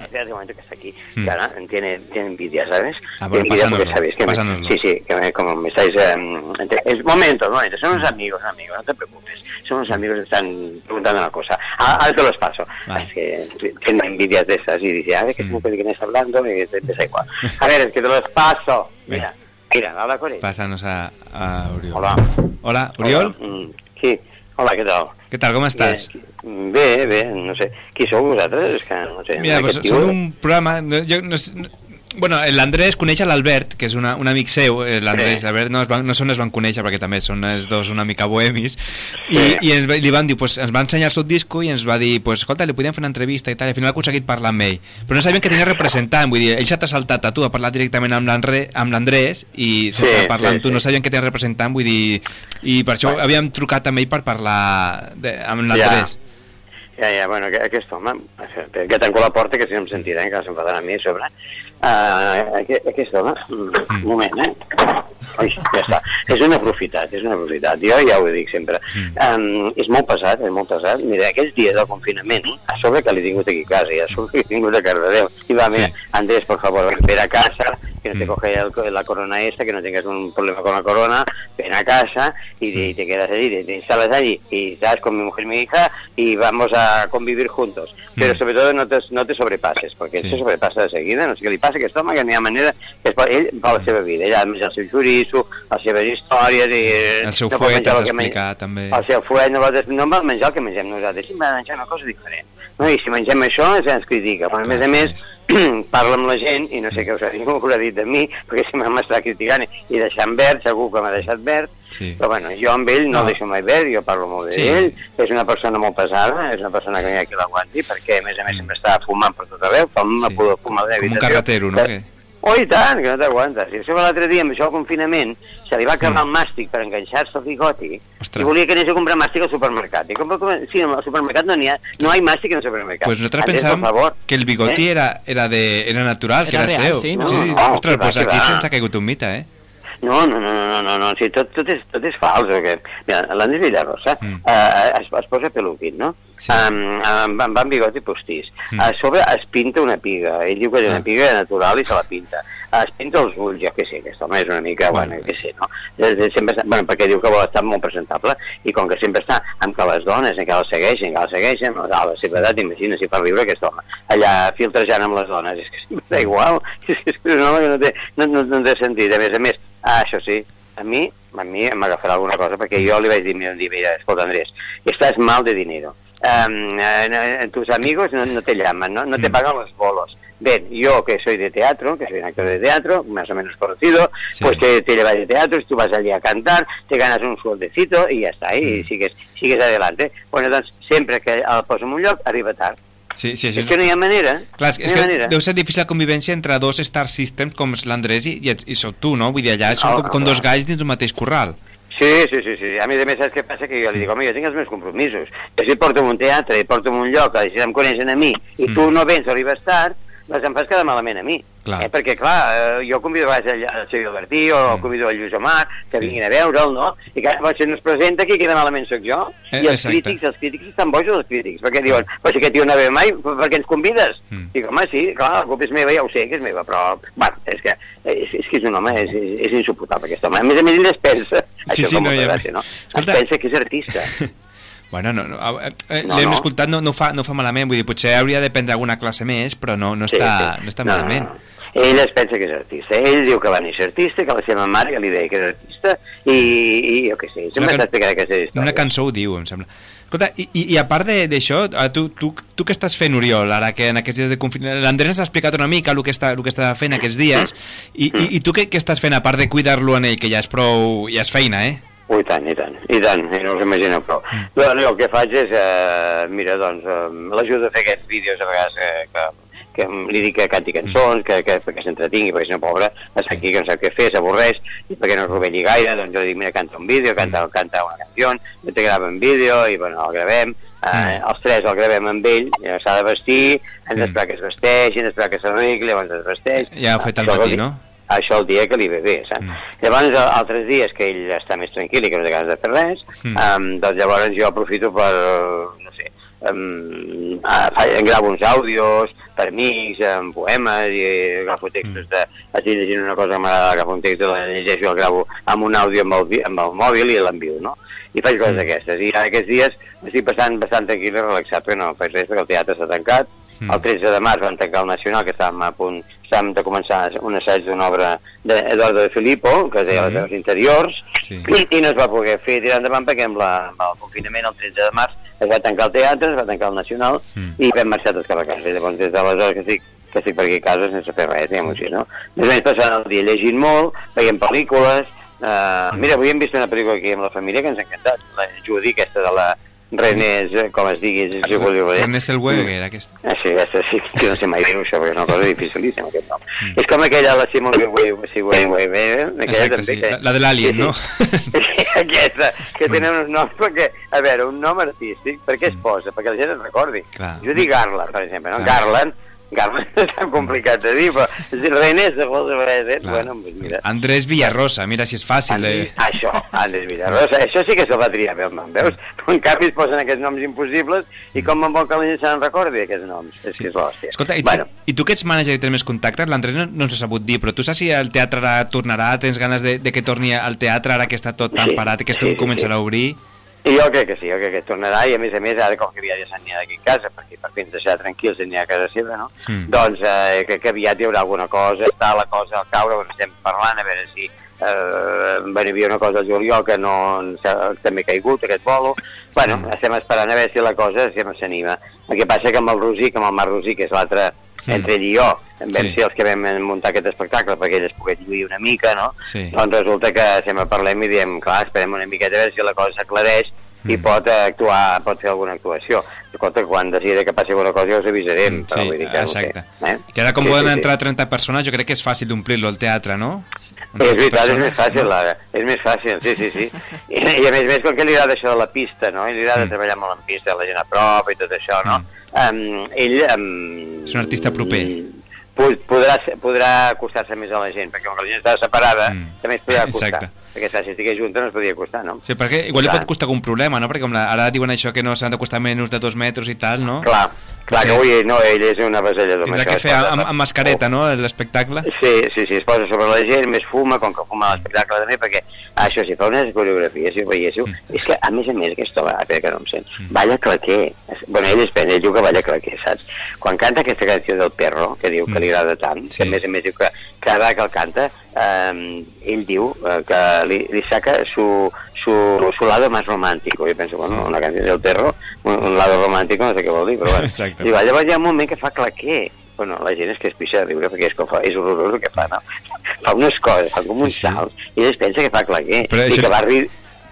Speaker 21: Espérate un momento que está aquí. Que ahora tiene, tiene envidia, ¿sabes?
Speaker 2: Ah, bueno,
Speaker 21: envidia porque sabéis que me-. Sí, sí, que me, como me estáis... eh, ente- es momento, momento. Son unos amigos, amigos, no te preocupes. Son unos amigos que están preguntando una cosa. Ah, Ahora te los paso. Es que tiene envidias de esas y dice, a ver, que
Speaker 2: Hmm.
Speaker 21: no sé de quién estás hablando y te empieza igual. A ver, es que te los paso. Mira, mira, habla con él.
Speaker 2: Pásanos a, a Oriol.
Speaker 21: Hola.
Speaker 2: Hola, Oriol.
Speaker 21: Hola, mm, Sí, hola, què tal?
Speaker 2: ¿Qué tal? ¿Cómo estás?
Speaker 21: Bé, bé, no sé. Qui sou vosaltres? És que no sé.
Speaker 2: Mira, pues
Speaker 21: tio-
Speaker 2: un programa... Jo, no, bueno, l'Andrés coneix l'Albert, que és una, un amic seu, eh, l'Andrés,
Speaker 21: Sí.
Speaker 2: l'Albert no, es van, no són es van conèixer perquè també són els dos una mica bohemis. I, i ens, li van dir, pues, ens va ensenyar el seu disco i ens va dir, pues, escolta, li podíem fer una entrevista i tal, i al final ha aconseguit parlar amb ell. Però no sabien que tenia representant, vull dir, ell s'ha saltat a tu, ha parlat directament amb l'Andrés i sense
Speaker 21: Sí,
Speaker 2: parlar
Speaker 21: sí,
Speaker 2: amb tu,
Speaker 21: sí.
Speaker 2: no sabien que tenia representant, vull dir i per això havíem trucat amb ell per parlar de, amb l'Andrés.
Speaker 21: Ja, ja, bueno, que- aquest home, que tanco la porta que si no em sentirà, que s'enfadarà a mi a sobre. Uh, aquest, aquest home, mm. un moment, eh? Ui, ja està. És una aprofitat, és una aprofitat. Jo ja ho dic sempre. Um, és molt pesat, és molt pesat. Mira, aquests dies del confinament, a sobre que l'he tingut aquí a casa, i a sobre que l'he tingut a Cardedeu. I va, mira, Andrés, por favor, ven a casa, que no te coge el- la corona esta, que no tengas un problema con la corona, ven a casa y, y te quedas allí, te, te instalas allí y estás con mi mujer y mi hija y vamos a convivir juntos. Pero sobre todo no te, no te sobrepases, porque
Speaker 2: Sí.
Speaker 21: esto sobrepasa de seguida, no sé què li passa a aquest home, que n'hi ha manera que es ell fa la seva vida, ell a més el seu xoriço, les seves històries i...
Speaker 2: el seu
Speaker 21: no
Speaker 2: fuet
Speaker 21: menjar el que men-
Speaker 2: explicat també
Speaker 21: el seu fuet no, no menjar el que mengem nosaltres, si va menjar una cosa diferent. No? I si mengem això, ens critica. Però a més a més, <clears throat> parla amb la gent, i no sé què us ha dit, ho haurà dit de mi, perquè si m'està criticant i deixant verd, segur que m'ha deixat verd,
Speaker 2: Sí.
Speaker 21: però bueno, jo amb ell no,
Speaker 2: No.
Speaker 21: deixo mai verd, jo parlo molt
Speaker 2: Sí.
Speaker 21: d'ell, és una persona molt pesada, és una persona que no hi ha qui l'aguanti, perquè a més a més sempre està fumant per tot arreu, fuma, sí. fuma de
Speaker 2: com un carretero, no? Que...
Speaker 21: Oh, i tant, que no t'aguantes. I això l'altre dia, amb això del confinament, se li va acabar el màstic per enganxar-se el bigoti
Speaker 2: Ostres.
Speaker 21: i volia que anés a comprar màstic al supermercat. I com, com, sí, al supermercat no n'hi ha, no hi ha màstic en el supermercat.
Speaker 2: Pues nosotros
Speaker 21: Andrés,
Speaker 2: pensábamos
Speaker 21: por favor.
Speaker 2: que el bigoti
Speaker 21: ¿Eh?
Speaker 2: era, era, de, era natural, que
Speaker 21: Era
Speaker 2: era
Speaker 21: real,
Speaker 2: seu.
Speaker 21: sí, no?
Speaker 2: sí, sí.
Speaker 21: No,
Speaker 2: Ostres,
Speaker 21: va,
Speaker 2: pues aquí
Speaker 21: va.
Speaker 2: ens ha caigut un mite, eh?
Speaker 21: No, no, no, no, no, no, sí, tot, tot, és, tot és fals. Perquè, mira, l'Andrés Villarrosa mm. uh, es, es posa peluquín, no? Sí. Um, um, va amb bigoti postís. Mm. A sobre es pinta una piga. Ell diu que és una piga natural i se la pinta. Es pinta els ulls, jo què sé, aquest home és una mica, bueno, jo què sé, no? Sempre, està- bueno, perquè diu que vol estar molt presentable i com que sempre està amb que les dones, que la segueixen, que la segueixen, no, a la seva edat, imagina si fa riure aquest home, allà filtrejant amb les dones, és que sempre da igual, <laughs> és que és un home que no té, no, no, no té sentit, a més a més, ah, això sí, a mi, a mi m'agafarà alguna cosa, perquè jo li vaig dir, mira, mira, escolta, Andrés, estás mal de dinero. Um, eh, tus amigos no, no te llaman, ¿no? no te pagan los bolos. Ven, yo que soy de teatro, que soy un actor de teatro, más o menos conocido,
Speaker 2: Sí.
Speaker 21: pues te, te llevas de teatro, tú vas allí a cantar, te ganas un sueldecito y ya está, y sigues, sigues adelante. Bueno, doncs, sempre que el poso en un lloc, arriba tard.
Speaker 2: Sí, sí,
Speaker 21: És
Speaker 2: això
Speaker 21: que no hi ha manera.
Speaker 2: Clar, és,
Speaker 21: no
Speaker 2: és que
Speaker 21: manera.
Speaker 2: deu ser difícil la convivència entre dos Star Systems com és l'Andrés i, i, i sóc tu, no? Vull dir, allà són
Speaker 21: Ah,
Speaker 2: com, com dos galls dins un mateix corral.
Speaker 21: Sí, sí, sí, sí. A més a més, saps què passa? Que jo li dic, home, jo tinc els meus compromisos. Jo si porto un teatre porto un lloc, si em coneixen a mi, i tu no vens arribes tard, doncs em fas quedar malament a mi.
Speaker 2: Clar.
Speaker 21: Eh? Perquè, clar, eh, jo convido a vegades el, Xavier Albertí o convido el Lluís Omar, que
Speaker 2: Sí.
Speaker 21: vinguin a veure'l, no? I que si no es presenta, qui queda malament sóc jo.
Speaker 2: Eh,
Speaker 21: I els
Speaker 2: exacte.
Speaker 21: crítics, els crítics estan bojos, els crítics, perquè diuen, però si aquest tio no ve mai, per què ens convides?
Speaker 2: Mm.
Speaker 21: Dic, home, sí, clar, la culpa és meva, ja ho sé que és meva, però, bueno, és que, és, és que és un home, és, és, és insuportable aquest home. A més a més, ell es pensa,
Speaker 2: Sí,
Speaker 21: això
Speaker 2: sí,
Speaker 21: fa
Speaker 2: no, ja-
Speaker 21: gràcia, no?
Speaker 2: Escolta.
Speaker 21: Es pensa que és artista. <laughs>
Speaker 2: Bueno, no, no, eh,
Speaker 21: No,
Speaker 2: l'hem
Speaker 21: no.
Speaker 2: escoltat, no, no, fa, no fa malament, vull dir, potser hauria de prendre alguna classe més, però no, no,
Speaker 21: Sí,
Speaker 2: està,
Speaker 21: sí.
Speaker 2: no està
Speaker 21: No,
Speaker 2: malament.
Speaker 21: Ell es pensa que és artista. Ell diu que va néixer artista, que la seva mare ja li deia que era artista, i, i jo què sé, sempre
Speaker 2: can-
Speaker 21: explicant aquesta història.
Speaker 2: Una cançó ho diu, em sembla. Escolta, i, i, a part de- d'això, tu, tu, tu què estàs fent, Oriol, ara que en aquests dies de confinament... L'Andrés ens ha explicat una mica el que està, el que està fent aquests dies, i, i, i tu què, què estàs fent, a part de cuidar-lo en ell, que ja és prou... ja és feina, eh?
Speaker 21: Ui, i tant, i tant, i tant, i no us imagineu prou.
Speaker 2: Mm.
Speaker 21: Doncs el que faig és, eh, mira, doncs, eh, l'ajudo a fer aquests vídeos a vegades eh, que, que li dic que canti cançons, que, que, que s'entretingui, perquè si no, pobre, està aquí que no sap què fer, s'avorreix, i perquè no es rovelli gaire, doncs jo li dic, mira, canta un vídeo, canta, canta una canció, jo te grava un vídeo, i bueno, el gravem, eh, els tres el gravem amb ell, ja s'ha de vestir, hem d'esperar que es vesteixi, hem d'esperar que s'arregli, llavors es vesteix.
Speaker 2: Ja ha fet
Speaker 21: Això
Speaker 2: matí, no?
Speaker 21: Això el dia que li ve bé, saps? Llavors, a- altres dies que ell està més tranquil i que no té ganes de fer res,
Speaker 2: Mm.
Speaker 21: um, doncs llavors jo aprofito per, no sé, um, a, gravo uns àudios per amics, amb poemes, i agafo textos de... Estic llegint una cosa que m'agrada, agafo un text, el llegeixo, el gravo amb un àudio amb el, amb el mòbil i l'envio, no? I faig coses d'aquestes. I ara aquests dies estic passant bastant tranquil i relaxat, perquè no faig res, perquè el teatre s'ha tancat,
Speaker 2: Mm.
Speaker 21: el 13 de març van tancar el Nacional, que estàvem a punt, estàvem de començar un assaig d'una obra d'Eduardo de Filippo, que es deia
Speaker 2: Sí.
Speaker 21: Les Veus Interiors,
Speaker 2: Sí.
Speaker 21: i, i no es va poder fer tirar endavant perquè amb, la, amb el confinament el 13 de març es va tancar el teatre, es va tancar el Nacional
Speaker 2: Mm.
Speaker 21: i vam marxar tots cap a casa. I llavors des d'aleshores que estic, que estic per aquí a casa sense fer res, diguem-ho així, no? Més o menys passant el dia llegint molt, veient pel·lícules, uh, mira, avui hem vist una pel·lícula aquí amb la família que ens ha encantat, la Judy, aquesta de la René, com es digui, si vulgueu dir.
Speaker 2: Ernest Zellweger, aquesta.
Speaker 21: Ah, sí, aquesta sí, que no sé mai dir-ho, això, perquè és una cosa dificilíssima, aquest nom. Mm. És com aquella, la Simon Weaver,
Speaker 2: Exacte, sí. La, la de l'Alien, no? <laughs>
Speaker 21: aquesta, que tenen uns noms perquè, a veure, un nom artístic, per què es posa? Perquè la gent es recordi.
Speaker 2: Clar.
Speaker 21: Jo dic Garland, per exemple, no?
Speaker 2: Clar.
Speaker 21: Garland, Garland <laughs> és tan complicat de dir, però <laughs> si René se vol saber, bueno, doncs mira.
Speaker 2: Andrés Villarrosa, mira si és fàcil de...
Speaker 21: Això, Andrés Villarrosa, això sí que se'l va triar bé el nom, veus? Però en canvi es posen aquests noms impossibles i com en vol que la gent se'n recordi aquests noms, és que és l'hòstia.
Speaker 2: Escolta, i,
Speaker 21: bueno,
Speaker 2: tu, i tu que ets mànager i tens més contactes, l'Andrés no, no ens ho ha sabut dir, però tu saps si el teatre ara tornarà, tens ganes de, de que torni al teatre ara que està tot tan
Speaker 21: Sí,
Speaker 2: parat i que esto
Speaker 21: sí, sí,
Speaker 2: començarà a obrir?
Speaker 21: I jo crec que sí, jo crec que tornarà i a més a més ara com que aviat ja anat d'aquí a casa perquè per fi ens deixar tranquils i anirà a casa seva, no?
Speaker 2: Mm.
Speaker 21: Doncs eh, crec que aviat hi haurà alguna cosa, està la cosa al caure, bueno, estem parlant a veure si eh, bueno, hi havia una cosa al juliol que no ens ha també caigut, aquest bolo. Bueno,
Speaker 2: Mm.
Speaker 21: estem esperant a veure si la cosa s'anima. El que passa que amb el Rosic, amb el Marc Rosic, que és l'altre
Speaker 2: Mm.
Speaker 21: entre ell i jo, vam
Speaker 2: Sí.
Speaker 21: ser els que vam muntar aquest espectacle perquè ell es pogués lluir una mica, no?
Speaker 2: Sí.
Speaker 21: Doncs resulta que sempre parlem i diem, clar, esperem una miqueta a veure si la cosa s'aclareix i
Speaker 2: Mm.
Speaker 21: pot eh, actuar, pot fer alguna actuació. Escolta, quan decidi que passi alguna cosa ja us avisarem, però
Speaker 2: Sí,
Speaker 21: vull dir que
Speaker 2: exacte.
Speaker 21: sé. Eh?
Speaker 2: Que ara com
Speaker 21: Sí,
Speaker 2: poden
Speaker 21: sí, sí.
Speaker 2: entrar 30 persones, jo crec que és fàcil d'omplir-lo al teatre, no?
Speaker 21: És veritat, és més fàcil, la, és més fàcil, sí, sí, sí. I, I a més a més, com que li agrada això de la pista, no? I li agrada
Speaker 2: Mm.
Speaker 21: treballar molt en pista, la gent a prop i tot això, no? Um, ell... Um,
Speaker 2: És un artista proper.
Speaker 21: po- podrà, podrà acostar-se més a la gent, perquè com que la gent està separada,
Speaker 2: Mm.
Speaker 21: també es podrà acostar.
Speaker 2: Exacte.
Speaker 21: Perquè clar, si estigués junta no es podria acostar, no?
Speaker 2: Sí, perquè igual li pot costar algun problema, no? Perquè com la, ara diuen això que no s'han d'acostar menys de dos metres i tal, no?
Speaker 21: Clar, clar que
Speaker 2: Sí.
Speaker 21: avui no, ell és una vasella de
Speaker 2: Tindrà que fer amb, amb mascareta, no?, l'espectacle.
Speaker 21: Sí, sí, sí, es posa sobre la gent, més fuma, com que fuma l'espectacle també, perquè això sí, fa unes coreografies, si ho veiéssiu,
Speaker 2: Mm.
Speaker 21: és que, a més a més, aquesta va, espera que no em sent, balla claquer. Bueno, ell és pen, ell diu que balla claquer, saps? Quan canta aquesta canció del perro, que diu que li agrada tant, que a més a més diu que cada vegada que el canta, eh, ell diu eh, que li, li saca su, su, su lado más romántico. Jo penso, bueno, una canció del perro, un, un lado romántico, no sé què vol dir, però <laughs> bueno.
Speaker 2: Exacte.
Speaker 21: I va, llavors hi ha un moment que fa claquer. Bueno, la gent és que es pixa de riure perquè és, que fa, és horrorós el que fa, no? <laughs> Fa unes coses, fa com uns salts, i ell es pensa que fa claquer,
Speaker 2: Però
Speaker 21: i
Speaker 2: això-
Speaker 21: que va rir...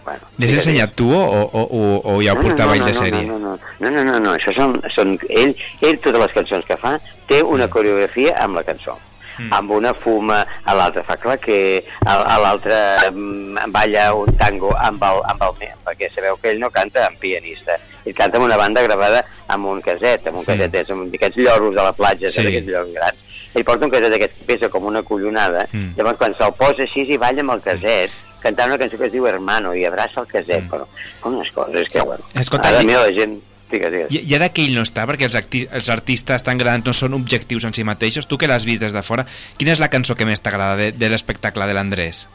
Speaker 21: Bueno,
Speaker 2: Li has ensenyat tu o, o, o, o ja ho portava ell de sèrie?
Speaker 21: No, no, no, no, no, no, això són, són ell, ell, totes les cançons que fa, té una coreografia amb la cançó. Mm. Amb una fuma, a l'altre fa claquer, a, a l'altre mm, balla un tango amb el, amb el perquè sabeu que ell no canta amb pianista, ell canta amb una banda gravada amb un caset, amb un caset, és amb aquests lloros de la platja,
Speaker 2: Sí.
Speaker 21: sí. aquests lloros grans. Ell porta un caset d'aquest que pesa com una collonada,
Speaker 2: Mm.
Speaker 21: mm. llavors quan se'l posa així i balla amb el caset, cantant una cançó que es diu Hermano i abraça el caset, mm. però com unes coses que, bueno,
Speaker 2: Escolta,
Speaker 21: ara
Speaker 2: i-
Speaker 21: la gent... Digues, digues.
Speaker 2: I, I ara que ell no està, perquè els, els artistes tan grans no són objectius en si mateixos, tu que l'has vist des de fora, quina és la cançó que més t'agrada de, de l'espectacle de l'Andrés?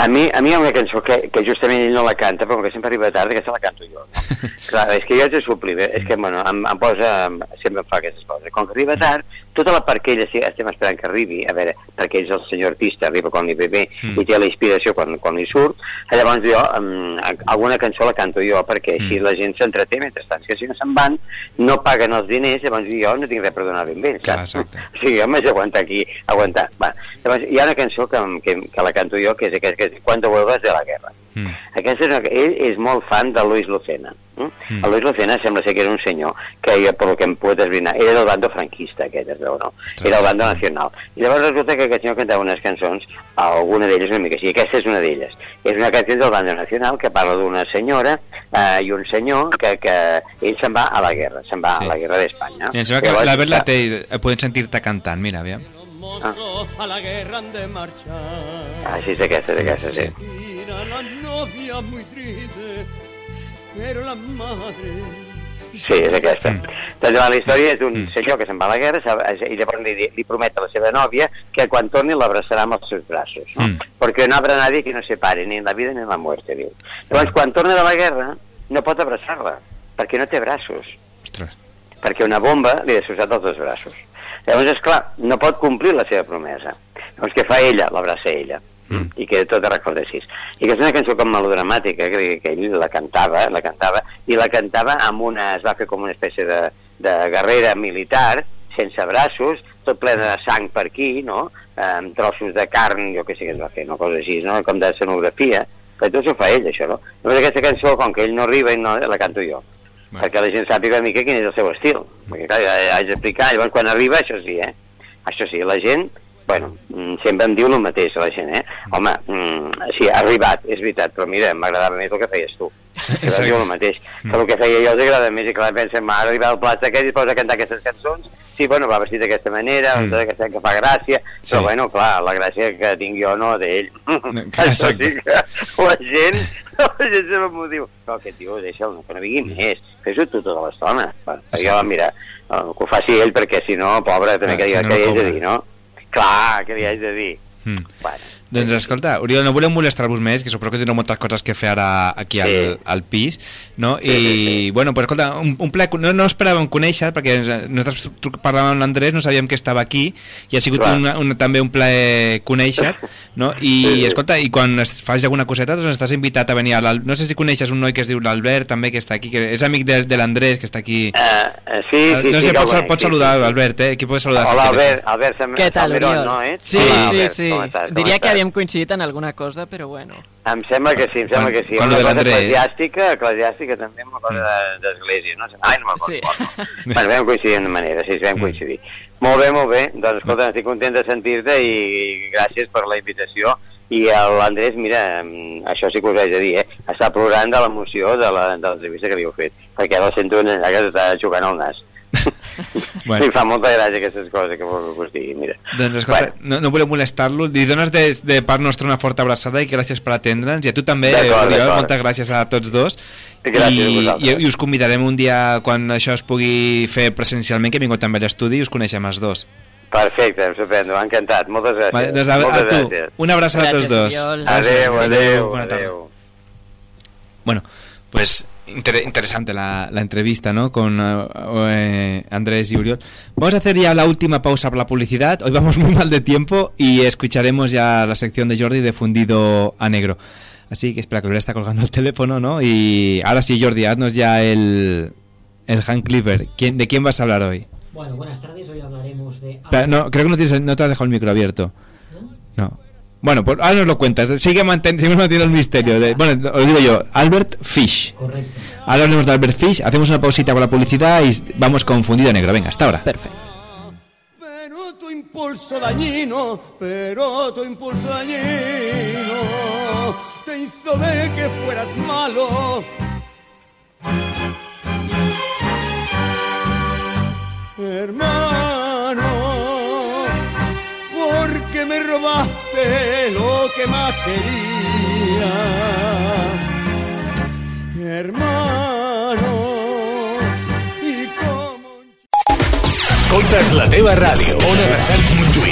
Speaker 21: A mi, a mi hi ha una cançó que, que justament ell no la canta, però que sempre arriba tard, aquesta la canto jo. No? <laughs> Clar, és que jo haig de suplir, eh? és que bueno, em, em posa, em, sempre em fa aquestes coses. Com que arriba tard, tota la part que ell sí, estem esperant que arribi, a veure, perquè és el senyor artista, arriba quan li ve bé
Speaker 2: Mm.
Speaker 21: i té la inspiració quan, quan li surt, llavors jo, um, alguna cançó la canto jo, perquè així
Speaker 2: Mm.
Speaker 21: la gent s'entreté mentrestant, que si no se'n van, no paguen els diners, llavors jo no tinc res per donar ben bé,
Speaker 2: Clar,
Speaker 21: saps? O <laughs> sigui, jo m'haig d'aguantar aquí, aguantar. Va. Llavors, hi ha una cançó que, que, que la canto jo, que és aquesta, que és Cuando vuelvas de la guerra.
Speaker 2: Mm.
Speaker 21: Aquesta és una, ell és molt fan de Luis Lucena. Mm. El Luis Lucena sembla ser que era un senyor que, per lo que em puc esbrinar, era del bando franquista, aquest, es veu, no? Era del bando nacional. I llavors resulta que aquest senyor cantava unes cançons, alguna d'elles una mica així, aquesta és una d'elles. És una cançó del bando nacional que parla d'una senyora eh, i un senyor que, que ell se'n va a la guerra, se'n va
Speaker 2: Sí.
Speaker 21: a la guerra d'Espanya.
Speaker 2: I em sembla que
Speaker 21: Llavors,
Speaker 2: la
Speaker 21: clar,
Speaker 2: té, eh, podem sentir-te cantant, mira, aviam.
Speaker 22: A la guerra han de marchar.
Speaker 21: Ah, sí, és aquesta, és aquesta, sí.
Speaker 22: Mira la novia muy triste, pero la madre.
Speaker 21: Sí, és aquesta. Doncs la història és d'un senyor que se'n va a la guerra i llavors li, li promet a la seva nòvia que quan torni l'abraçarà amb els seus braços. No?
Speaker 2: Mm.
Speaker 21: Perquè no habrá nadie que no separe ni en la vida ni en la muerte, diu. Llavors, quan torna de la guerra, no pot abraçar-la, perquè no té braços.
Speaker 2: Ostres.
Speaker 21: Perquè una bomba li ha destrossat els dos braços. Llavors, és clar, no pot complir la seva promesa. Llavors, què fa ella? L'abraça ella. Mm. I queda tot arreglat així. I que és una cançó com melodramàtica, que, que ell la cantava, la cantava, i la cantava amb una... es va fer com una espècie de, de guerrera militar, sense braços, tot ple de sang per aquí, no? amb trossos de carn, jo què sé què es va fer, no? cosa així, no? com de escenografia, que tot s'ho fa ell, això, no? Llavors aquesta cançó, com que ell no arriba, no, la canto jo. Bueno. perquè la gent sàpiga una mica quin és el seu estil. Perquè, clar, haig d'explicar, llavors quan arriba, això sí, eh? Això sí, la gent, bueno, mm, sempre em diu el mateix, la gent, eh? Home, mm, sí, ha arribat, és veritat, però mira, m'agradava més el que feies tu. Que em diu el mateix. Que el que feia jo els agrada més i clar, pensa, m'ha arribat el plat aquest i posa a cantar aquestes cançons. Sí, bueno, va vestit d'aquesta manera, mm. que, que fa gràcia, sí. però bueno, clar, la gràcia que tinc jo no d'ell. <laughs> Això sí que la gent, <laughs> la gent sempre m'ho diu. Però aquest tio, deixa'l, que no vingui més, fes-ho tu tota l'estona. Bueno, jo, mira, eh, que ho faci ell, perquè si no, pobre, també
Speaker 2: Clar,
Speaker 21: que,
Speaker 2: si
Speaker 21: diga,
Speaker 2: no,
Speaker 21: que
Speaker 2: no
Speaker 21: haig de
Speaker 2: cobra.
Speaker 21: dir, no? Clar, que li haig de dir.
Speaker 2: Mm.
Speaker 21: Bueno,
Speaker 2: Doncs escolta, Oriol, no volem molestar-vos més, que suposo que tindreu moltes coses que fer ara aquí al,
Speaker 21: Sí.
Speaker 2: al pis, no? I, bueno, pues escolta, un, un ple, no, no esperàvem conèixer, perquè ens- nosaltres parlàvem amb l'Andrés, no sabíem que estava aquí, i ha sigut una, una, també un ple conèixer, no? I,
Speaker 21: Sí, sí.
Speaker 2: escolta, i quan es faci alguna coseta, doncs estàs invitat a venir a l'Al- No sé si coneixes un noi que es diu l'Albert, també, que està aquí, que és amic de, de l'Andrés, que està aquí.
Speaker 21: eh, sí, sí,
Speaker 2: no
Speaker 21: sí,
Speaker 2: sé,
Speaker 21: el
Speaker 2: pots,
Speaker 21: conec,
Speaker 2: pots
Speaker 21: sí,
Speaker 2: saludar,
Speaker 21: sí, sí.
Speaker 2: Albert, eh? Aquí pots saludar. si
Speaker 21: Hola,
Speaker 2: quieres.
Speaker 21: Albert, Albert Sam-
Speaker 3: Què tal,
Speaker 21: Salmerón,
Speaker 3: Oriol?
Speaker 21: no, ets?
Speaker 3: Sí,
Speaker 21: Hola,
Speaker 3: sí,
Speaker 21: Albert,
Speaker 3: sí.
Speaker 21: com estàs, com
Speaker 3: Diria que
Speaker 21: estàs?
Speaker 3: Havíem coincidit en alguna cosa, però bueno.
Speaker 21: Em sembla que sí, em sembla
Speaker 2: Quan-
Speaker 21: que sí.
Speaker 2: quan
Speaker 21: Una cosa eclesiàstica, eclesiàstica també, una cosa de- d'església, no? Ai, no me'n
Speaker 3: Sí. <laughs>
Speaker 21: bueno, vam coincidir de manera, sí, sí, vam coincidir. Molt bé, molt bé, doncs escolta, estic content de sentir-te i, gràcies per la invitació. I el- l'Andrés, mira, mm, això sí que us haig de dir, eh? està plorant de l'emoció de la- de l'entrevista que li heu fet, perquè la sento allà que està jugant al nas. <laughs>
Speaker 2: Bueno.
Speaker 21: Li fa molta gràcia aquestes coses que vol que us digui, mira.
Speaker 2: Doncs escolta, no, no volem molestar-lo, li dones de, de part nostra una forta abraçada i gràcies per atendre'ns, i a tu també, Oriol, moltes gràcies a tots dos.
Speaker 21: Gràcies a
Speaker 2: I,
Speaker 21: vosaltres.
Speaker 2: i, I us convidarem un dia quan això es pugui fer presencialment, que he vingut també a l'estudi i us coneixem els dos.
Speaker 21: Perfecte, estupendo, m'ha encantat, moltes gràcies.
Speaker 2: Vale, doncs a, a
Speaker 21: moltes
Speaker 2: tu,
Speaker 21: gràcies.
Speaker 2: una abraçada a tots
Speaker 3: Gràcies,
Speaker 2: dos.
Speaker 3: Oriol.
Speaker 21: Adéu, adéu,
Speaker 2: Bona tarda.
Speaker 21: adéu.
Speaker 2: Bueno, pues inter- interesante la, la entrevista, ¿no? Con eh, eh, Andrés y Uriol. Vamos a hacer ya la última pausa para la publicidad. Hoy vamos muy mal de tiempo y escucharemos ya la sección de Jordi de fundido a negro. Así que espera que le está colgando el teléfono, ¿no? Y ahora sí, Jordi, haznos ya el, el hand clipper. ¿Quién, ¿De quién vas a hablar hoy?
Speaker 4: Bueno, buenas tardes. Hoy hablaremos de.
Speaker 2: No, creo que no, tienes, no te has dejado el micro abierto. No. Bueno, pues ahora nos lo cuentas. Sigue manten sigue manteniendo el misterio. De, bueno, os digo yo, Albert Fish.
Speaker 4: Correcto.
Speaker 2: Ahora hablamos de Albert Fish, hacemos una pausita con la publicidad y vamos con Fundido Negro. Venga, hasta ahora.
Speaker 3: Perfecto.
Speaker 22: Pero tu impulso dañino, pero tu impulso dañino te hizo ver que fueras malo. Hermano, porque me robaste lo que más quería. Hermano, y como
Speaker 14: Escoltes la teva ràdio, Ona de Sants Montjuïc.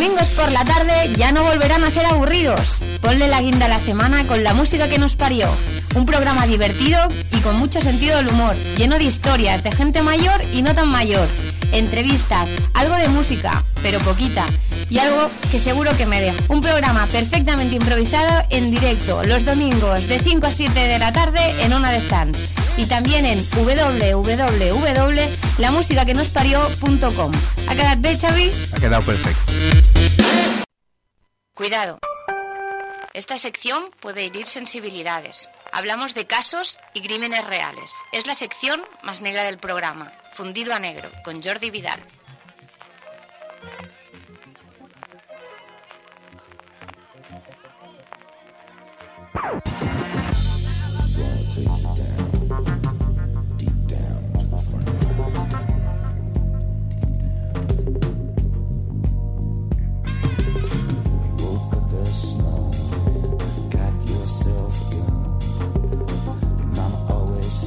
Speaker 1: Domingos por la tarde ya no volverán a ser aburridos. Ponle la guinda a la semana con la música que nos parió. Un programa divertido y con mucho sentido del humor, lleno de historias de gente mayor y no tan mayor. Entrevistas, algo de música, pero poquita. Y algo que seguro que me deja. Un programa perfectamente improvisado en directo los domingos de 5 a 7 de la tarde en Ona de Sans. Y también en www.lamusicaquenosparió.com. ¿Ha quedado bien, Xavi?
Speaker 2: Ha quedado perfecto.
Speaker 1: Cuidado.
Speaker 23: Esta sección puede herir sensibilidades. Hablamos de casos y crímenes reales. Es la sección más negra del programa, Fundido a Negro, con Jordi Vidal.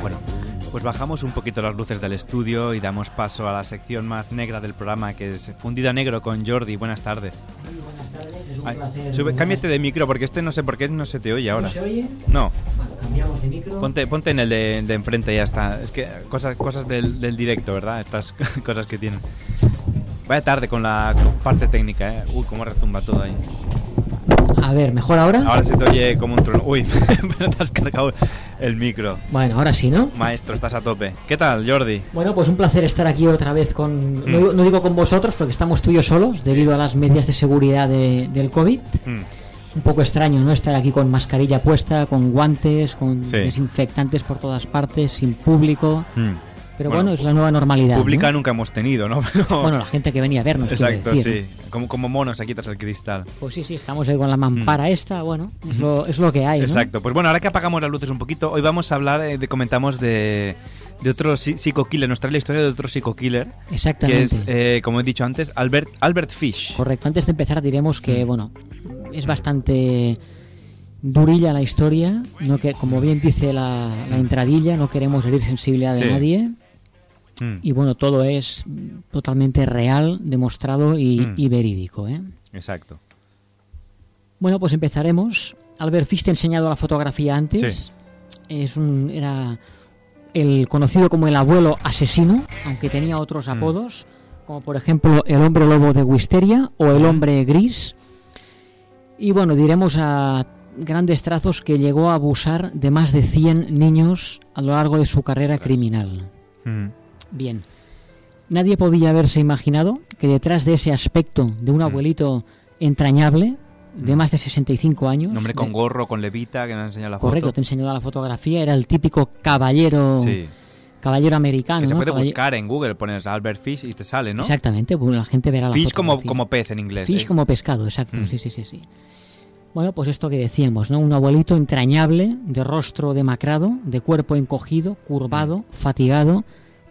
Speaker 2: Bueno, pues bajamos un poquito las luces del estudio y damos paso a la sección más negra del programa, que es Fundida Negro con Jordi. Buenas tardes. Ay, sube- cámbiate de micro porque este no sé por qué no se te oye ahora.
Speaker 4: se oye?
Speaker 2: No.
Speaker 4: Cambiamos de micro.
Speaker 2: Ponte, ponte en el de, de enfrente y ya está. Es que cosas, cosas del, del directo, ¿verdad? Estas <laughs> cosas que tienen. Vaya tarde con la parte técnica, ¿eh? Uy, cómo retumba todo ahí.
Speaker 4: A ver, ¿mejor ahora?
Speaker 2: Ahora se te oye como un trono. Uy, <laughs> pero te has cargado el micro.
Speaker 4: Bueno, ahora sí, ¿no?
Speaker 2: Maestro, estás a tope. ¿Qué tal, Jordi?
Speaker 4: Bueno, pues un placer estar aquí otra vez con...
Speaker 2: Mm.
Speaker 4: No, digo- no digo con vosotros porque estamos tú y yo solos debido a las medidas de seguridad de- del COVID.
Speaker 2: Mm.
Speaker 4: Un poco extraño, ¿no? Estar aquí con mascarilla puesta, con guantes, con
Speaker 2: Sí.
Speaker 4: desinfectantes por todas partes, sin público.
Speaker 2: Mm.
Speaker 4: Pero bueno, es la nueva normalidad.
Speaker 2: Pública
Speaker 4: ¿no?
Speaker 2: nunca hemos tenido, ¿no? <laughs> Pero-
Speaker 4: Bueno, la gente que venía a vernos.
Speaker 2: Exacto,
Speaker 4: decir,
Speaker 2: sí. Como, como monos aquí tras el cristal.
Speaker 4: Pues sí, sí, estamos ahí con la mampara esta, bueno, es lo, es lo que hay, ¿no?
Speaker 2: Mm. Exacto. Pues bueno, ahora que apagamos las luces un poquito, hoy vamos a hablar, eh, de, comentamos de, de otro psi- psico-killer, nos trae la historia de otro psico-killer.
Speaker 4: Exactamente.
Speaker 2: Que es, eh, como he dicho antes, Albert, Albert Fish.
Speaker 4: Correcto, antes de empezar diremos que,
Speaker 2: Mm.
Speaker 4: bueno, es bastante durilla la historia, no que como bien dice la, la entradilla, no queremos herir sensibilidad de
Speaker 2: Sí.
Speaker 4: nadie.
Speaker 2: Mm.
Speaker 4: Y bueno, todo es totalmente real, demostrado y,
Speaker 2: Mm.
Speaker 4: y verídico. ¿eh?
Speaker 2: Exacto.
Speaker 4: Bueno, pues empezaremos. Albert Fish te he enseñado la fotografía antes.
Speaker 2: Sí.
Speaker 4: Es un, era el conocido como el abuelo asesino, aunque tenía otros
Speaker 2: Mm.
Speaker 4: apodos, como por ejemplo el hombre lobo de Wisteria o el hombre gris. Y bueno, diremos a grandes trazos que llegó a abusar de más de 100 niños a lo largo de su carrera criminal.
Speaker 2: Mm.
Speaker 4: Bien. Nadie podía haberse imaginado que detrás de ese aspecto de
Speaker 2: Mm.
Speaker 4: un abuelito entrañable, de más de 65 años,
Speaker 2: Un hombre
Speaker 4: de-
Speaker 2: con gorro, con levita, que nos ha enseñado la
Speaker 4: correcto,
Speaker 2: foto.
Speaker 4: te he enseñado la fotografía, era el típico caballero
Speaker 2: Sí.
Speaker 4: caballero americano.
Speaker 2: Que se puede buscar en Google, pones Albert Fish y te sale, ¿no?
Speaker 4: Exactamente, la gente verá la
Speaker 2: Fish como, pez en inglés.
Speaker 4: Fish
Speaker 2: ¿eh?
Speaker 4: como pescado, exacto,
Speaker 2: Mm.
Speaker 4: sí, sí, sí, sí. Bueno, pues esto que decíamos, ¿no? Un abuelito entrañable, de rostro demacrado, de cuerpo encogido, curvado,
Speaker 2: Mm.
Speaker 4: fatigado,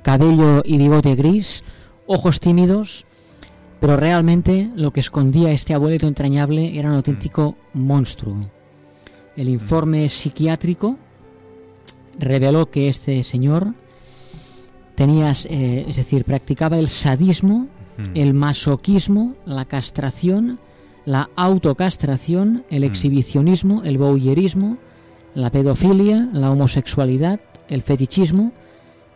Speaker 4: cabello y bigote gris, ojos tímidos, pero realmente lo que escondía este abuelito entrañable era un auténtico monstruo. El informe psiquiátrico reveló que este señor tenía, eh, es decir, practicaba el sadismo, el masoquismo, la castración, la autocastración, el exhibicionismo, el voyeurismo, la pedofilia, la homosexualidad, el fetichismo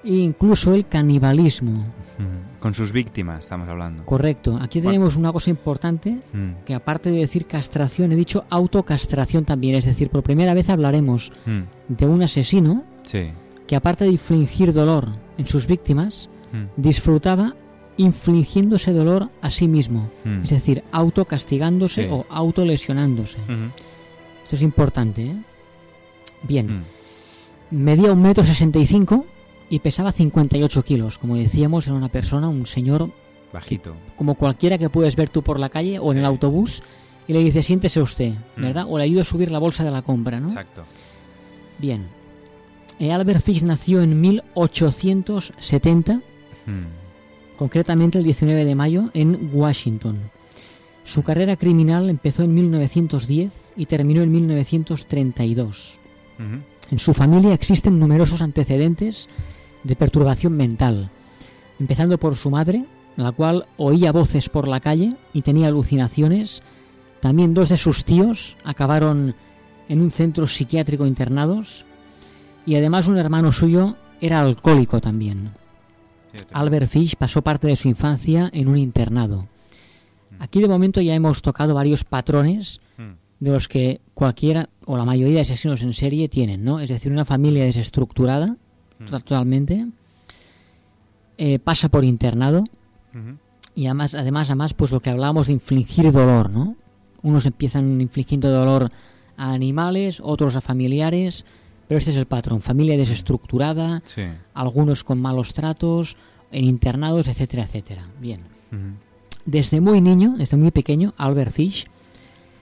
Speaker 4: e incluso el canibalismo.
Speaker 2: Mm. Con sus víctimas, estamos hablando.
Speaker 4: Correcto. Aquí
Speaker 2: Bueno.
Speaker 4: tenemos una cosa importante,
Speaker 2: Mm.
Speaker 4: que aparte de decir castración, he dicho autocastración también. Es decir, por primera vez hablaremos
Speaker 2: Mm.
Speaker 4: de un asesino
Speaker 2: Sí.
Speaker 4: que aparte de infligir dolor en sus víctimas,
Speaker 2: Mm.
Speaker 4: disfrutaba infligiéndose dolor a sí mismo. Es decir, autocastigándose
Speaker 2: Sí.
Speaker 4: o autolesionándose.
Speaker 2: Ujú.
Speaker 4: Esto es importante, ¿eh? Bien. Medía un metro sesenta y cinco y pesaba 58 kilos. Como decíamos, era una persona, un señor
Speaker 2: Bajito.
Speaker 4: como cualquiera que puedes ver tú por la calle o en el autobús y le dices, siéntese usted,
Speaker 2: Mm.
Speaker 4: ¿verdad? O le ayudo a subir la bolsa de la compra, ¿no?
Speaker 2: Exacto.
Speaker 4: Bien. Eh, Albert Fish nació en 1870
Speaker 2: Mm.
Speaker 4: concretamente el 19 de mayo en Washington. Su carrera criminal empezó en 1910 y terminó en 1932.
Speaker 2: Ujú.
Speaker 4: En su familia existen numerosos antecedentes de perturbación mental, empezando por su madre, la cual oía voces por la calle y tenía alucinaciones. También dos de sus tíos acabaron en un centro psiquiátrico internados y además un hermano suyo era alcohólico también. Albert Fish pasó parte de su infancia en un internado. Aquí de momento ya hemos tocado varios patrones de los que cualquiera o la mayoría de asesinos en serie tienen, ¿no? Es decir, una familia desestructurada totalmente, eh, pasa por internado y además, además, además, pues lo que hablábamos de infligir dolor, ¿no? Unos empiezan infligiendo dolor a animales, otros a familiares, pero este es el patrón, familia desestructurada,
Speaker 2: Sí.
Speaker 4: algunos con malos tratos, en internados, etcétera, etcétera. Bien. Desde muy niño, desde muy pequeño, Albert Fish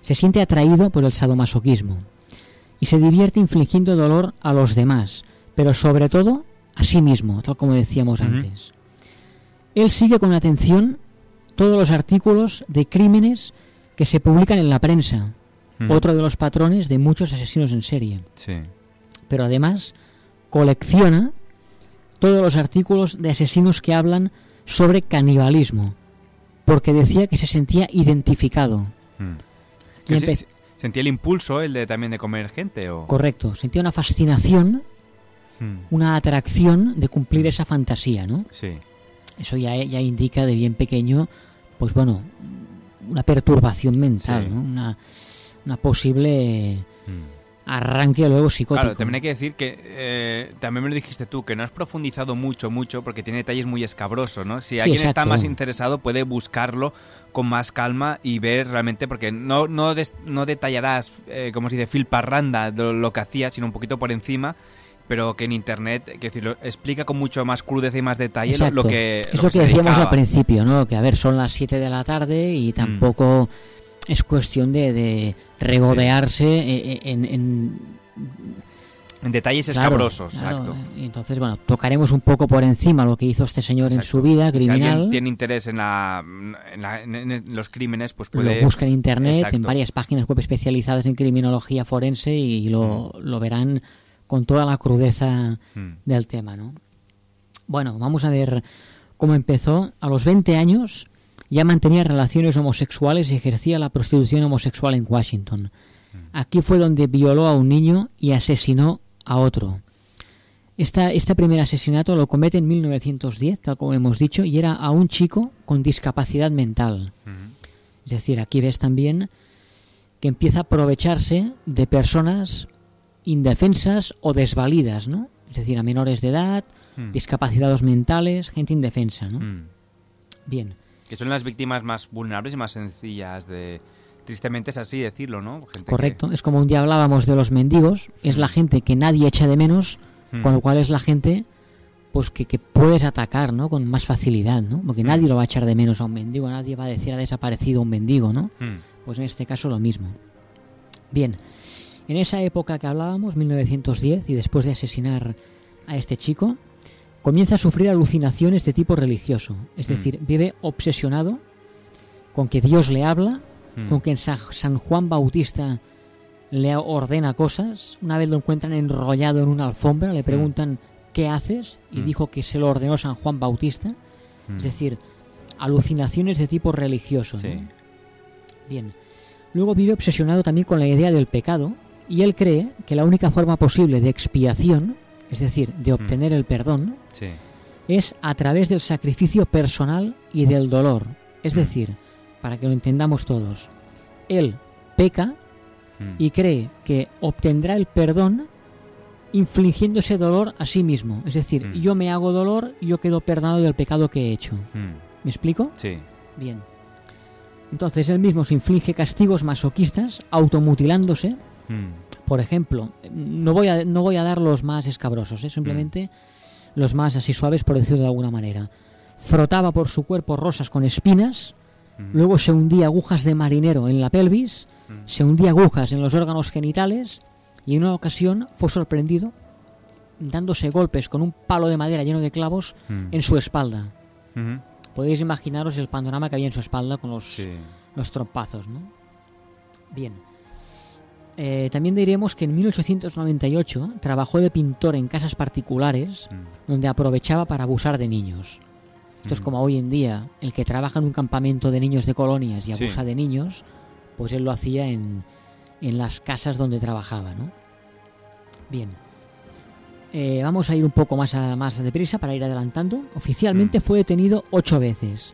Speaker 4: se siente atraído por el sadomasoquismo y se divierte infligiendo dolor a los demás, pero sobre todo a sí mismo, tal como decíamos antes. Él sigue con atención todos los artículos de crímenes que se publican en la prensa, otro de los patrones de muchos asesinos en serie.
Speaker 2: Sí.
Speaker 4: Pero además colecciona todos los artículos de asesinos que hablan sobre canibalismo, porque decía que se sentía identificado.
Speaker 2: Mm.
Speaker 4: Y
Speaker 2: Que se-
Speaker 4: empe-
Speaker 2: se- ¿Sentía el impulso el de también de comer gente? O...
Speaker 4: Correcto, sentía una fascinación,
Speaker 2: Mm.
Speaker 4: una atracción de cumplir esa fantasía, ¿no?
Speaker 2: Sí.
Speaker 4: Eso ya, ya indica de bien pequeño, pues bueno, una perturbación mental,
Speaker 2: Sí.
Speaker 4: ¿no? Una, una posible arranque luego psicótico.
Speaker 2: Claro, también hay que decir que eh, también me lo dijiste tú, que no has profundizado mucho, mucho, porque tiene detalles muy escabrosos, ¿no? Si
Speaker 4: Sí,
Speaker 2: alguien está más interesado puede buscarlo con más calma y ver realmente, porque no, no, des- no detallarás, eh, como se dice, fil parranda de lo, lo que hacía, sino un poquito por encima, pero que en internet, lo explica con mucho más crudeza y más detalle lo-
Speaker 4: Exacto.
Speaker 2: lo que
Speaker 4: es
Speaker 2: lo
Speaker 4: lo
Speaker 2: que
Speaker 4: que decíamos al
Speaker 2: dedicaba.
Speaker 4: principio, ¿no? Que a ver, son las 7 de la tarde
Speaker 2: Mm.
Speaker 4: y tampoco es cuestión de, de regodearse eh, en, en-
Speaker 2: En detalles
Speaker 4: Claro,
Speaker 2: escabrosos,
Speaker 4: claro.
Speaker 2: exacto.
Speaker 4: Entonces, bueno, tocaremos un poco por encima lo que hizo este señor en su vida
Speaker 2: Si
Speaker 4: criminal.
Speaker 2: alguien tiene interés en, la, en, la- en- en los crímenes, pues puede...
Speaker 4: Lo busca en internet, en
Speaker 2: Exacto.
Speaker 4: varias páginas web especializadas en criminología forense y lo, lo verán con toda la crudeza
Speaker 2: Mm.
Speaker 4: del tema, ¿no? Bueno, vamos a ver cómo empezó. A los 20 años ya mantenía relaciones homosexuales y ejercía la prostitución homosexual en Washington. Aquí fue donde violó a un niño y asesinó a otro. Esta, este primer asesinato lo comete en 1910, tal como hemos dicho, y era a un chico con discapacidad mental. Es decir, aquí ves también que empieza a aprovecharse de personas indefensas o desvalidas, ¿no? Es decir, a menores de edad,
Speaker 2: Mm.
Speaker 4: discapacitados mentales, gente indefensa, ¿no?
Speaker 2: Mm.
Speaker 4: Bien.
Speaker 2: Que son las víctimas más vulnerables y más sencillas de... Tristemente es así decirlo, ¿no? Gente que-
Speaker 4: Correcto. Es como un día hablábamos de los mendigos, es la gente que nadie echa de menos,
Speaker 2: Mm.
Speaker 4: con lo cual es la gente pues que, que puedes atacar, ¿no? Con más facilidad, ¿no? Porque nadie lo va a echar de menos a un mendigo, nadie va a decir ha desaparecido un mendigo, ¿no? Pues en este caso lo mismo. Bien, en esa época que hablábamos, 1910, y después de asesinar a este chico, comienza a sufrir alucinaciones de tipo religioso. Es
Speaker 2: Mm.
Speaker 4: decir, vive obsesionado con que Dios le habla,
Speaker 2: Mm.
Speaker 4: con que en San Juan Bautista le ordena cosas. Una vez lo encuentran enrollado en una alfombra, le preguntan ¿qué haces? Y
Speaker 2: Mm.
Speaker 4: dijo que se lo ordenó San Juan Bautista.
Speaker 2: Mm.
Speaker 4: Es decir, alucinaciones de tipo religioso. Bien. Luego vive obsesionado también con la idea del pecado y él cree que la única forma posible de expiación, es decir, de obtener el perdón,
Speaker 2: Sí.
Speaker 4: es a través del sacrificio personal y del dolor. Es decir, para que lo entendamos todos, él peca
Speaker 2: Mm.
Speaker 4: y cree que obtendrá el perdón infligiendo ese dolor a sí mismo. Es decir,
Speaker 2: Mm.
Speaker 4: yo me hago dolor y yo quedo perdonado del pecado que he hecho.
Speaker 2: Mm.
Speaker 4: ¿Me explico?
Speaker 2: Sí.
Speaker 4: Bien. Entonces él mismo se inflige castigos masoquistas, automutilándose.
Speaker 2: Mm.
Speaker 4: Por ejemplo, no voy a, no voy a dar los más escabrosos, ¿eh? simplemente los más así suaves, por decirlo de alguna manera. Frotaba por su cuerpo rosas con espinas, luego se hundía agujas de marinero en la pelvis, se hundía agujas en los órganos genitales y en una ocasión fue sorprendido dándose golpes con un palo de madera lleno de clavos en su espalda. Podéis imaginaros el panorama que había en su espalda con los,
Speaker 2: Sí.
Speaker 4: los trompazos, ¿no? Bien. Eh, también diremos que en 1898 trabajó de pintor en casas particulares
Speaker 2: Mm.
Speaker 4: donde aprovechaba para abusar de niños. Esto es
Speaker 2: Mm.
Speaker 4: como hoy en día, el que trabaja en un campamento de niños de colonias y
Speaker 2: Sí.
Speaker 4: abusa de niños, pues él lo hacía en, en las casas donde trabajaba, ¿no? Bien. Eh, vamos a ir un poco más, a, más deprisa para ir adelantando. Oficialmente fue detenido ocho veces.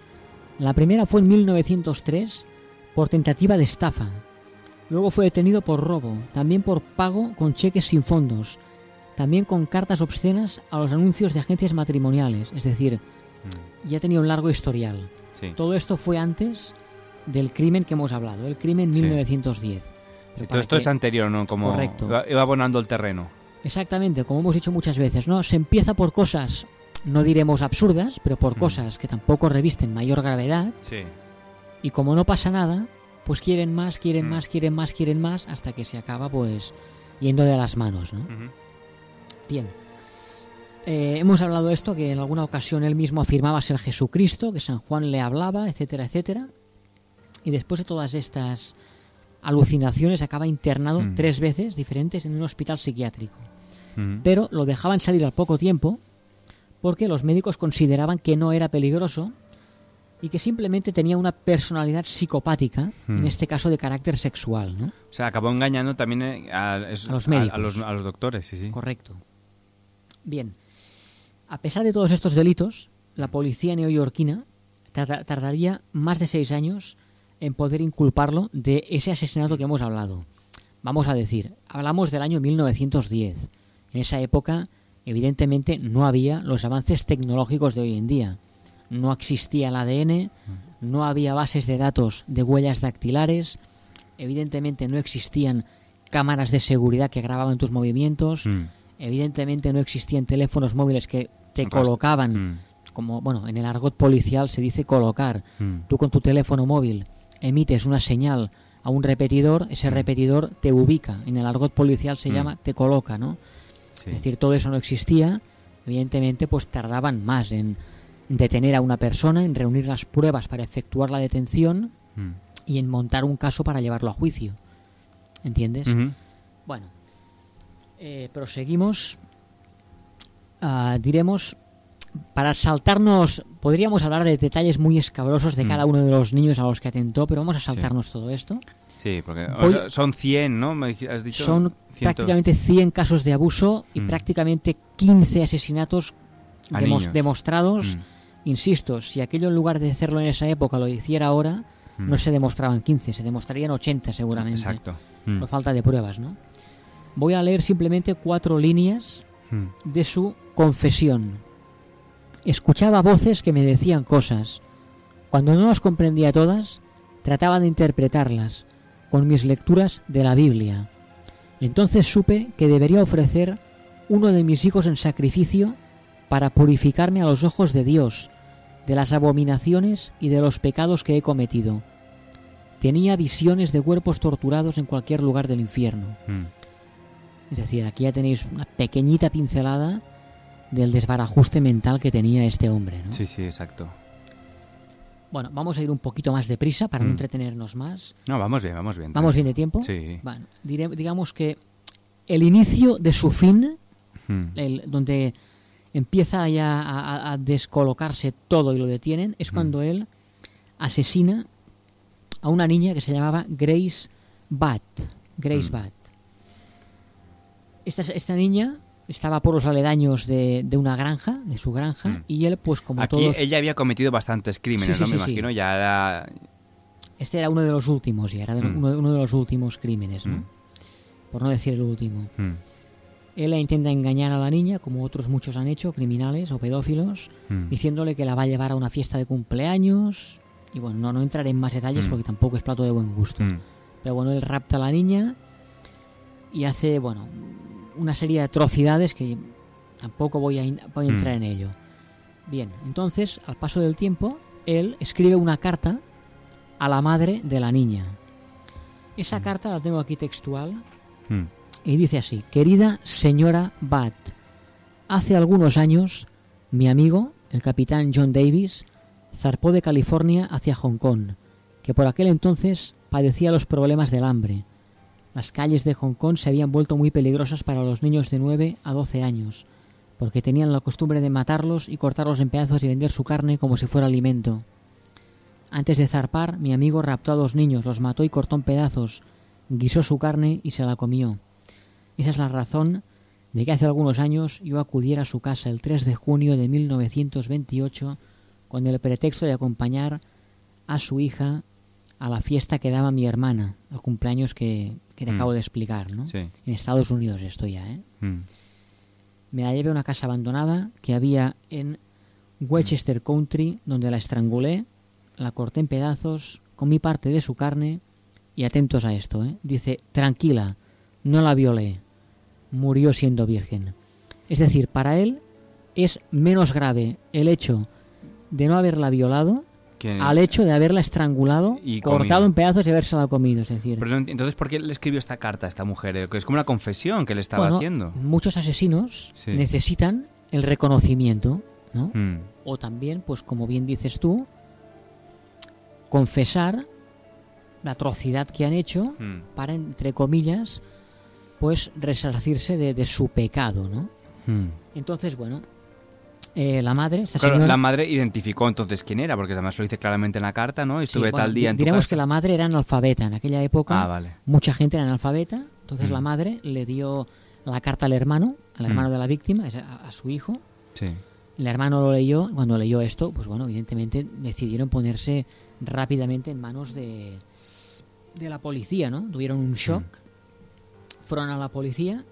Speaker 4: La primera fue en 1903 por tentativa de estafa. Luego fue detenido por robo, también por pago con cheques sin fondos, también con cartas obscenas a los anuncios de agencias matrimoniales, es decir, ya tenía un largo historial.
Speaker 2: Sí.
Speaker 4: Todo esto fue antes del crimen que hemos hablado, el crimen
Speaker 2: Sí.
Speaker 4: 1910. Pero
Speaker 2: Todo esto
Speaker 4: que-
Speaker 2: es anterior, ¿no? Como
Speaker 4: Correcto.
Speaker 2: iba, abonando el terreno.
Speaker 4: Exactamente, como hemos dicho muchas veces, ¿no? Se empieza por cosas, no diremos absurdas, pero por cosas que tampoco revisten mayor gravedad,
Speaker 2: Sí.
Speaker 4: y como no pasa nada, pues quieren más, quieren más, quieren más, quieren más, hasta que se acaba, pues, yendo de las manos, ¿no? Bien. Eh, hemos hablado de esto, que en alguna ocasión él mismo afirmaba ser Jesucristo, que San Juan le hablaba, etcétera, etcétera. Y después de todas estas alucinaciones acaba internado
Speaker 2: Mm.
Speaker 4: tres veces diferentes en un hospital psiquiátrico. Pero lo dejaban salir al poco tiempo porque los médicos consideraban que no era peligroso y que simplemente tenía una personalidad psicopática, en
Speaker 2: Mm.
Speaker 4: este caso de carácter sexual, ¿no?
Speaker 2: O sea, acabó engañando también eh, a, es-
Speaker 4: A los médicos.
Speaker 2: A, los, a los doctores, sí, sí.
Speaker 4: Correcto. Bien. A pesar de todos estos delitos, la policía neoyorquina tarda- tardaría más de seis años en poder inculparlo de ese asesinato que hemos hablado. Vamos a decir, hablamos del año 1910. En esa época, evidentemente, no había los avances tecnológicos de hoy en día. No existía el ADN, no había bases de datos de huellas dactilares, evidentemente no existían cámaras de seguridad que grababan tus movimientos,
Speaker 2: Mm.
Speaker 4: evidentemente no existían teléfonos móviles que te colocaban,
Speaker 2: Mm.
Speaker 4: como bueno, en el argot policial se dice colocar.
Speaker 2: Mm.
Speaker 4: Tú con tu teléfono móvil emites una señal a un repetidor, ese repetidor te ubica. En el argot policial se llama te coloca, ¿no?
Speaker 2: Sí.
Speaker 4: Es decir, todo eso no existía. Evidentemente, pues tardaban más en detener a una persona, en reunir las pruebas para efectuar la detención
Speaker 2: Mm.
Speaker 4: y en montar un caso para llevarlo a juicio. ¿Entiendes? Bueno, eh, proseguimos. Ah, diremos, para saltarnos, podríamos hablar de detalles muy escabrosos de
Speaker 2: Mm.
Speaker 4: cada uno de los niños a los que atentó, pero vamos a saltarnos todo esto.
Speaker 2: Sí, porque o
Speaker 4: Voy-
Speaker 2: sea, son 100, ¿no? Me has dicho.
Speaker 4: Son
Speaker 2: Ciento-
Speaker 4: prácticamente 100 casos de abuso y
Speaker 2: Mm.
Speaker 4: prácticamente 15 asesinatos demos- demostrados.
Speaker 2: Mm.
Speaker 4: Insisto, si aquello en lugar de hacerlo en esa época lo hiciera ahora,
Speaker 2: Mm.
Speaker 4: no se demostraban 15, se demostrarían 80 seguramente.
Speaker 2: Exacto. Mm.
Speaker 4: Por falta de pruebas, ¿no? Voy a leer simplemente cuatro líneas
Speaker 2: Mm.
Speaker 4: de su confesión. Escuchaba voces que me decían cosas. Cuando no las comprendía todas, trataba de interpretarlas con mis lecturas de la Biblia. Entonces supe que debería ofrecer uno de mis hijos en sacrificio para purificarme a los ojos de Dios, de las abominaciones y de los pecados que he cometido. Tenía visiones de cuerpos torturados en cualquier lugar del infierno.
Speaker 2: Mm.
Speaker 4: Es decir, aquí ya tenéis una pequeñita pincelada del desbarajuste mental que tenía este hombre. ¿no?
Speaker 2: Sí, sí, exacto.
Speaker 4: Bueno, vamos a ir un poquito más deprisa para no
Speaker 2: Mm.
Speaker 4: entretenernos más.
Speaker 2: No, vamos bien, vamos bien.
Speaker 4: ¿Vamos bien de tiempo?
Speaker 2: Sí.
Speaker 4: Bueno, digamos que el inicio de su fin,
Speaker 2: Mm.
Speaker 4: el- donde empieza ya a, descolocarse todo y lo detienen, es cuando él asesina a una niña que se llamaba Grace Bat. Grace
Speaker 2: Mm.
Speaker 4: Bat. Esta, esta niña estaba por los aledaños de, de una granja, de su granja,
Speaker 2: Mm.
Speaker 4: y él, pues como
Speaker 2: Aquí
Speaker 4: todos...
Speaker 2: ella había cometido bastantes crímenes,
Speaker 4: Sí, sí,
Speaker 2: ¿no? Me
Speaker 4: sí,
Speaker 2: imagino, ya era...
Speaker 4: Este era uno de los últimos, ya era de-
Speaker 2: Mm.
Speaker 4: uno, uno de los últimos crímenes, ¿no?
Speaker 2: Mm.
Speaker 4: Por no decir el último.
Speaker 2: Mm.
Speaker 4: Él la intenta engañar a la niña, como otros muchos han hecho, criminales o pedófilos,
Speaker 2: Mm.
Speaker 4: diciéndole que la va a llevar a una fiesta de cumpleaños. Y bueno, no, no entraré en más detalles
Speaker 2: Mm.
Speaker 4: porque tampoco es plato de buen gusto.
Speaker 2: Mm.
Speaker 4: Pero bueno, él rapta a la niña y hace, bueno, una serie de atrocidades que tampoco voy a, voy a entrar en ello. Bien, entonces, al paso del tiempo, él escribe una carta a la madre de la niña. Esa carta la tengo aquí textual. Y dice así, querida señora Bat, hace algunos años mi amigo, el capitán John Davis, zarpó de California hacia Hong Kong, que por aquel entonces padecía los problemas del hambre. Las calles de Hong Kong se habían vuelto muy peligrosas para los niños de 9 a 12 años, porque tenían la costumbre de matarlos y cortarlos en pedazos y vender su carne como si fuera alimento. Antes de zarpar, mi amigo raptó a dos niños, los mató y cortó en pedazos, guisó su carne y se la comió. Esa es la razón de que hace algunos años yo acudiera a su casa el 3 de junio de 1928 con el pretexto de acompañar a su hija a la fiesta que daba mi hermana, al cumpleaños que, que te
Speaker 2: Mm.
Speaker 4: acabo de explicar, ¿no?
Speaker 2: Sí.
Speaker 4: En Estados Unidos estoy ya, ¿eh?
Speaker 2: Mm.
Speaker 4: Me la llevé a una casa abandonada que había en Westchester Country, donde la estrangulé, la corté en pedazos, comí parte de su carne y atentos a esto, ¿eh? dice, tranquila, no la violé, murió siendo virgen. Es decir, para él es menos grave el hecho de no haberla violado al hecho de haberla estrangulado,
Speaker 2: Y
Speaker 4: cortado
Speaker 2: comido.
Speaker 4: en pedazos y habérsela comido. Es decir,
Speaker 2: Pero entonces, ¿por qué le escribió esta carta a esta mujer? Que Es como una confesión que le estaba
Speaker 4: bueno,
Speaker 2: haciendo.
Speaker 4: muchos asesinos
Speaker 2: Sí.
Speaker 4: necesitan el reconocimiento, ¿no?
Speaker 2: Mm.
Speaker 4: O también, pues como bien dices tú, confesar la atrocidad que han hecho
Speaker 2: Mm.
Speaker 4: para, entre comillas, pues resarcirse de, de su pecado, ¿no?
Speaker 2: Mm.
Speaker 4: Entonces, bueno, eh, la madre, esta
Speaker 2: Claro,
Speaker 4: señora...
Speaker 2: la madre identificó entonces quién era, porque además lo dice claramente en la carta, ¿no?
Speaker 4: Sí,
Speaker 2: Estuve
Speaker 4: bueno,
Speaker 2: tal día en tu
Speaker 4: diremos
Speaker 2: casa.
Speaker 4: que la madre era analfabeta en aquella época.
Speaker 2: Ah, vale.
Speaker 4: Mucha gente era analfabeta. Entonces
Speaker 2: Mm.
Speaker 4: la madre le dio la carta al hermano, al
Speaker 2: Mm.
Speaker 4: hermano de la víctima, a, a su hijo.
Speaker 2: Sí.
Speaker 4: El hermano lo leyó. Cuando leyó esto, pues bueno, evidentemente decidieron ponerse rápidamente en manos de, de la policía, ¿no? Tuvieron un shock. Fueron a la policía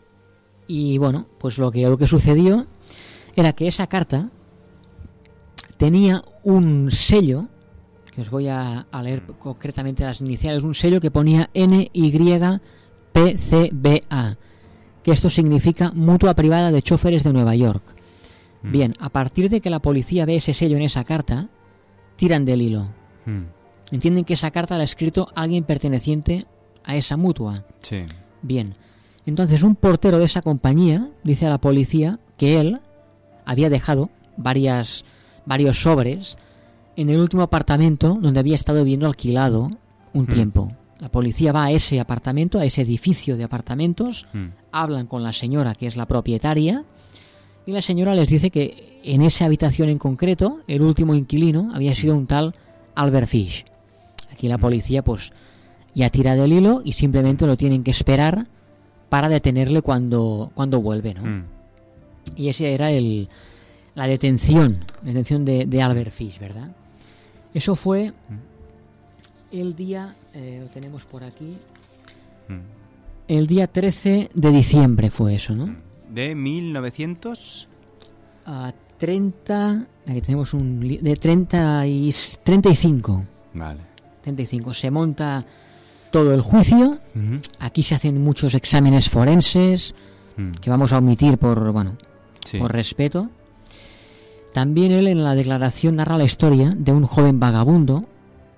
Speaker 4: y bueno, pues lo que, lo que sucedió era que esa carta tenía un sello, que os voy a, a leer concretamente las iniciales, un sello que ponía NYPCBA, que esto significa Mutua Privada de Choferes de Nueva York.
Speaker 2: Mm.
Speaker 4: Bien, a partir de que la policía ve ese sello en esa carta, tiran del hilo.
Speaker 2: Mm.
Speaker 4: Entienden que esa carta la ha escrito alguien perteneciente a esa mutua.
Speaker 2: Sí.
Speaker 4: Bien. Entonces un portero de esa compañía dice a la policía que él había dejado varias, varios sobres en el último apartamento donde había estado viviendo alquilado un
Speaker 2: Hmm.
Speaker 4: tiempo. La policía va a ese apartamento, a ese edificio de apartamentos,
Speaker 2: Mm.
Speaker 4: hablan con la señora que es la propietaria y la señora les dice que en esa habitación en concreto el último inquilino había sido un tal Albert Fish. Aquí la policía pues ya tira del hilo y simplemente lo tienen que esperar para detenerle cuando, cuando vuelve, ¿no?
Speaker 2: Mm.
Speaker 4: Y ese era el, la detención, la detención de, de Albert Fish, ¿verdad? Eso fue el día, eh, lo tenemos por aquí,
Speaker 2: Mm.
Speaker 4: el día 13 de diciembre fue eso, ¿no?
Speaker 2: De 1900.
Speaker 4: A 30, aquí tenemos un de 30 y 35.
Speaker 2: Vale.
Speaker 4: 35. Se monta todo el juicio. Aquí se hacen muchos exámenes forenses
Speaker 2: Mm.
Speaker 4: que vamos a omitir por bueno,
Speaker 2: Sí.
Speaker 4: por respeto. También él en la declaración narra la historia de un joven vagabundo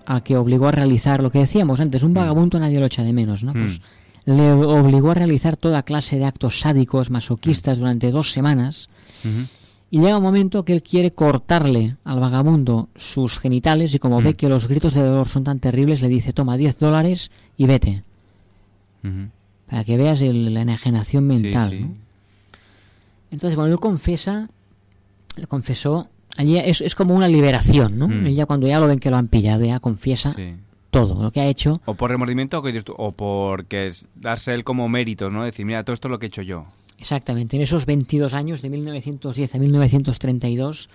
Speaker 4: al que obligó a realizar lo que decíamos antes, un vagabundo nadie lo echa de menos, ¿no?
Speaker 2: Mm.
Speaker 4: Pues le obligó a realizar toda clase de actos sádicos, masoquistas durante dos semanas. Y llega un momento que él quiere cortarle al vagabundo sus genitales y como
Speaker 2: Mm.
Speaker 4: ve que los gritos de dolor son tan terribles, le dice, toma 10 dólares y vete. Para que veas el- la enajenación mental.
Speaker 2: sí.
Speaker 4: ¿no? Entonces, cuando él confiesa, él confesó, allí es, es como una liberación, ¿no?
Speaker 2: Mm.
Speaker 4: Él ya cuando ya lo ven que lo han pillado, ya confiesa
Speaker 2: Sí.
Speaker 4: todo lo que ha hecho.
Speaker 2: O por remordimiento o, que o porque es darse él como méritos, ¿no? Decir, mira, todo esto es lo que he hecho yo.
Speaker 4: Exactamente, en esos 22 años, de 1910 a 1932,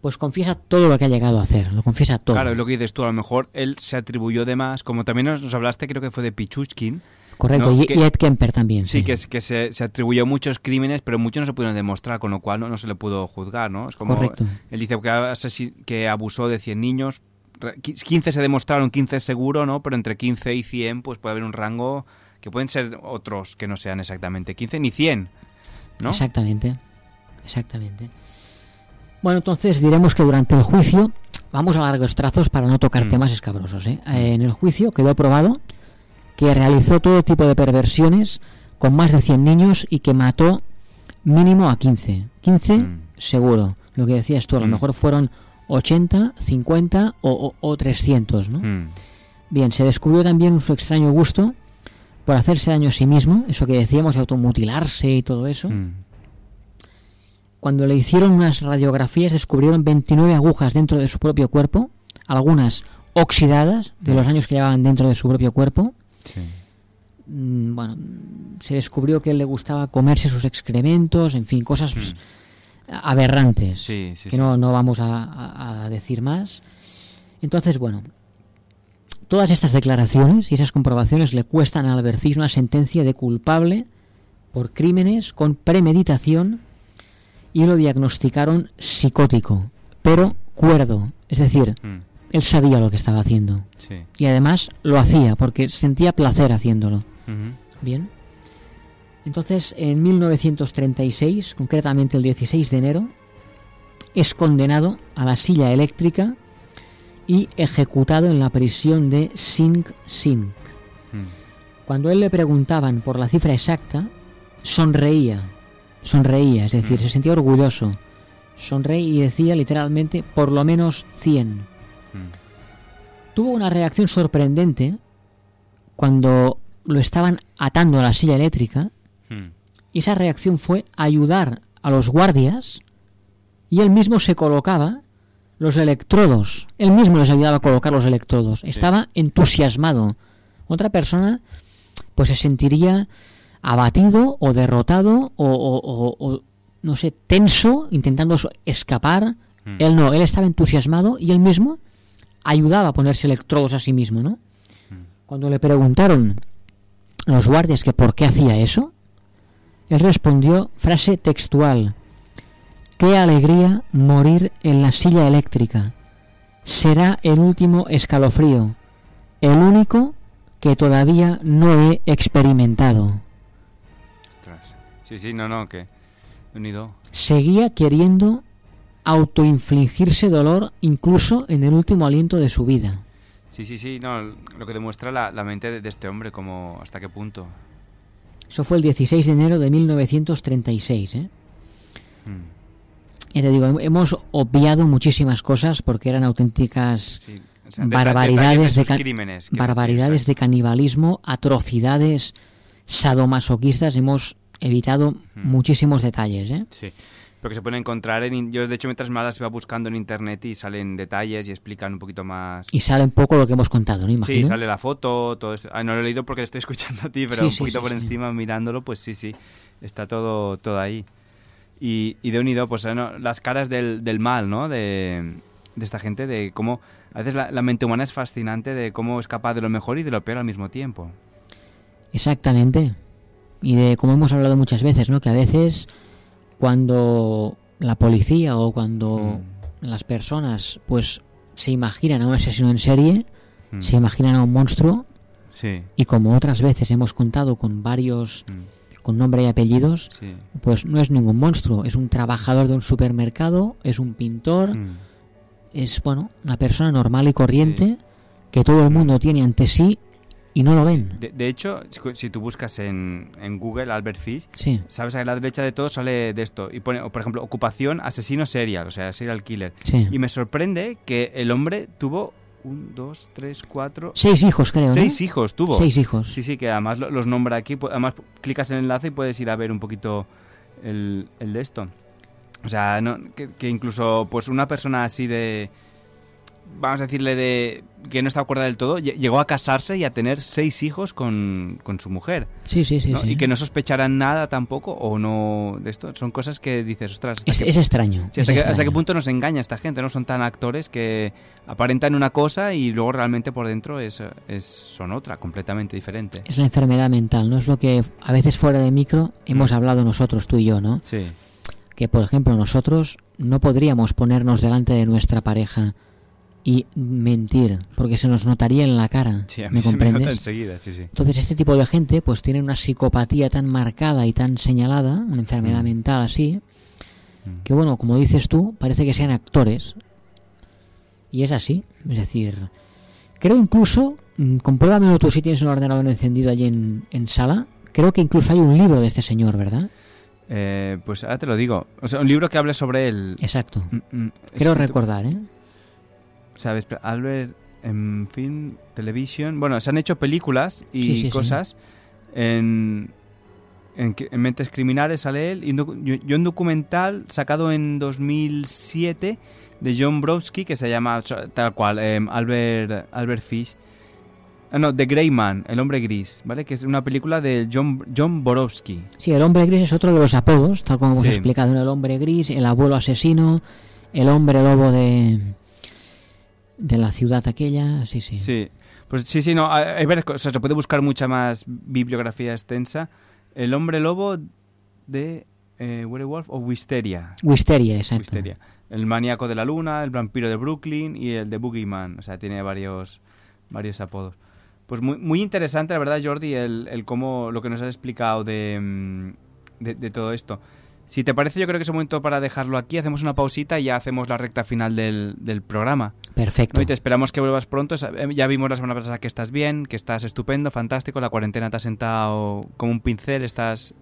Speaker 4: pues confiesa todo lo que ha llegado a hacer, lo confiesa todo.
Speaker 2: Claro, es lo que dices tú, a lo mejor él se atribuyó de más, como también nos, nos hablaste, creo que fue de Pichuchkin.
Speaker 4: Correcto,
Speaker 2: ¿no?
Speaker 4: y,
Speaker 2: Que-
Speaker 4: y Ed Kemper también.
Speaker 2: Sí,
Speaker 4: Sí,
Speaker 2: que, que se, se atribuyó muchos crímenes, pero muchos no se pudieron demostrar, con lo cual no, no se le pudo juzgar, ¿no? Es como
Speaker 4: Correcto.
Speaker 2: él dice que, abusó de 100 niños, re- qui- 15 se demostraron, 15 es seguro, ¿no? Pero entre 15 y 100 pues puede haber un rango que pueden ser otros que no sean exactamente 15 ni 100, ¿no?
Speaker 4: Exactamente, exactamente. Bueno, entonces diremos que durante el juicio, vamos a largos trazos para no tocar
Speaker 2: Mm.
Speaker 4: temas escabrosos. ¿eh? Eh, En el juicio quedó probado que realizó todo tipo de perversiones con más de 100 niños y que mató mínimo a 15. 15 seguro. Lo que decías tú, a lo
Speaker 2: Mm.
Speaker 4: mejor fueron 80, 50 o, o- o 300, ¿no?
Speaker 2: Mm.
Speaker 4: Bien, se descubrió también su extraño gusto por hacerse daño a sí mismo, eso que decíamos, automutilarse y todo eso.
Speaker 2: Mm.
Speaker 4: Cuando le hicieron unas radiografías descubrieron 29 agujas dentro de su propio cuerpo, algunas oxidadas de los años que llevaban dentro de su propio cuerpo. Mm, Bueno, se descubrió que él le gustaba comerse sus excrementos, en fin, cosas pues, aberrantes
Speaker 2: Sí, sí,
Speaker 4: que no, no vamos a decir más. Entonces, bueno, todas estas declaraciones y esas comprobaciones le cuestan a Albert Fish una sentencia de culpable por crímenes con premeditación y lo diagnosticaron psicótico, pero cuerdo. Es decir,
Speaker 2: Mm.
Speaker 4: él sabía lo que estaba haciendo.
Speaker 2: Sí.
Speaker 4: Y además lo hacía porque sentía placer haciéndolo. Bien. Entonces, en 1936, concretamente el 16 de enero, es condenado a la silla eléctrica y ejecutado en la prisión de Sing Sing. Cuando él le preguntaban por la cifra exacta, sonreía, sonreía, es decir, se sentía orgulloso. Sonreía y decía literalmente por lo menos 100. Tuvo una reacción sorprendente cuando lo estaban atando a la silla eléctrica y esa reacción fue ayudar a los guardias y él mismo se colocaba los electrodos. Él mismo les ayudaba a colocar los electrodos. Estaba entusiasmado. Otra persona pues se sentiría abatido o derrotado o, o- o- o, no sé, tenso, intentando escapar.
Speaker 2: Mm.
Speaker 4: Él no, él estaba entusiasmado y él mismo ayudaba a ponerse electrodos a sí mismo, ¿no? Cuando le preguntaron a los guardias que por qué hacía eso, él respondió frase textual. Qué alegría morir en la silla eléctrica. Será el último escalofrío, el único que todavía no he experimentado.
Speaker 2: Ostras. Sí, sí, no, no, que unido.
Speaker 4: Seguía queriendo autoinfligirse dolor incluso en el último aliento de su vida.
Speaker 2: Sí, sí, sí, no, lo que demuestra la, la mente de, de este hombre, como hasta qué punto.
Speaker 4: Eso fue el 16 de enero de 1936, ¿eh?
Speaker 2: Mm.
Speaker 4: Ya te digo, hemos obviado muchísimas cosas porque eran auténticas
Speaker 2: o sea, deta-
Speaker 4: barbaridades,
Speaker 2: de
Speaker 4: de,
Speaker 2: crímenes,
Speaker 4: barbaridades de canibalismo, atrocidades sadomasoquistas. Hemos evitado muchísimos detalles, ¿eh?
Speaker 2: Sí. Pero que se pueden encontrar en... Yo, de hecho, mientras más las iba buscando en internet y salen detalles y explican un poquito más...
Speaker 4: Y sale un poco lo que hemos contado, ¿no?
Speaker 2: Sí,
Speaker 4: Imagino.
Speaker 2: sale la foto, todo esto. Ah, no lo he leído porque lo estoy <laughs> escuchando a ti, pero
Speaker 4: Sí,
Speaker 2: un
Speaker 4: sí,
Speaker 2: poquito
Speaker 4: sí,
Speaker 2: por
Speaker 4: sí.
Speaker 2: encima mirándolo, pues sí, sí, está todo, todo ahí. Y, y de unido, pues no, las caras del, del mal, ¿no? De, de esta gente, de cómo... A veces la, la mente humana es fascinante de cómo es capaz de lo mejor y de lo peor al mismo tiempo.
Speaker 4: Exactamente. Y de como hemos hablado muchas veces, ¿no? Que a veces cuando la policía o cuando las personas pues se imaginan a un asesino en serie,
Speaker 2: Mm.
Speaker 4: se imaginan a un monstruo
Speaker 2: Sí.
Speaker 4: y como otras veces hemos contado con varios con nombre y apellidos.
Speaker 2: Sí.
Speaker 4: pues no es ningún monstruo, es un trabajador de un supermercado, es un pintor,
Speaker 2: Mm.
Speaker 4: es bueno, una persona normal y corriente que todo el mundo tiene ante sí y no lo ven.
Speaker 2: De, de hecho, si, tú buscas en, en Google Albert Fish,
Speaker 4: Sí.
Speaker 2: sabes que a la derecha de todo sale de esto. Y pone, por ejemplo, ocupación asesino serial, o sea, serial killer. Y me sorprende que el hombre tuvo un, dos, tres, cuatro...
Speaker 4: Seis hijos, creo, ¿no?
Speaker 2: Seis hijos tuvo.
Speaker 4: Seis hijos.
Speaker 2: Sí, sí, que además lo- los nombra aquí. Además, clicas en el enlace y puedes ir a ver un poquito el, el de esto. O sea, no, que, que incluso pues una persona así de... Vamos a decirle de... Que no está acuerda del todo, lle- llegó a casarse y a tener seis hijos con, con su mujer.
Speaker 4: Sí, sí, sí,
Speaker 2: ¿no?
Speaker 4: sí.
Speaker 2: Y que no sospecharan nada tampoco o no de esto. Son cosas que dices, ostras... ¿hasta
Speaker 4: Es- extraño,
Speaker 2: Sí,
Speaker 4: es
Speaker 2: hasta, qué punto nos engaña esta gente? No son tan actores que aparentan una cosa y luego realmente por dentro es, es son otra, completamente diferente.
Speaker 4: Es la enfermedad mental, ¿no? Es lo que a veces fuera de micro hemos
Speaker 2: Mm.
Speaker 4: hablado nosotros, tú y yo, ¿no?
Speaker 2: Sí.
Speaker 4: Que, por ejemplo, nosotros no podríamos ponernos delante de nuestra pareja y mentir, porque se nos notaría en la cara,
Speaker 2: Sí, a mí
Speaker 4: ¿me
Speaker 2: se me
Speaker 4: comprendes?
Speaker 2: nota enseguida, sí, sí.
Speaker 4: Entonces, este tipo de gente, pues tiene una psicopatía tan marcada y tan señalada, una enfermedad
Speaker 2: Mm.
Speaker 4: mental así, que bueno, como dices tú, parece que sean actores. Y es así, es decir, creo incluso, mm, compruébamelo tú si tienes un ordenador encendido allí en, en sala, creo que incluso hay un libro de este señor, ¿verdad?
Speaker 2: Eh, pues ahora te lo digo. O sea, un libro que hable sobre él.
Speaker 4: Exacto.
Speaker 2: Mm, mm,
Speaker 4: Creo recordar, ¿eh?
Speaker 2: ¿Sabes? Albert en film, televisión. Bueno, se han hecho películas y
Speaker 4: Sí, sí, sí.
Speaker 2: cosas en, en, Mentes Criminales sale él. Y un docu- y y un documental sacado en 2007 de John Brodsky que se llama tal cual, em, Albert, Albert Fish. Ah, no, The Grey Man, El Hombre Gris, ¿vale? Que es una película de John, John Borowski.
Speaker 4: Sí, el hombre gris es otro de los apodos, tal como hemos explicado en el hombre gris, el abuelo asesino, el hombre lobo de de la ciudad aquella, sí, sí.
Speaker 2: Sí, pues sí, sí, no, hay varias cosas, se puede buscar mucha más bibliografía extensa. El hombre lobo de eh, Werewolf o Wisteria.
Speaker 4: Wisteria, exacto.
Speaker 2: Wisteria. El maníaco de la luna, el vampiro de Brooklyn y el de Boogeyman. O sea, tiene varios, varios apodos. Pues muy, muy interesante, la verdad, Jordi, el, el cómo lo que nos has explicado de, mm, de, de todo esto. Si te parece, yo creo que es el momento para dejarlo aquí. Hacemos una pausita y ya hacemos la recta final del, del programa.
Speaker 4: Perfecto.
Speaker 2: ¿no? Y te esperamos que vuelvas pronto. Eh, Ya vimos la semana pasada que estás bien, que estás estupendo, fantástico. La cuarentena te ha sentado como un pincel, estás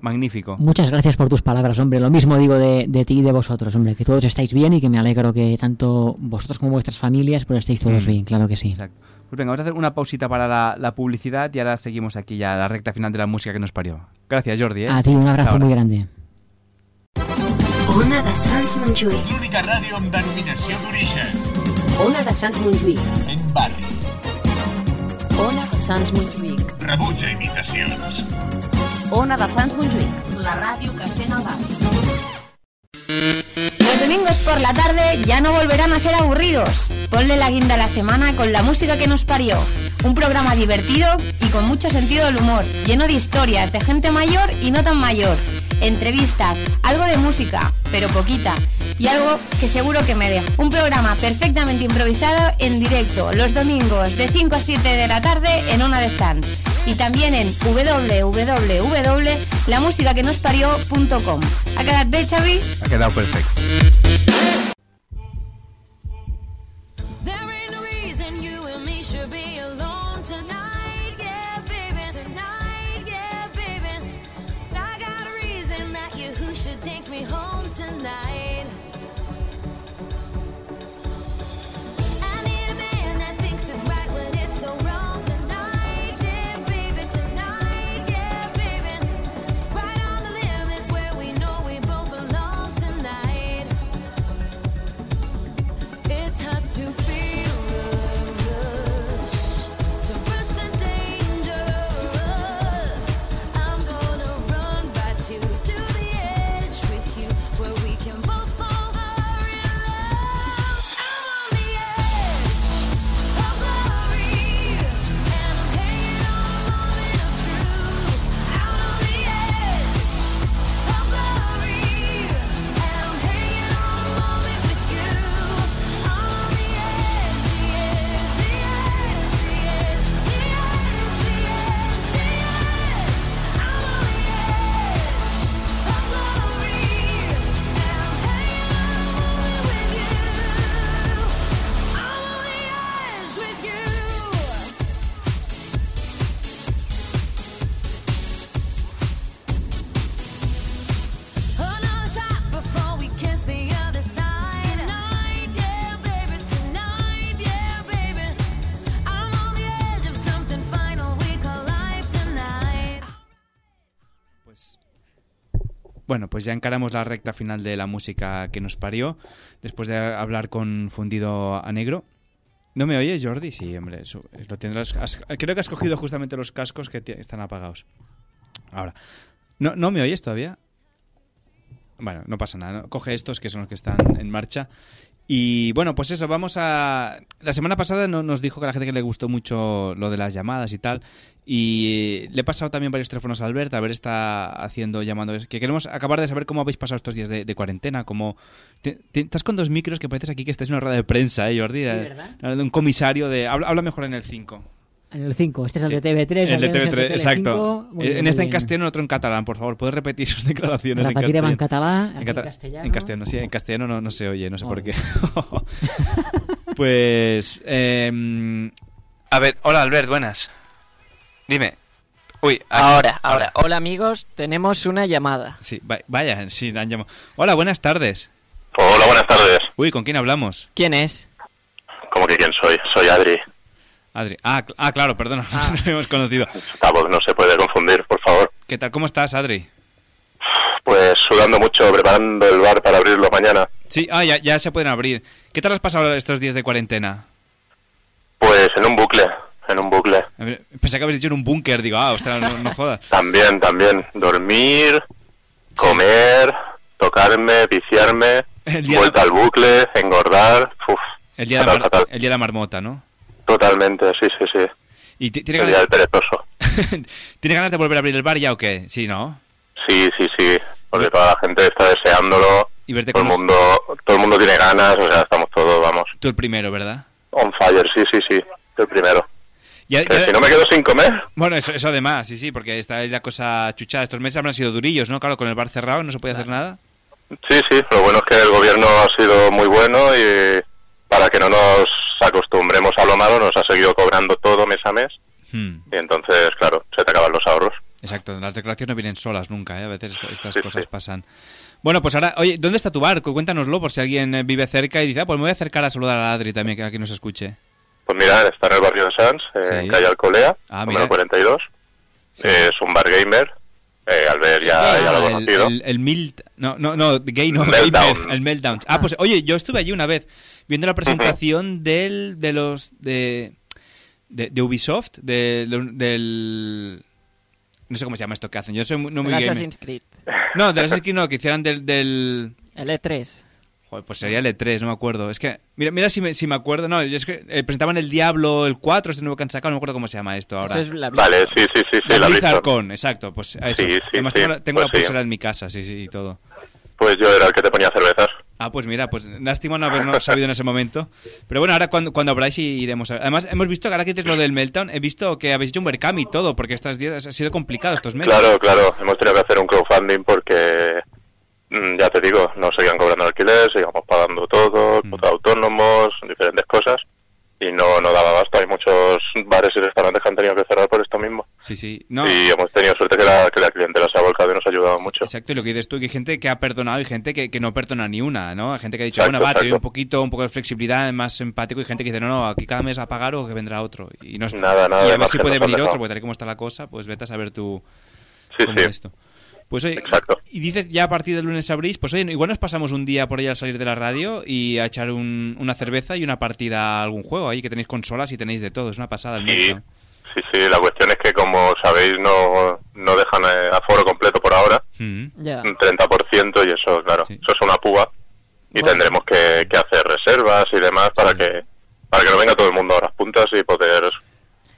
Speaker 2: magnífico.
Speaker 4: Muchas gracias por tus palabras, hombre. Lo mismo digo de, de ti y de vosotros, hombre, que todos estáis bien y que me alegro que tanto vosotros como vuestras familias pues estéis todos
Speaker 2: Mm.
Speaker 4: bien, claro que sí.
Speaker 2: Exacto. Pues venga, vamos a hacer una pausita para la, la publicidad y ahora seguimos aquí ya la recta final de la música que nos parió. Gracias, Jordi. ¿eh?
Speaker 4: A ti un abrazo muy grande.
Speaker 24: Ona de Sants Montjuïc.
Speaker 14: L'única ràdio amb denominació d'origen.
Speaker 24: Ona de Sants Montjuïc.
Speaker 14: En barri.
Speaker 24: Ona de Sants Montjuïc.
Speaker 14: Rebutja imitacions.
Speaker 24: Ona de Sants Montjuïc. La ràdio que sent el barri.
Speaker 1: Los domingos por la tarde ya no volverán a ser aburridos. Ponle la guinda a la semana con la música que nos parió. Un programa divertido y con mucho sentido del humor, lleno de historias de gente mayor y no tan mayor. Entrevistas, algo de música, pero poquita. Y algo que seguro que me deja. Un programa perfectamente improvisado en directo los domingos de 5 a 7 de la tarde en Ona de Sans. Y también en www.lamusicaquenosparió.com. ¿Ha quedado bien, Xavi?
Speaker 2: Ha quedado perfecto. Bueno, pues ya encaramos la recta final de la música que nos parió, después de hablar con Fundido a Negro. ¿No me oyes, Jordi? Sí, hombre, eso, lo tendrás. creo que has cogido justamente los cascos que están apagados. Ahora, ¿no, ¿no me oyes todavía? Bueno, no pasa nada. ¿no? Coge estos que son los que están en marcha. Y bueno, pues eso, vamos a... La semana pasada no- nos dijo que a la gente que le gustó mucho lo de las llamadas y tal. Y le he pasado también varios teléfonos a Albert. A ver, está haciendo llamando. Que queremos acabar de saber cómo habéis pasado estos días de, de cuarentena. Cómo... te- te- estás con dos micros que pareces aquí que estés en una rueda de prensa, ¿eh, Jordi? Eh,
Speaker 4: ¿verdad?
Speaker 2: De un comisario de... Habla, habla mejor en el 5.
Speaker 4: En el 5, este es el
Speaker 2: Sí.
Speaker 4: de TV3.
Speaker 2: El de
Speaker 4: aquel es
Speaker 2: TV3,
Speaker 4: Tele5.
Speaker 2: exacto.
Speaker 4: Muy
Speaker 2: en
Speaker 4: muy
Speaker 2: este en castellano y otro en catalán, por favor. ¿Puedes repetir sus declaraciones en castellano?
Speaker 4: en catalán, en
Speaker 2: cata-
Speaker 4: castellano.
Speaker 2: En castellano, sí, en castellano no, no se oye, no sé por qué. <laughs> <laughs> pues... em,
Speaker 18: A ver, hola Albert, buenas. Dime. Uy,
Speaker 3: Ahora, ahora. Hola amigos, tenemos una llamada.
Speaker 2: Sí, va- vaya, sí, la han llamado. Hola, buenas tardes.
Speaker 25: Hola, buenas tardes.
Speaker 2: Uy, ¿con quién hablamos?
Speaker 3: ¿Quién es?
Speaker 25: ¿Cómo que quién soy? Soy Adri.
Speaker 2: Adri. Ah, cl- ah claro, perdona, <laughs> no lo hemos conocido.
Speaker 25: Esta voz no se puede confundir, por favor.
Speaker 2: ¿Qué tal? ¿Cómo estás, Adri?
Speaker 25: Pues sudando mucho, preparando el bar para abrirlo mañana.
Speaker 2: Sí, ah, ya, ya se pueden abrir. ¿Qué tal has pasado estos días de cuarentena?
Speaker 25: Pues en un bucle, en un bucle.
Speaker 2: Pensé que habéis dicho en un búnker, digo, ah, ostras, no, no jodas. <laughs>
Speaker 25: También, también. Dormir, comer, tocarme, viciarme,
Speaker 2: El día
Speaker 25: vuelta al bucle, engordar. Uf,
Speaker 2: El día, de la
Speaker 25: fatal,
Speaker 2: mar-
Speaker 25: fatal.
Speaker 2: el día de la marmota, ¿no?
Speaker 25: Totalmente, sí, sí, sí.
Speaker 2: ¿Y ti- tiene
Speaker 25: El
Speaker 2: ganas,
Speaker 25: del perezoso. <laughs>
Speaker 2: ¿tiene ganas de volver a abrir el bar ya o qué? Sí, ¿no?
Speaker 25: Sí, sí, sí. Porque toda la gente está deseándolo.
Speaker 2: Y verte
Speaker 25: Todo el mundo, todo el mundo tiene ganas, o sea, estamos todos, vamos,
Speaker 2: Tú el primero, ¿verdad?
Speaker 25: on fire, sí, sí, sí. El primero.
Speaker 2: Ya-
Speaker 25: si no me quedo sin comer,
Speaker 2: Bueno, eso, eso además, sí, sí, porque está ahí la cosa chuchada. Estos meses habrán sido durillos, ¿no? Claro, con el bar cerrado no se puede hacer nada.
Speaker 25: Sí, sí, lo bueno es que el gobierno ha sido muy bueno y para que no nos acostumbremos a lo malo nos ha seguido cobrando todo mes a mes
Speaker 2: Hmm,
Speaker 25: y entonces, claro, se te acaban los ahorros.
Speaker 2: exacto, las declaraciones no vienen solas nunca, ¿eh? A veces esta- estas cosas pasan. Bueno, pues ahora, oye, ¿dónde está tu bar? Cu- Cuéntanoslo por si alguien eh, vive cerca y dice, ah, pues me voy a acercar a saludar a Adri también, que aquí nos escuche.
Speaker 25: Pues mira, está en el barrio de Sans, eh,
Speaker 2: Sí.
Speaker 25: en calle Alcolea,
Speaker 2: Ah,
Speaker 25: número
Speaker 2: mira.
Speaker 25: 42. Eh, es un bar gamer, eh, Albert ya, ya lo ha
Speaker 2: Ah, el,
Speaker 25: conocido.
Speaker 2: el, el Milt- no, no, no, gay no,
Speaker 25: Meltdown.
Speaker 2: gamer, el Meltdown. Ah, pues oye, yo estuve allí una vez viendo la presentación del, de los, de, de, de Ubisoft, de- del, no sé cómo se llama esto que hacen, yo soy muy- no muy.
Speaker 3: Assassin's Creed.
Speaker 2: No, del Assassin's Creed no, que hicieran del, del...
Speaker 3: El E3.
Speaker 2: Joder, pues sería el E3, no me acuerdo. Es que, mira, mira si me, si me acuerdo. No, yo es que eh, presentaban el Diablo, el 4, este nuevo que han sacado, no me acuerdo cómo se llama esto ahora.
Speaker 3: Eso es la
Speaker 25: Vale, sí, sí, sí, sí,
Speaker 2: La Blizzard. Con, exacto, pues a eso.
Speaker 25: Sí, sí,
Speaker 2: Además
Speaker 25: sí,
Speaker 2: tengo, la, tengo
Speaker 25: pues
Speaker 2: la pulsera en mi casa, sí, sí, y todo.
Speaker 25: Pues yo era el que te ponía cervezas.
Speaker 2: Ah, pues mira, pues lástima no habernos sabido en ese momento. Pero bueno, ahora cuando, cuando abráis y iremos a... Además, hemos visto que ahora que dices lo del Meltdown, he visto que habéis hecho un webcam y todo, porque estos días ha sido complicado estos meses.
Speaker 25: Claro, claro, hemos tenido que hacer un crowdfunding porque, ya te digo, nos seguían cobrando alquiler, seguíamos pagando todo,
Speaker 2: Mm.
Speaker 25: autónomos, diferentes cosas, y no, no daba basta. Hay muchos bares y restaurantes que han tenido que cerrar por esto mismo.
Speaker 2: Sí, sí. No.
Speaker 25: Y hemos tenido suerte que la, que la clientela se ha volcado y nos ha ayudado mucho.
Speaker 2: Exacto, y lo que dices tú, que hay gente que ha perdonado y gente que, que no perdona ni una, ¿no? Hay gente que ha dicho,
Speaker 25: Exacto,
Speaker 2: bueno, va, te doy un poquito, un poco de flexibilidad, más empático, y gente que dice, no, no, aquí cada mes a pagar o que vendrá otro. Y, no es-
Speaker 25: Nada, nada
Speaker 2: y a ver si puede venir otro, porque tal y como está la cosa, pues vete a saber tú
Speaker 25: Sí,
Speaker 2: cómo
Speaker 25: sí.
Speaker 2: es esto. Pues oye, y dices ya a partir del lunes abrís, pues oye, igual nos pasamos un día por ahí al salir de la radio y a echar un- una cerveza y una partida a algún juego ahí, que tenéis consolas y tenéis de todo, es una pasada el
Speaker 25: Sí, sí, sí, la cuestión es que, como sabéis, no, no dejan eh, aforo completo por ahora,
Speaker 2: Mm.
Speaker 3: Ya.
Speaker 25: un 30%, y eso, claro, eso es una púa. Y
Speaker 3: Bueno.
Speaker 25: tendremos que, que hacer reservas y demás para que para que no venga todo el mundo a las puntas y poder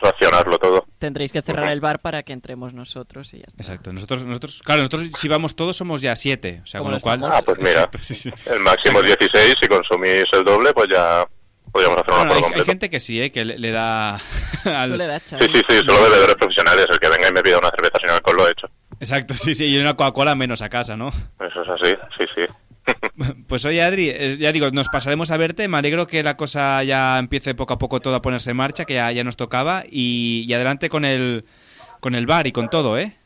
Speaker 25: racionarlo todo.
Speaker 3: Tendréis que cerrar el bar para que entremos nosotros y ya está.
Speaker 2: Exacto, nosotros, nosotros, claro, nosotros si vamos todos somos ya siete, o sea, con lo cual...
Speaker 3: famosos.
Speaker 25: Ah, pues mira,
Speaker 2: Exacto, sí, sí.
Speaker 25: el máximo es 16, si consumís el doble, pues ya podríamos hacer un
Speaker 2: Bueno,
Speaker 25: aforo
Speaker 2: hay, hay gente que sí, ¿eh? que le, le da... <laughs> al-
Speaker 3: le das,
Speaker 25: Sí, sí, sí, solo bebedores profesionales, el que venga y me pida una cerveza sin alcohol lo he hecho.
Speaker 2: Exacto, sí, sí, y una Coca-Cola menos a casa, ¿no?
Speaker 25: Eso es así, sí, sí. <laughs>
Speaker 2: Pues oye, Adri, eh, ya digo, nos pasaremos a verte. Me alegro que la cosa ya empiece poco a poco todo a ponerse en marcha, que ya, ya nos tocaba. Y, y adelante con el, con el bar y con todo, ¿eh?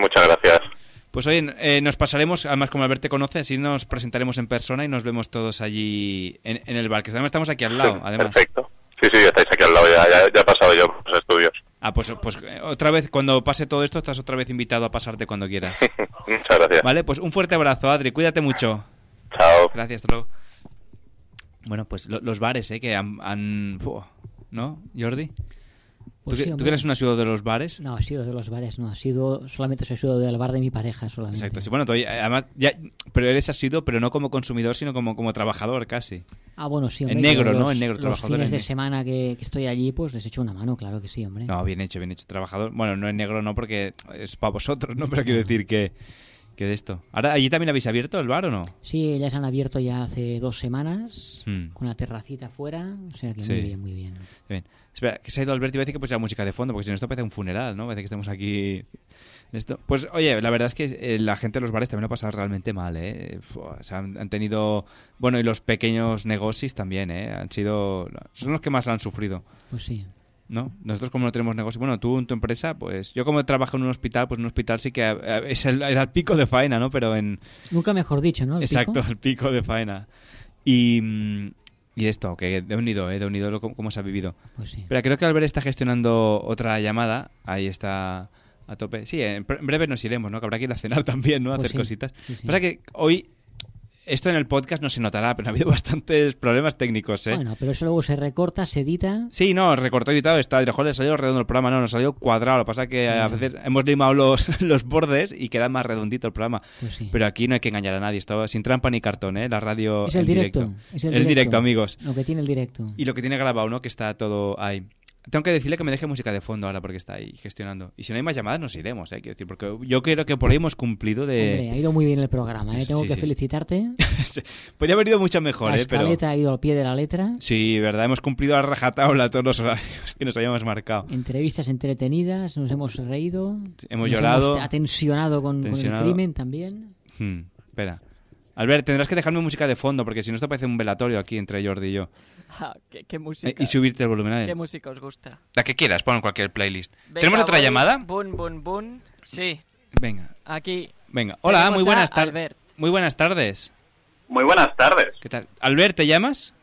Speaker 25: Muchas gracias.
Speaker 2: Pues oye, eh, nos pasaremos, además como Albert te conoce, así nos presentaremos en persona y nos vemos todos allí en, en el bar, que además estamos aquí al lado, además.
Speaker 25: Perfecto. Sí, sí, estáis aquí al lado, ya, ya, ya he pasado yo los estudios.
Speaker 2: Ah, pues, pues eh, otra vez, cuando pase todo esto, estás otra vez invitado a pasarte cuando quieras. <laughs>
Speaker 25: Muchas gracias.
Speaker 2: Vale, pues un fuerte abrazo, Adri, cuídate mucho.
Speaker 25: Chao.
Speaker 2: Gracias, hasta luego. Bueno, pues lo- los bares, ¿eh? Que han... han- ¿No, Jordi?
Speaker 4: Pues
Speaker 2: ¿Tú,
Speaker 4: sí,
Speaker 2: tú que eres un asiduo de los bares?
Speaker 4: No, ha sido de los bares, no, ha sido solamente soy sido del bar de mi pareja solamente.
Speaker 2: Exacto, sí, bueno, tú, eh, además, ya, pero eres asiduo, pero no como consumidor, sino como, como trabajador casi.
Speaker 4: Ah, bueno, sí,
Speaker 2: En
Speaker 4: hombre.
Speaker 2: negro,
Speaker 4: yo
Speaker 2: ¿no?
Speaker 4: los-
Speaker 2: En negro,
Speaker 4: Los
Speaker 2: trabajador.
Speaker 4: fines
Speaker 2: en
Speaker 4: de
Speaker 2: negro.
Speaker 4: semana que, que estoy allí, pues les echo una mano, claro que sí, hombre.
Speaker 2: No, bien hecho, bien hecho, trabajador. Bueno, no en negro no, porque es para vosotros, ¿no? Pero quiero decir que, que de esto. Ahora, ¿allí también habéis abierto el bar o no?
Speaker 4: Sí, ya se han abierto ya hace dos semanas,
Speaker 2: Hmm.
Speaker 4: con la terracita afuera, o sea que
Speaker 2: Sí.
Speaker 4: muy bien, muy bien.
Speaker 2: Bien. Espera, que se ha ido Alberto y iba a decir que pues la música de fondo, porque si no esto parece un funeral, ¿no? Parece que estamos aquí... Esto. Pues oye, la verdad es que eh, la gente de los bares también lo ha pasado realmente mal, ¿eh? O sea, han, han tenido... Bueno, y los pequeños negocios también, ¿eh? Han sido... Son los que más lo han sufrido.
Speaker 4: Pues sí.
Speaker 2: ¿No? Nosotros como no tenemos negocio, bueno, tú en tu empresa, pues yo como trabajo en un hospital, pues en un hospital sí que eh, es el, es el pico de faena, ¿no? Pero en...
Speaker 4: Nunca mejor dicho, ¿no? El
Speaker 2: Exacto,
Speaker 4: pico.
Speaker 2: el pico de faena. Y, y esto, que de unido, ¿eh? De unido cómo se ha vivido.
Speaker 4: Pues sí.
Speaker 2: Pero creo que Albert está gestionando otra llamada, ahí está a tope. Sí, en, breve nos iremos, ¿no? Que habrá que ir a cenar <laughs> también, ¿no? A
Speaker 4: Pues
Speaker 2: hacer
Speaker 4: sí,
Speaker 2: cositas.
Speaker 4: sí.
Speaker 2: Pasa que hoy... Esto en el podcast no se notará, pero ha habido <laughs> bastantes problemas técnicos, ¿eh?
Speaker 4: Bueno, pero eso luego se recorta, se edita.
Speaker 2: Sí, no, recortado y editado está. Joder, salió redondo el programa, no, nos salió cuadrado. Lo que pasa es que a veces hemos limado los, <laughs> los bordes y queda más redondito el programa.
Speaker 4: Pues sí.
Speaker 2: Pero aquí no hay que engañar a nadie, esto sin trampa ni cartón, ¿eh? La radio
Speaker 4: Es el directo. Es el directo.
Speaker 2: directo, amigos.
Speaker 4: Lo que tiene el directo.
Speaker 2: Y lo que tiene grabado, ¿no? Que está todo ahí. Tengo que decirle que me deje música de fondo ahora porque está ahí gestionando. Y si no hay más llamadas, nos iremos, ¿eh? Quiero decir, porque yo creo que por ahí hemos cumplido de...
Speaker 4: Hombre, ha ido muy bien el programa, ¿eh? Tengo
Speaker 2: Sí,
Speaker 4: que
Speaker 2: sí.
Speaker 4: felicitarte. <laughs>
Speaker 2: Podría haber ido mucho mejor,
Speaker 4: la
Speaker 2: ¿eh? Pero...
Speaker 4: escaleta ha ido al pie de la letra.
Speaker 2: Sí, verdad, hemos cumplido a rajatabla todos los horarios que nos habíamos marcado.
Speaker 4: Entrevistas entretenidas, nos hemos reído.
Speaker 2: Hemos
Speaker 4: nos
Speaker 2: llorado.
Speaker 4: Hemos atensionado con, con el crimen también.
Speaker 2: Hmm, espera. Albert, tendrás que dejarme música de fondo porque si no esto parece un velatorio aquí entre Jordi y yo. <laughs>
Speaker 3: Ah, ¿qué, qué música?
Speaker 2: Eh, y subirte el volumen a él.
Speaker 3: ¿Qué música os gusta?
Speaker 2: La que quieras, pon cualquier playlist.
Speaker 3: Venga,
Speaker 2: ¿Tenemos otra
Speaker 3: voy.
Speaker 2: llamada?
Speaker 3: Bun, bun, bun. Sí.
Speaker 2: Venga,
Speaker 3: Aquí.
Speaker 2: venga. Hola, muy buenas tardes. Muy buenas tardes.
Speaker 26: Muy buenas tardes.
Speaker 2: ¿Qué tal? Albert, ¿te llamas?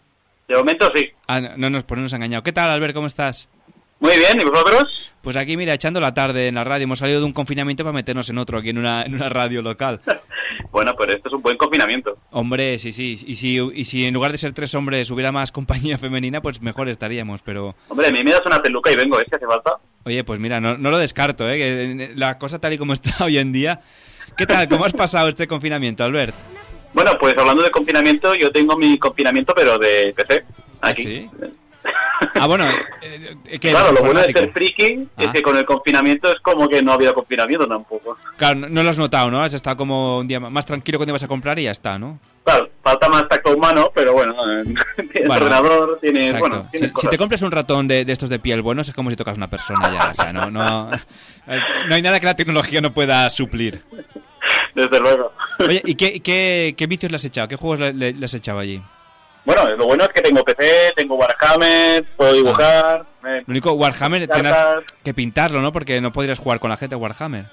Speaker 26: De momento sí.
Speaker 2: Ah, no, no nos, pues no nos ha engañado. ¿Qué tal, Albert? ¿Cómo estás?
Speaker 26: Muy bien, ¿y vosotros?
Speaker 2: Pues aquí, mira, echando la tarde en la radio. Hemos salido de un confinamiento para meternos en otro aquí en una, en una radio local. <laughs>
Speaker 26: Bueno, pues esto es un buen confinamiento.
Speaker 2: Hombre, sí, sí. Y si, y si en lugar de ser tres hombres hubiera más <laughs> compañía femenina, pues mejor estaríamos. Pero,
Speaker 26: Hombre, a mí me das una peluca y vengo, ¿eh? Si hace falta.
Speaker 2: oye, pues mira, no, no lo descarto, ¿eh? Que la cosa tal y como <laughs> está hoy en día. ¿Qué tal? ¿Cómo has pasado este confinamiento, Albert?
Speaker 26: Bueno, pues hablando de confinamiento, yo tengo mi confinamiento, pero de PC. Aquí.
Speaker 2: sí? Ah, bueno, eh, eh, ¿qué
Speaker 26: Claro, lo bueno de ser friki es
Speaker 2: Ah.
Speaker 26: que con el confinamiento es como que no ha habido confinamiento tampoco.
Speaker 2: Claro, no, no lo has notado, ¿no? Has estado como un día más tranquilo cuando ibas a comprar y ya está, ¿no?
Speaker 26: Claro, falta más tacto humano, pero bueno, eh, <laughs> tienes
Speaker 2: Bueno,
Speaker 26: ordenador, tienes,
Speaker 2: Exacto.
Speaker 26: bueno,
Speaker 2: Si,
Speaker 26: tienes
Speaker 2: si
Speaker 26: cosas.
Speaker 2: te compras un ratón de, de estos de piel buenos es como si tocas una persona ya, o sea, no, no, <laughs> no hay nada que la tecnología no pueda suplir.
Speaker 26: Desde luego.
Speaker 2: Oye, ¿y <laughs> qué, qué, qué vicios le has echado? ¿Qué juegos le, le- le has echado allí?
Speaker 26: Bueno, lo bueno es que tengo PC, tengo Warhammer, puedo dibujar. eh,
Speaker 2: Lo único, Warhammer
Speaker 26: Cartas.
Speaker 2: tendrás que pintarlo, ¿no? Porque no podrías jugar con la gente Warhammer.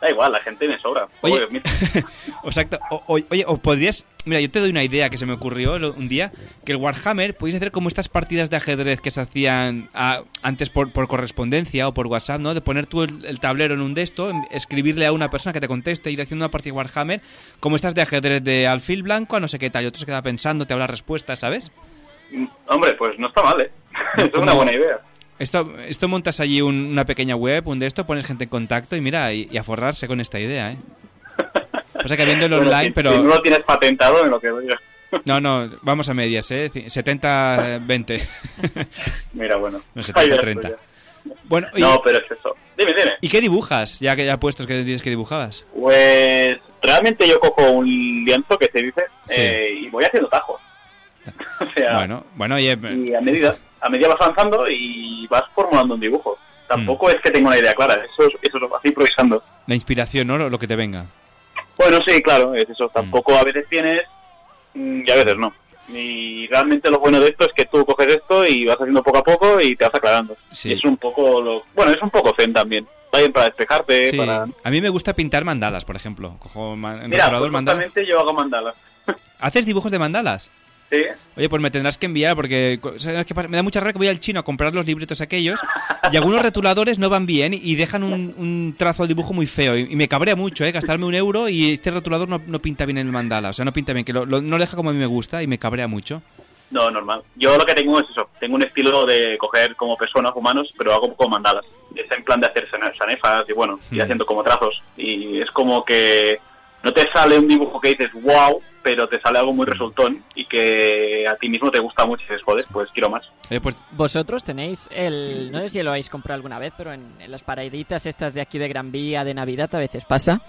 Speaker 26: Da igual, la gente me sobra.
Speaker 2: Oye. <laughs> Exacto. O- oye, o podrías... Mira, yo te doy una idea que se me ocurrió un día, que el Warhammer podéis hacer como estas partidas de ajedrez que se hacían ah, antes por, por correspondencia o por WhatsApp, ¿no? De poner tú el, el tablero en un de esto, escribirle a una persona que te conteste, ir haciendo una partida de Warhammer, como estas de ajedrez de alfil blanco a no sé qué tal, y otro se queda pensando, te habla respuestas, ¿sabes?
Speaker 26: Mm, Hombre, pues no está mal, ¿eh? <laughs> es una buena idea.
Speaker 2: Esto, esto montas allí un- una pequeña web, un de esto, pones gente en contacto y mira, y, y a forrarse con esta idea, ¿eh? Pasa que viendo el online,
Speaker 26: si-
Speaker 2: pero...
Speaker 26: Si no lo tienes patentado, en lo que diga. <laughs>
Speaker 2: No, no, vamos a medias, ¿eh? 70-20. <laughs>
Speaker 26: Mira, bueno. <laughs>
Speaker 2: No,
Speaker 26: Ahí ya
Speaker 2: 70-30.
Speaker 26: estoy
Speaker 2: Bueno, y,
Speaker 26: No, pero es eso. Dime, dime.
Speaker 2: ¿y qué dibujas? Ya que ya puestos que dices que dibujabas.
Speaker 26: Pues realmente yo cojo un lienzo que se dice
Speaker 2: Sí.
Speaker 26: eh, y voy haciendo tajos. o sea,
Speaker 2: Bueno, bueno,
Speaker 26: y a medida, a medida vas avanzando y vas formulando un dibujo. Tampoco
Speaker 2: Mm.
Speaker 26: es que tenga una idea clara, eso es, eso es así improvisando.
Speaker 2: la inspiración, ¿no? Lo, que te venga.
Speaker 26: Bueno, sí, claro, es
Speaker 2: Mm.
Speaker 26: eso. Tampoco a veces tienes mm, y a veces no. Y realmente lo bueno de esto es que tú coges esto y vas haciendo poco a poco y te vas aclarando.
Speaker 2: Sí.
Speaker 26: Es un poco lo... Bueno, es un poco zen también. Va bien para despejarte,
Speaker 2: Sí,
Speaker 26: para...
Speaker 2: a mí me gusta pintar mandalas, por ejemplo. Cojo ma- en
Speaker 26: Mira, pues
Speaker 2: mandala.
Speaker 26: justamente yo hago mandalas.
Speaker 2: ¿Haces dibujos de mandalas?
Speaker 26: Sí.
Speaker 2: Oye, pues me tendrás que enviar porque ¿sabes qué pasa? me da mucha rabia que voy al chino a comprar los libretos aquellos y algunos rotuladores no van bien y dejan un, un trazo de dibujo muy feo y, y me cabrea mucho, ¿eh? Gastarme un euro y este rotulador no, no pinta bien en el mandala, o sea, no pinta bien, que lo, lo- no lo deja como a mí me gusta y me cabrea mucho.
Speaker 26: No, normal. Yo lo que tengo es eso. Tengo un estilo de coger como personas humanos, pero hago como mandalas. Es en plan de hacer sanefas y bueno, y
Speaker 2: Mm.
Speaker 26: haciendo como trazos. Y es como que no te sale un dibujo que dices wow, pero te sale algo muy resultón y que a ti mismo te gusta mucho y dices, joder, pues quiero más.
Speaker 2: Oye, pues
Speaker 3: Vosotros tenéis el. No sé si lo habéis comprado alguna vez, pero en, en las paraditas estas de aquí de Gran Vía de Navidad a veces pasa.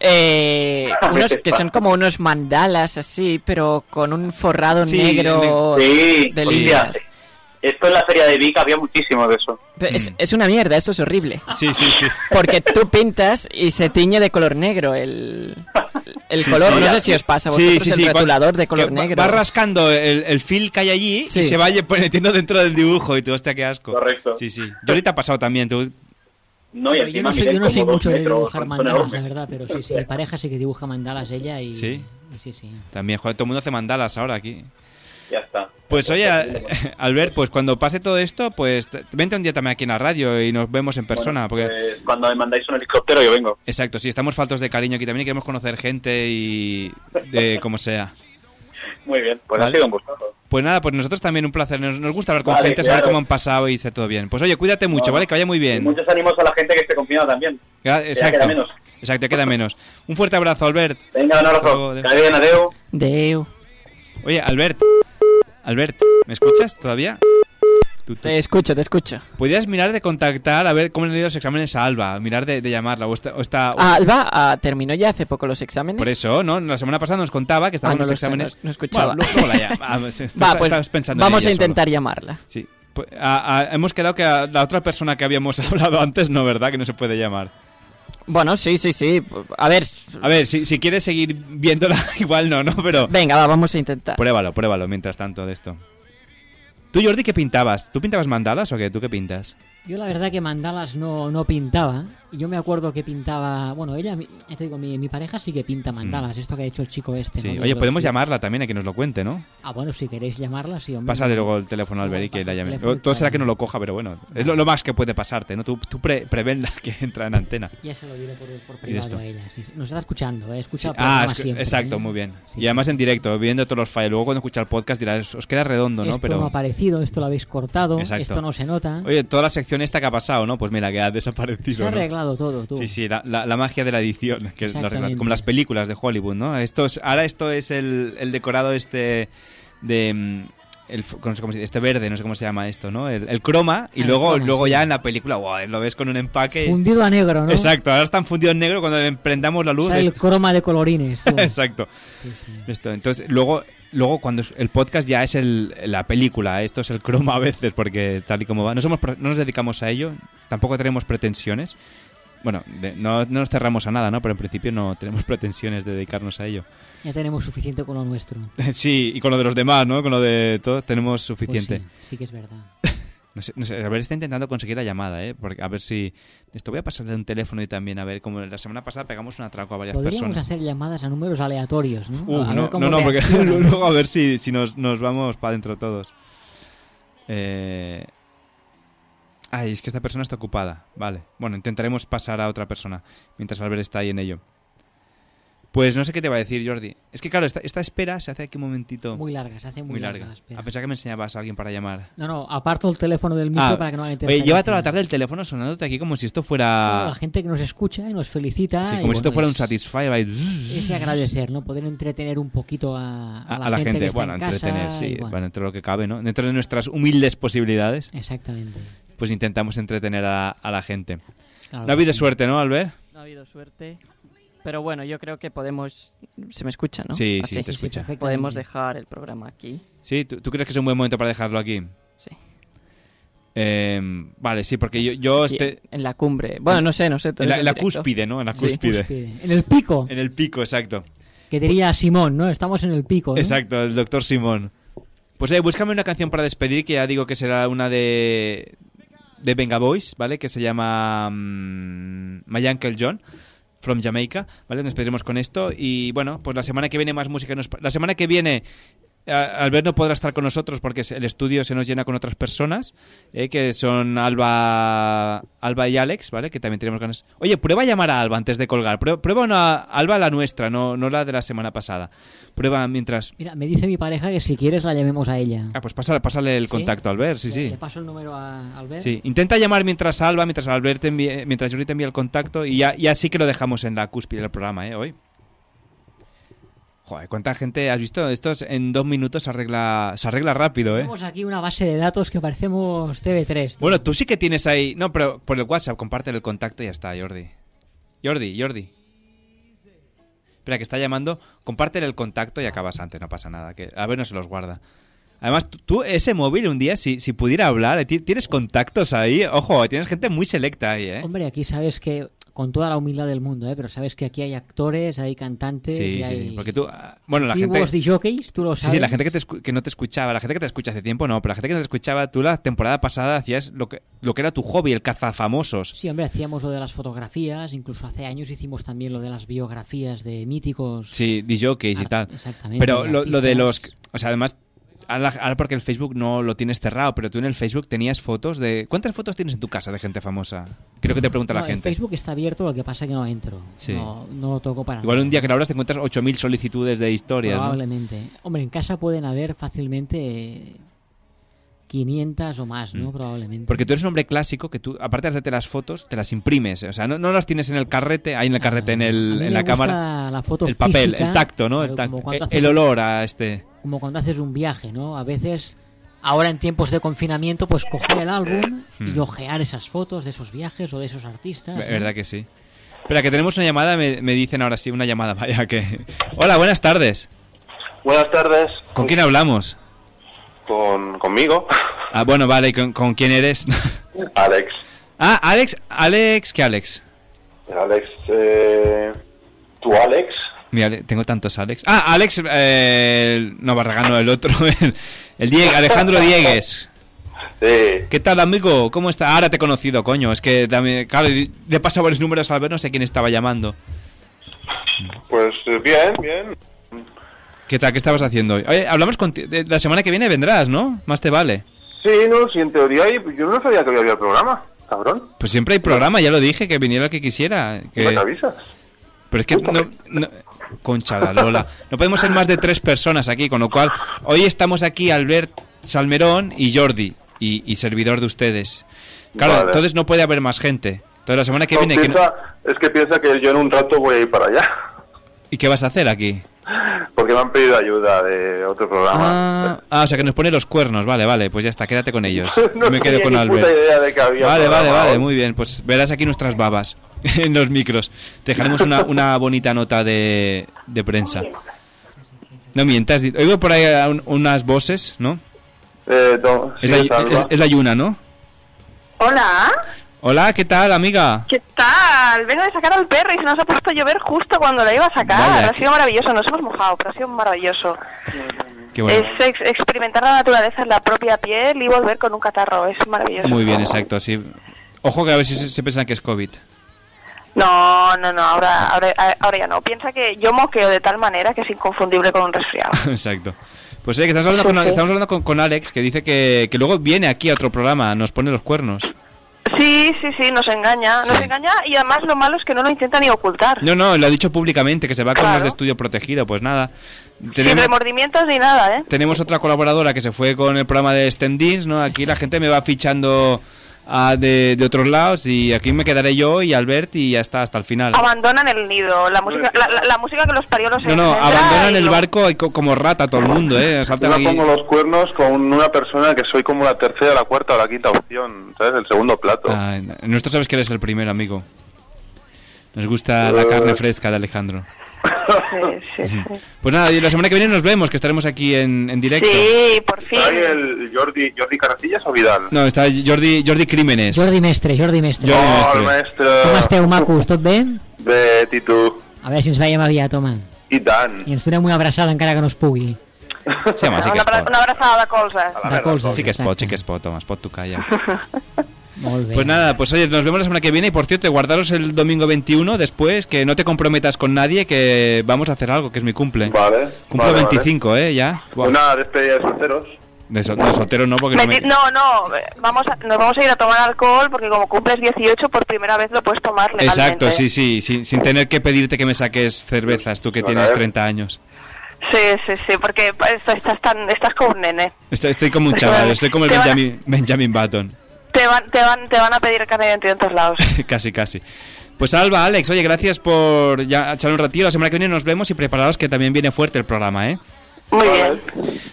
Speaker 3: Eh, <laughs>
Speaker 26: A
Speaker 3: unos que
Speaker 26: pasa.
Speaker 3: son como unos mandalas así, pero con un forrado
Speaker 26: Sí,
Speaker 3: negro
Speaker 26: Sí,
Speaker 3: de líneas.
Speaker 26: Esto en la feria de Vic había muchísimo de eso.
Speaker 3: Pero Es, es una mierda, esto es horrible.
Speaker 2: Sí, sí, sí.
Speaker 3: Porque tú pintas y se tiñe de color negro el, el
Speaker 2: Sí,
Speaker 3: color,
Speaker 2: sí.
Speaker 3: no sé si os pasa a vosotros,
Speaker 2: sí,
Speaker 3: el retulador de color negro.
Speaker 2: Va rascando el, el fil que hay allí
Speaker 3: Sí.
Speaker 2: y se va <laughs> metiendo dentro del dibujo y tú, hostia, qué asco.
Speaker 26: Correcto.
Speaker 2: Sí, sí. Yo ahorita ha pasado también. Tú...
Speaker 26: No, y
Speaker 4: yo no soy, yo no
Speaker 26: dos
Speaker 4: mucho de dibujar mandalas, la verdad, pero sí, sí, mi pareja sí que dibuja mandalas ella y...
Speaker 2: Sí.
Speaker 4: y sí, sí.
Speaker 2: También, joder, todo el mundo hace mandalas ahora aquí.
Speaker 26: Ya está.
Speaker 2: Pues oye, <laughs> Albert, pues cuando pase todo esto, pues vente un día también aquí en la radio y nos vemos en persona. porque
Speaker 26: Pues, cuando me mandáis un helicóptero yo vengo.
Speaker 2: Exacto, sí, estamos faltos de cariño aquí también y queremos conocer gente y de <laughs> como sea.
Speaker 26: Muy bien, pues
Speaker 2: Vale.
Speaker 26: ha sido un gustazo.
Speaker 2: Pues nada, pues nosotros también un placer. Nos, nos gusta hablar con
Speaker 26: Vale,
Speaker 2: gente, saber cómo han pasado y esté todo bien. Pues oye, cuídate mucho,
Speaker 26: No,
Speaker 2: ¿vale? Que vaya muy
Speaker 26: Y
Speaker 2: bien.
Speaker 26: muchos ánimos a la gente que esté confinada también.
Speaker 2: Gra-
Speaker 26: Que ya
Speaker 2: Exacto.
Speaker 26: queda menos.
Speaker 2: Exacto, ya queda menos. Un fuerte abrazo, Albert.
Speaker 26: Venga, un abrazo.
Speaker 2: adeu.
Speaker 3: Deu.
Speaker 2: Oye, Albert. Albert, ¿me escuchas todavía? Tú, tú.
Speaker 3: Te escucho, te escucho.
Speaker 2: Podrías mirar de contactar a ver cómo le han ido los exámenes a Alba. Mirar de, de llamarla. O está, o o-
Speaker 3: Alba ah, terminó ya hace poco los exámenes.
Speaker 2: Por eso, ¿no? La semana pasada nos contaba que estaban
Speaker 3: Ah, no
Speaker 2: los exámenes.
Speaker 3: no- no escuchaba.
Speaker 2: Bueno, luego la. <laughs> Ah, pues,
Speaker 3: Va, pues
Speaker 2: pensando en
Speaker 3: vamos a
Speaker 2: ella solo.
Speaker 3: intentar llamarla.
Speaker 2: Sí. Pues, a- a- hemos quedado que a la otra persona que habíamos <laughs> hablado antes, no, ¿verdad? Que no se puede llamar.
Speaker 3: Bueno, sí, sí, sí. A ver.
Speaker 2: A ver, si, si quieres seguir viéndola, <laughs> igual no, ¿no? Pero.
Speaker 3: Venga, va, vamos a intentar.
Speaker 2: Pruébalo, pruébalo mientras tanto de esto. Tú, Jordi, ¿qué pintabas? ¿Tú pintabas mandalas o qué? ¿Tú qué pintas?
Speaker 4: Yo la verdad que mandalas no, no pintaba. Y yo me acuerdo que pintaba... Bueno, ella, te digo, mi, mi pareja sí que pinta mandalas. Esto que ha hecho el chico este.
Speaker 2: Mm. Sí.
Speaker 4: ¿no?
Speaker 2: Oye, podemos llamarla también a que nos lo cuente, ¿no?
Speaker 4: Ah, bueno, si queréis llamarla, sí, hombre.
Speaker 2: Pásale luego el teléfono al Albert y que
Speaker 4: pasa
Speaker 2: la llame.
Speaker 4: y
Speaker 2: Todo
Speaker 4: que
Speaker 2: será que no lo coja, pero bueno. Es lo, lo más que puede pasarte, ¿no? Tú, tú pre- prevenla que entra en antena.
Speaker 4: Ya se lo diré por, por
Speaker 2: Y
Speaker 4: privado a ella. sí, sí. Nos está escuchando, ¿eh? Escucha
Speaker 2: Sí.
Speaker 4: el
Speaker 2: Ah, es que-
Speaker 4: siempre,
Speaker 2: exacto,
Speaker 4: ¿eh?
Speaker 2: muy bien.
Speaker 4: Sí,
Speaker 2: y además en directo, viendo todos los fallos. Luego cuando escucha el podcast dirás, os queda redondo, ¿no?
Speaker 4: Esto
Speaker 2: Pero...
Speaker 4: no ha aparecido, esto lo habéis cortado,
Speaker 2: Exacto.
Speaker 4: esto no se nota.
Speaker 2: Oye, toda la sección esta que ha pasado, ¿no? Pues mira, que ha desaparecido.
Speaker 4: se ha
Speaker 2: ¿no?
Speaker 4: arreglado todo, tú.
Speaker 2: Sí, sí, la, la- la magia de la edición, que es la como las películas de Hollywood, ¿no? Esto es- ahora esto es el, el decorado este de... mm, El, no sé cómo se dice, este verde, no sé cómo se llama esto, ¿no? El, el croma, y
Speaker 4: Ah, el
Speaker 2: luego,
Speaker 4: croma,
Speaker 2: luego
Speaker 4: sí.
Speaker 2: ya en la película, guau, lo ves con un empaque.
Speaker 4: Fundido a negro, ¿no?
Speaker 2: Exacto, ahora están fundidos en negro cuando le prendamos la
Speaker 4: O
Speaker 2: luz.
Speaker 4: sea, el croma de colorines, tú. <laughs>
Speaker 2: Exacto.
Speaker 4: Sí, sí.
Speaker 2: Esto, entonces, luego, luego cuando es- el podcast ya es el, la película, esto es el croma a veces, porque tal y como va, no, somos, no nos dedicamos a ello, tampoco tenemos pretensiones. Bueno, de- no, no nos cerramos a nada, ¿no? Pero en principio no tenemos <laughs> pretensiones de dedicarnos a ello.
Speaker 4: Ya tenemos suficiente con lo nuestro. <laughs>
Speaker 2: Sí, y con lo de los demás, ¿no? Con lo de todos tenemos
Speaker 4: Pues
Speaker 2: suficiente.
Speaker 4: sí, sí que es verdad. <laughs>
Speaker 2: No sé, no sé, a ver, está intentando conseguir la llamada, ¿eh? Porque, a ver si... Esto voy a pasarle un teléfono y también, a ver, como la semana pasada pegamos un atraco a varias
Speaker 4: Podríamos
Speaker 2: personas.
Speaker 4: hacer llamadas a números aleatorios, ¿no?
Speaker 2: Uh,
Speaker 4: A
Speaker 2: no, no, no, porque <laughs> luego a ver si, si nos, nos vamos para adentro todos. Eh... Ay, es que esta persona está ocupada. Vale. Bueno, intentaremos pasar a otra persona mientras Albert está ahí en ello. Pues no sé qué te va a decir, Jordi. Es que claro, esta, esta espera se hace aquí un momentito.
Speaker 4: Muy larga, se hace muy larga
Speaker 2: larga.
Speaker 4: la espera.
Speaker 2: A pesar que me enseñabas a alguien para llamar.
Speaker 4: No, no, aparto el teléfono del micro
Speaker 2: Ah,
Speaker 4: para que no haga
Speaker 2: Oye, lleva toda la tarde el teléfono sonándote aquí como si esto fuera.
Speaker 4: La gente que nos escucha y nos felicita.
Speaker 2: Sí,
Speaker 4: y
Speaker 2: como si esto
Speaker 4: bueno,
Speaker 2: fuera un
Speaker 4: es-
Speaker 2: Satisfyer. ahí.
Speaker 4: Es de agradecer, ¿no? Poder entretener un poquito a, a
Speaker 2: A,
Speaker 4: la,
Speaker 2: la gente,
Speaker 4: que está
Speaker 2: bueno,
Speaker 4: en
Speaker 2: entretener,
Speaker 4: casa.
Speaker 2: sí, bueno.
Speaker 4: bueno,
Speaker 2: dentro de lo que cabe, ¿no? Dentro de nuestras humildes posibilidades,
Speaker 4: Exactamente.
Speaker 2: pues intentamos entretener a, a la gente.
Speaker 4: Claro
Speaker 2: no ha habido
Speaker 4: sí.
Speaker 2: suerte, ¿no, Albert?
Speaker 3: No ha habido suerte. Pero bueno, yo creo que podemos... Se me escucha, ¿no?
Speaker 2: Sí,
Speaker 3: Así.
Speaker 2: sí, te escucha.
Speaker 3: Podemos dejar el programa aquí.
Speaker 2: Sí, ¿tú, tú crees que es un buen momento para dejarlo aquí?
Speaker 3: Sí.
Speaker 2: Eh, vale, sí, porque yo, yo este...
Speaker 3: En la cumbre. Bueno, no sé, no sé.
Speaker 2: En la, en cúspide, ¿no? En la
Speaker 3: Sí.
Speaker 2: cúspide.
Speaker 4: En el pico.
Speaker 2: En el pico, exacto.
Speaker 4: Que diría Simón, ¿no? Estamos en el pico, ¿no?
Speaker 2: Exacto, el doctor Simón. Pues eh, búscame una canción para despedir, que ya digo que será una de de Venga Boys, ¿vale? Que se llama mm, My Uncle John, from Jamaica, ¿vale? Nos despediremos con esto y bueno, pues la semana que viene más música. Nos... La semana que viene Albert no podrá estar con nosotros porque el estudio se nos llena con otras personas, eh, que son Alba Alba y Alex, ¿vale? Que también tenemos ganas. Oye, prueba a llamar a Alba antes de colgar. Prueba, prueba una Alba la nuestra, no, no la de la semana pasada. Prueba mientras...
Speaker 4: Mira, me dice mi pareja que si quieres la llamemos a ella.
Speaker 2: Ah, pues pásale, pásale el
Speaker 4: ¿Sí?
Speaker 2: contacto a Albert, sí,
Speaker 4: Le-
Speaker 2: sí.
Speaker 4: Le paso el número a Albert.
Speaker 2: Sí, intenta llamar mientras Alba, mientras Albert te envíe- mientras Yuri te envía el contacto y ya, ya sí que lo dejamos en la cúspide del programa, ¿eh? Hoy. Joder, cuánta gente has visto. Esto es- en dos minutos se arregla, se arregla rápido, ¿eh?
Speaker 4: Tenemos aquí una base de datos que parecemos TV3. tío.
Speaker 2: Bueno, tú sí que tienes ahí. No, pero por el WhatsApp, comparte el contacto y ya está, Jordi. Jordi, Jordi. Espera, que está llamando. Compártele el contacto y acabas antes, no pasa nada. Que a ver, no se los guarda. Además, tú, ese móvil un día, si, si pudiera hablar, ti- tienes contactos ahí. Ojo, tienes gente muy selecta ahí, ¿eh?
Speaker 4: Hombre, aquí sabes que con toda la humildad del mundo, ¿eh? pero sabes que aquí hay actores, hay cantantes,
Speaker 2: Sí,
Speaker 4: y
Speaker 2: sí,
Speaker 4: hay
Speaker 2: sí, porque tú... ah, Bueno, la gente...
Speaker 4: disjockeys, tú lo
Speaker 2: Sí,
Speaker 4: sabes.
Speaker 2: sí, la gente que, te que no te escuchaba, la gente que te escucha hace tiempo no, pero la gente que te escuchaba, tú la temporada pasada hacías lo que, lo que era tu hobby, el cazafamosos.
Speaker 4: Sí, hombre, hacíamos lo de las fotografías, incluso hace años hicimos también lo de las biografías de míticos.
Speaker 2: Sí, DJs y
Speaker 4: Ar-
Speaker 2: tal.
Speaker 4: exactamente,
Speaker 2: Pero
Speaker 4: de
Speaker 2: lo, lo de los... O sea, además... Ahora, porque el Facebook no lo tienes cerrado, pero tú en el Facebook tenías fotos de... ¿Cuántas fotos tienes en tu casa de gente famosa? Creo que te pregunta
Speaker 4: No,
Speaker 2: la
Speaker 4: el
Speaker 2: gente.
Speaker 4: Facebook está abierto, lo que pasa es que no entro.
Speaker 2: Sí.
Speaker 4: No, no lo toco para
Speaker 2: Igual
Speaker 4: nada.
Speaker 2: un día que lo abras te encuentras 8.000 solicitudes de historias, ¿no?
Speaker 4: Probablemente. Hombre, en casa pueden haber fácilmente 500 o más, ¿no? Probablemente.
Speaker 2: Mm. Porque tú eres un hombre clásico que tú, aparte de hacerte las fotos, te las imprimes. O sea, no, no las tienes en el carrete, ahí en el carrete, en,
Speaker 4: A
Speaker 2: el,
Speaker 4: mí
Speaker 2: en
Speaker 4: me
Speaker 2: la
Speaker 4: gusta
Speaker 2: cámara.
Speaker 4: la foto
Speaker 2: el papel,
Speaker 4: física,
Speaker 2: el tacto, ¿no? El, tacto.
Speaker 4: como cuando
Speaker 2: El-
Speaker 4: haces
Speaker 2: el
Speaker 4: un-
Speaker 2: olor a este.
Speaker 4: Como cuando haces un viaje, ¿no? A veces, ahora en tiempos de confinamiento, pues coger el álbum y
Speaker 2: Hmm.
Speaker 4: ojear esas fotos de esos viajes o de esos artistas. ¿no?
Speaker 2: Verdad que sí. Espera, que tenemos una llamada, me, me dicen ahora sí, una llamada, <laughs> vaya que... Hola, buenas tardes.
Speaker 27: Buenas tardes.
Speaker 2: ¿Con quién hablamos?
Speaker 27: Con, conmigo,
Speaker 2: Ah, bueno, vale, ¿con, con quién eres? <laughs>
Speaker 27: Alex.
Speaker 2: ah, Alex, Alex, ¿qué Alex?
Speaker 27: Alex, eh, ¿tú Alex?
Speaker 2: Mira, tengo tantos Alex. Ah, Alex, eh, no, Barragán, el otro, <laughs> el, el Diego, Alejandro Diegues.
Speaker 27: Sí.
Speaker 2: ¿Qué tal, amigo? ¿Cómo está? Ahora te he conocido, coño. Es que también, claro, le he pasado varios números al ver, no sé quién estaba llamando.
Speaker 27: Pues eh, bien, bien.
Speaker 2: ¿Qué tal? ¿Qué estabas haciendo hoy? Oye, hablamos contigo. La semana que viene vendrás, ¿no? Más te vale.
Speaker 27: Sí, no, si en teoría hay- yo no sabía que había el programa, cabrón.
Speaker 2: Pues siempre hay programa, ya lo dije, que viniera el que quisiera. Que...
Speaker 27: ¿Me avisas?
Speaker 2: Pero es que no, no- Concha la Lola. No podemos ser más de tres personas aquí, con lo cual hoy estamos aquí Albert Salmerón y Jordi, y, y servidor de ustedes. Claro,
Speaker 27: Vale.
Speaker 2: entonces no puede haber más gente. Entonces la semana que
Speaker 27: No,
Speaker 2: viene... que no-
Speaker 27: piensa- Es que piensa que yo en un rato voy a ir para allá,
Speaker 2: ¿Y qué vas a hacer aquí?
Speaker 27: Porque me han pedido ayuda de otro programa.
Speaker 2: Ah, ah, o sea que nos pone los cuernos. Vale, vale, pues ya está, quédate con ellos. <laughs>
Speaker 27: No
Speaker 2: Me quedo con
Speaker 27: ni
Speaker 2: Albert.
Speaker 27: puta idea de que había
Speaker 2: Vale, vale, vale, muy bien. Pues verás aquí nuestras babas <laughs> en los micros. Te dejaremos una, una bonita nota de, de prensa. No mientas, oigo por ahí un- unas voces, ¿no?
Speaker 27: Eh, no,
Speaker 2: Es
Speaker 27: sí,
Speaker 2: la, es- es la Yuna, ¿no?
Speaker 28: Hola,
Speaker 2: Hola, ¿qué tal, amiga?
Speaker 28: ¿qué tal? Vengo de sacar al perro y se nos ha puesto a llover justo cuando la iba a sacar.
Speaker 2: Vaya,
Speaker 28: ha sido maravilloso, nos hemos mojado, pero ha sido maravilloso.
Speaker 2: Qué bueno.
Speaker 28: Es ex- experimentar la naturaleza en la propia piel y volver con un catarro, es maravilloso.
Speaker 2: Muy bien, exacto, sí. Ojo que a ver si se, se piensan que es COVID.
Speaker 28: No, no, no, ahora, ahora, ahora ya no. Piensa que yo moqueo de tal manera que es inconfundible con un resfriado. <laughs>
Speaker 2: Exacto. Pues oye, que estamos hablando, con, estamos hablando con, con Alex, que dice que, que luego viene aquí a otro programa, nos pone los cuernos.
Speaker 28: Sí, sí, sí, nos engaña, nos engaña y además lo malo es que no lo intenta ni ocultar.
Speaker 2: No, no, lo ha dicho públicamente, que se va con los de estudio protegido. Pues nada.
Speaker 28: Sin
Speaker 2: Tenemos,
Speaker 28: remordimientos ni nada, ¿eh?
Speaker 2: tenemos otra colaboradora que se fue con el programa de Stendins, ¿no? Aquí la gente me va fichando ah, de, de otros lados y aquí me quedaré yo y Albert y ya está, hasta el final.
Speaker 28: Abandonan el nido, la música, la, la- la música que los parió los
Speaker 2: No, no,
Speaker 28: engendra
Speaker 2: abandonan el
Speaker 28: lo-
Speaker 2: barco y co- como rata todo el mundo, ¿eh? Saltan
Speaker 27: Yo
Speaker 2: aquí.
Speaker 27: me pongo los cuernos con una persona que soy como la tercera, la cuarta o la quinta opción, ¿sabes? El segundo plato.
Speaker 2: Ah, sabes que eres el primero, amigo. Nos gusta la carne fresca de Alejandro. Pues nada, y la semana que viene nos vemos, que estaremos aquí en, en directo.
Speaker 28: Sí, por fin.
Speaker 27: ¿Hay el Jordi, Jordi Caracillas o Vidal?
Speaker 2: No, está Jordi, Jordi Crímenes.
Speaker 4: Jordi Mestre, Jordi Mestre.
Speaker 2: Jordi
Speaker 27: Oh,
Speaker 2: Mestre.
Speaker 27: el maestro.
Speaker 4: Com esteu, macos? Tot bé?
Speaker 27: Bé, i tu?
Speaker 4: A veure si ens veiem aviat, home.
Speaker 27: I tant.
Speaker 4: I ens donem una abraçada encara que no es pugui.
Speaker 2: Sí, home, sí que
Speaker 28: una,
Speaker 2: es pot.
Speaker 28: una abraçada de colze.
Speaker 4: De colze,
Speaker 2: Sí que es pot, sí que es pot, home, es pot tocar ja. <laughs>
Speaker 4: Molt bé.
Speaker 2: Pues nada, pues oye, nos vemos la semana que viene y por cierto, guardaros el domingo 21 después, que no te comprometas con nadie, que vamos a hacer algo, que es mi cumple.
Speaker 27: Vale.
Speaker 2: Cumplo
Speaker 27: vale,
Speaker 2: 25, ¿eh? Ya. Buah.
Speaker 27: Una despedida de solteros.
Speaker 2: De, soltero no, porque no me...
Speaker 28: No, no, eh, vamos a- nos vamos a ir a tomar alcohol porque como cumples 18 por primera vez lo puedes tomar legalmente.
Speaker 2: Exacto, sí, sí, sin, sin tener que pedirte que me saques cervezas, tú que
Speaker 27: Vale.
Speaker 2: tienes 30 años.
Speaker 28: Sí, sí, sí, porque pues, estás, tan, estás como un nene.
Speaker 2: Estoy, estoy como un chaval, estoy como el Benjamin Button.
Speaker 28: Te van, te van, te van a pedir carne de identidad en todos lados. <laughs>
Speaker 2: casi, casi. Pues Alba, Alex, oye, gracias por ya echar un ratito. La semana que viene nos vemos y preparaos que también viene fuerte el programa, ¿eh?
Speaker 28: Muy bien.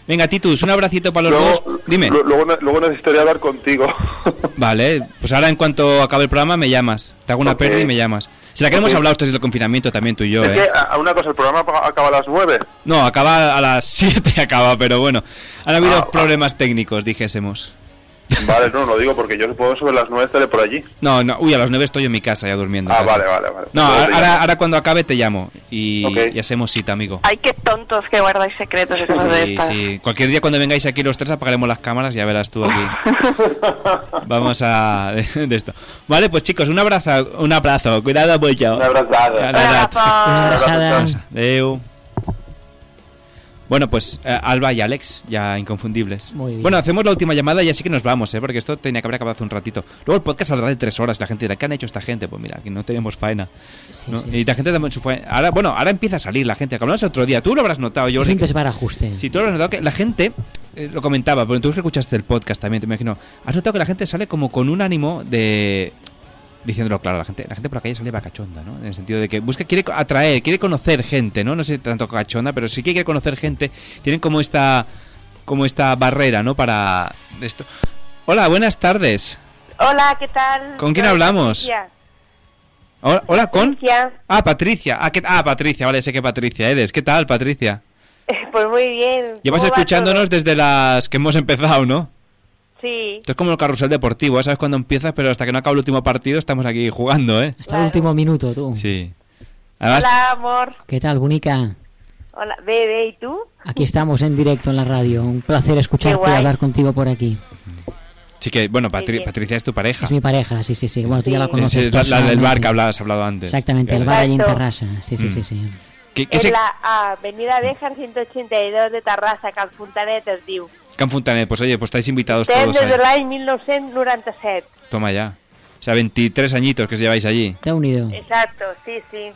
Speaker 2: Venga, Titus, un abracito para los
Speaker 27: Luego-
Speaker 2: dos. Dime.
Speaker 27: Lu- Luego, luego necesitaría hablar contigo. <laughs>
Speaker 2: Vale, pues ahora en cuanto acabe el programa me llamas. Te hago una pérdida y me llamas. Si la que hemos
Speaker 27: Ok.
Speaker 2: hablado estos del confinamiento también tú y yo,
Speaker 27: es
Speaker 2: ¿eh?
Speaker 27: que, a, una cosa, el programa acaba a las nueve.
Speaker 2: No, acaba a las <laughs> 7 acaba, pero bueno. Han habido
Speaker 27: Ah,
Speaker 2: problemas técnicos, dijésemos.
Speaker 27: Vale, no, lo digo porque yo supongo sobre las nueve estaré por allí.
Speaker 2: No, no, uy, a las 9 estoy en mi casa ya durmiendo.
Speaker 27: Ah,
Speaker 2: casi.
Speaker 27: vale, vale, vale.
Speaker 2: No, ahora, ahora cuando acabe te llamo y,
Speaker 27: Ok.
Speaker 2: y hacemos cita, amigo.
Speaker 28: Ay, qué tontos que guardáis secretos y cosas de
Speaker 2: Sí,
Speaker 28: estas.
Speaker 2: sí. Cualquier día cuando vengáis aquí los tres apagaremos las cámaras, ya verás tú aquí. <laughs> Vamos a de, <laughs> de esto. Vale, pues chicos, un abrazo, un abrazo, cuidado mucho.
Speaker 27: Un abrazado.
Speaker 2: Un abrazo.
Speaker 4: Una abrazada.
Speaker 2: Adeu. Bueno, pues eh, Alba y Alex, ya inconfundibles.
Speaker 4: Muy bien.
Speaker 2: Bueno, hacemos la última llamada y así que nos vamos, ¿eh? porque esto tenía que haber acabado hace un ratito. Luego el podcast saldrá de tres horas la gente dirá, ¿qué han hecho esta gente? Pues mira, aquí no tenemos faena. ¿no?
Speaker 4: sí,
Speaker 2: y la gente también su faena. Ahora, bueno, ahora empieza a salir la gente, que hablamos otro día. Tú lo habrás notado, yo
Speaker 4: Siempre es para ajuste.
Speaker 2: si tú lo has notado que la gente, eh, lo comentaba, pero tú que escuchaste el podcast también, te imagino, has notado que la gente sale como con un ánimo de... Diciéndolo claro, la gente, la gente por la calle sale cachonda, ¿no? En el sentido de que busca, quiere atraer, quiere conocer gente, ¿no? No sé tanto cachonda, pero sí que quiere conocer gente. Tienen como esta, como esta barrera, ¿no? Para esto. Hola, buenas tardes.
Speaker 29: Hola, ¿qué tal?
Speaker 2: ¿Con quién hablamos?
Speaker 29: Patricia.
Speaker 2: Hola, hola, con.
Speaker 29: Patricia.
Speaker 2: Ah, Patricia. Ah, ¿qué- ah, Patricia, vale, sé que Patricia eres. ¿Qué tal, Patricia? <laughs>
Speaker 29: Pues muy bien.
Speaker 2: Llevas
Speaker 29: ¿Cómo va
Speaker 2: escuchándonos desde las que hemos empezado, ¿no?
Speaker 29: Sí.
Speaker 2: Esto es como el carrusel deportivo, ¿eh? sabes cuándo empiezas, pero hasta que no acaba el último partido estamos aquí jugando, ¿eh?
Speaker 4: Hasta el último minuto, tú.
Speaker 2: Sí. Además,
Speaker 29: Hola, amor.
Speaker 4: ¿Qué tal, Bunica?
Speaker 29: Hola, bebé, ¿y tú?
Speaker 4: Aquí estamos en directo en la radio. Un placer escucharte y hablar contigo por aquí.
Speaker 2: sí que, bueno, Patri-
Speaker 29: bien.
Speaker 2: Patricia es tu pareja.
Speaker 4: Es mi pareja, sí, sí, sí. Bueno, tú ya la
Speaker 29: Sí.
Speaker 4: conoces.
Speaker 2: Es la, la del bar que hablabas, hablado antes.
Speaker 4: Exactamente, el bar allí en. Terrassa. Sí, sí,
Speaker 2: Mm.
Speaker 4: sí, sí.
Speaker 2: ¿Qué, qué
Speaker 29: En
Speaker 2: se...
Speaker 29: la Avenida Béjar 182 de Terrassa, Cal Fontanet, es diu.
Speaker 2: Can Fontanet? Pues oye, pues estáis invitados
Speaker 29: Estem
Speaker 2: todos
Speaker 29: des de
Speaker 2: ahí.
Speaker 29: l'any 1997.
Speaker 2: Toma ya. O sea, 23 añitos que os lleváis allí.
Speaker 4: Te ha unido.
Speaker 29: Exacto, sí, sí.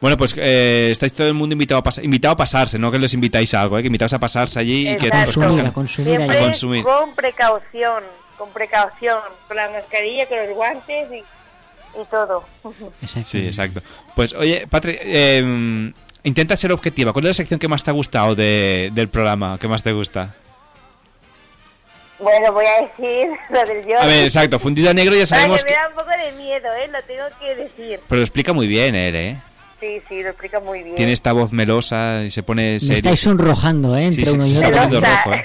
Speaker 2: Bueno, pues eh, estáis todo el mundo invitado a, pas- invitado a pasarse, no que les invitáis a algo, ¿eh? que invitaos a pasarse allí y que
Speaker 29: Exacto.
Speaker 2: os conozcan.
Speaker 4: consumir
Speaker 29: Siempre
Speaker 2: A consumir.
Speaker 29: con precaución, con precaución, con la mascarilla, con los guantes y, y todo.
Speaker 2: Sí, exacto. Pues oye, Patri, eh, intenta ser objetiva. ¿Cuál es la sección que más te ha gustado de- del programa? ¿Qué más te gusta?
Speaker 29: Bueno, voy a decir <laughs> lo del yo.
Speaker 2: A ver, exacto, fundido a negro ya sabemos
Speaker 29: que
Speaker 2: que...
Speaker 29: me da un poco de miedo, ¿eh? Lo tengo que decir.
Speaker 2: Pero lo explica muy bien él, ¿eh?
Speaker 29: Sí, sí, lo explica muy bien.
Speaker 2: Tiene esta voz melosa y se pone
Speaker 4: Me
Speaker 2: serio.
Speaker 4: estáis sonrojando, ¿eh? Entre
Speaker 2: Sí,
Speaker 4: uno
Speaker 2: se
Speaker 4: y
Speaker 2: está
Speaker 4: otro.
Speaker 2: poniendo rojo, ¿eh?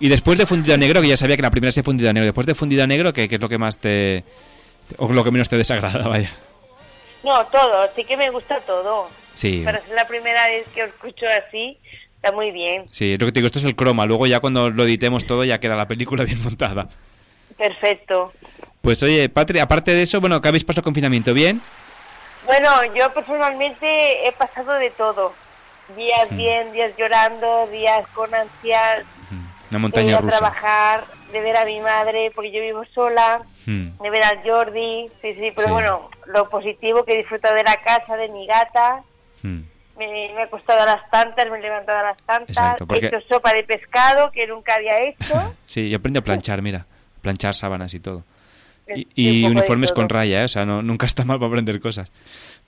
Speaker 2: Y después de fundido a negro, que ya sabía que la primera se fundido a negro, después de fundido a negro, ¿qué, qué es lo que más te... o lo que menos te desagrada, vaya?
Speaker 29: No, todo, sí que me gusta todo.
Speaker 2: Sí.
Speaker 29: Pero es la primera vez que os escucho así, está muy bien.
Speaker 2: Sí, es lo que te digo, esto es el croma. Luego ya cuando lo editemos todo ya queda la película bien montada.
Speaker 29: Perfecto.
Speaker 2: Pues oye, Patri, aparte de eso, bueno, ¿qué habéis pasado el confinamiento? ¿Bien?
Speaker 29: Bueno, yo personalmente he pasado de todo. Días
Speaker 2: Mm.
Speaker 29: bien, días llorando, días con ansias,
Speaker 2: Una montaña
Speaker 29: a trabajar, de ver a mi madre, porque yo vivo sola,
Speaker 2: Mm.
Speaker 29: de ver al Jordi, sí, sí, pero
Speaker 2: Sí.
Speaker 29: bueno, lo positivo que he disfrutado de la casa, de mi gata,
Speaker 2: Mm.
Speaker 29: me, me he acostado a las tantas, me he levantado a las tantas,
Speaker 2: Exacto, porque-
Speaker 29: he hecho sopa de pescado que nunca había hecho. <laughs>
Speaker 2: Sí, yo aprendí a planchar, mira. Planchar sábanas y todo. Y, uniformes con raya, ¿eh? O sea, no, nunca está mal para aprender cosas.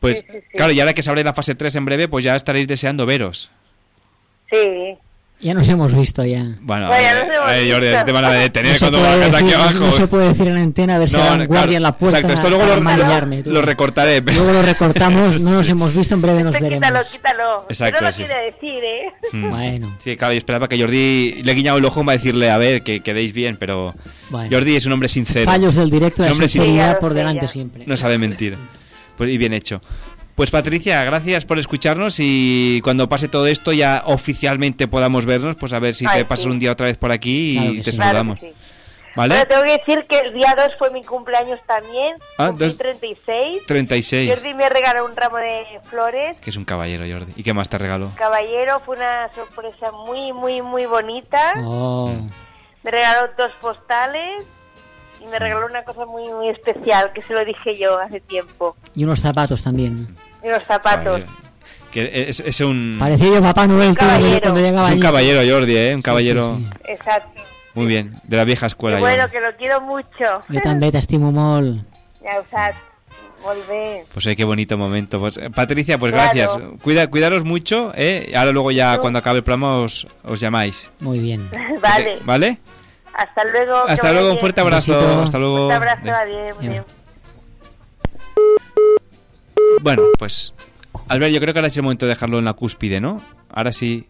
Speaker 2: Pues,
Speaker 29: Sí, sí, sí.
Speaker 2: claro, y ahora que se abre la fase 3 en breve, pues ya estaréis deseando veros.
Speaker 29: Sí.
Speaker 4: Ya nos hemos visto ya.
Speaker 2: Bueno,
Speaker 29: Bueno, ya
Speaker 2: eh, eh, Jordi,
Speaker 29: visto.
Speaker 2: te van a detener
Speaker 4: No se
Speaker 2: cuando
Speaker 4: puede
Speaker 2: bajas aquí
Speaker 4: decir-
Speaker 2: abajo.
Speaker 4: No se puede decir en antena a ver si
Speaker 2: No,
Speaker 4: hay un
Speaker 2: claro,
Speaker 4: guardia en la puerta
Speaker 2: Exacto, esto luego lo,
Speaker 4: marillarme, tú.
Speaker 2: lo recortaré. pero-
Speaker 4: Luego lo recortamos, <laughs> no nos hemos visto, en breve nos veremos.
Speaker 29: Quítalo, quítalo.
Speaker 2: Exacto,
Speaker 29: no lo
Speaker 2: sí.
Speaker 29: quiere decir, ¿eh?
Speaker 2: Mm.
Speaker 4: Bueno.
Speaker 2: Sí, claro, y esperaba que Jordi le he guiñado el ojo para decirle, a ver, que quedéis bien, pero
Speaker 4: Bueno.
Speaker 2: Jordi es un hombre sincero.
Speaker 4: Fallos del directo,
Speaker 2: Es un
Speaker 4: la
Speaker 2: hombre sin-
Speaker 4: sinceridad por delante siempre.
Speaker 2: No sabe mentir. Pues, y bien hecho. Pues Patricia, gracias por escucharnos y cuando pase todo esto ya oficialmente podamos vernos, pues a ver si
Speaker 29: Ay,
Speaker 2: te pasas
Speaker 29: sí.
Speaker 2: un día otra vez por aquí
Speaker 4: Claro
Speaker 2: y te
Speaker 4: sí.
Speaker 2: saludamos.
Speaker 29: Claro.
Speaker 2: ¿Vale?
Speaker 29: Pero tengo que decir que el día 2 fue mi cumpleaños también.
Speaker 2: Ah,
Speaker 29: cumplí
Speaker 2: dos-
Speaker 29: 36.
Speaker 2: 36.
Speaker 29: Jordi me regaló un ramo de flores.
Speaker 2: Que es un caballero, Jordi. ¿Y qué más te regaló?
Speaker 29: Caballero, fue una sorpresa muy, muy, muy bonita.
Speaker 4: Oh.
Speaker 29: Me regaló dos postales y me regaló una cosa muy, muy especial que se lo dije yo hace tiempo.
Speaker 4: Y unos zapatos también.
Speaker 29: Unos zapatos.
Speaker 2: Que es, es un...
Speaker 4: Parecía yo Papá Noel tú,
Speaker 29: caballero.
Speaker 4: cuando llegaba
Speaker 2: Es un caballero, Jordi, ¿eh? Un caballero
Speaker 29: Exacto.
Speaker 2: muy bien, de la vieja escuela.
Speaker 29: Y bueno,
Speaker 2: Jordi.
Speaker 29: que lo quiero mucho.
Speaker 4: Jo també t'estimo molt.
Speaker 29: Ya, sea, volver.
Speaker 2: Pues eh, qué bonito momento. Pues, eh, Patricia, pues
Speaker 29: Claro.
Speaker 2: gracias. Cuida, cuidaros mucho, ¿eh? Ahora luego ya cuando acabe el programa os, os llamáis.
Speaker 4: Muy bien. <laughs>
Speaker 29: vale.
Speaker 2: ¿Vale?
Speaker 29: Hasta luego. que
Speaker 2: Hasta luego, un fuerte abrazo. Hasta luego.
Speaker 29: Un abrazo,
Speaker 2: Ven.
Speaker 29: adiós. adiós.
Speaker 2: Bueno, pues Albert, yo creo que ahora es el momento de dejarlo en la cúspide, ¿no? Ahora sí.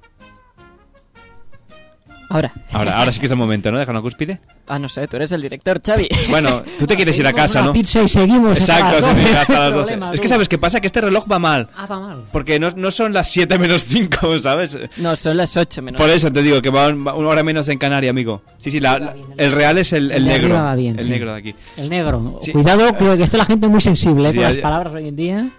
Speaker 3: Ahora.
Speaker 2: Ahora, ahora sí que es el momento, ¿no? Déjalo cúspide.
Speaker 3: Ah, no sé, tú eres el director, Xavi.
Speaker 2: Bueno, tú te quieres ir a casa,
Speaker 4: una
Speaker 2: ¿no?
Speaker 4: pizza y seguimos hasta
Speaker 2: Exacto,
Speaker 4: las
Speaker 2: sí,
Speaker 4: 12.
Speaker 2: hasta las 12.
Speaker 4: Problema,
Speaker 2: Es que sabes qué pasa, que este reloj va mal.
Speaker 4: Ah, va mal.
Speaker 2: Porque no, no son las 7 menos 5, ¿sabes?
Speaker 3: No, son las 8 menos.
Speaker 2: Por eso te digo que va un- va una hora menos en Canaria, amigo. Sí, sí, la- la- el real es el, el
Speaker 4: El
Speaker 2: negro.
Speaker 4: va bien,
Speaker 2: el
Speaker 4: sí.
Speaker 2: negro de aquí.
Speaker 4: El negro.
Speaker 2: Sí.
Speaker 4: Cuidado, que está la gente muy sensible eh,
Speaker 2: Sí,
Speaker 4: con las
Speaker 2: ya-
Speaker 4: palabras hoy en día.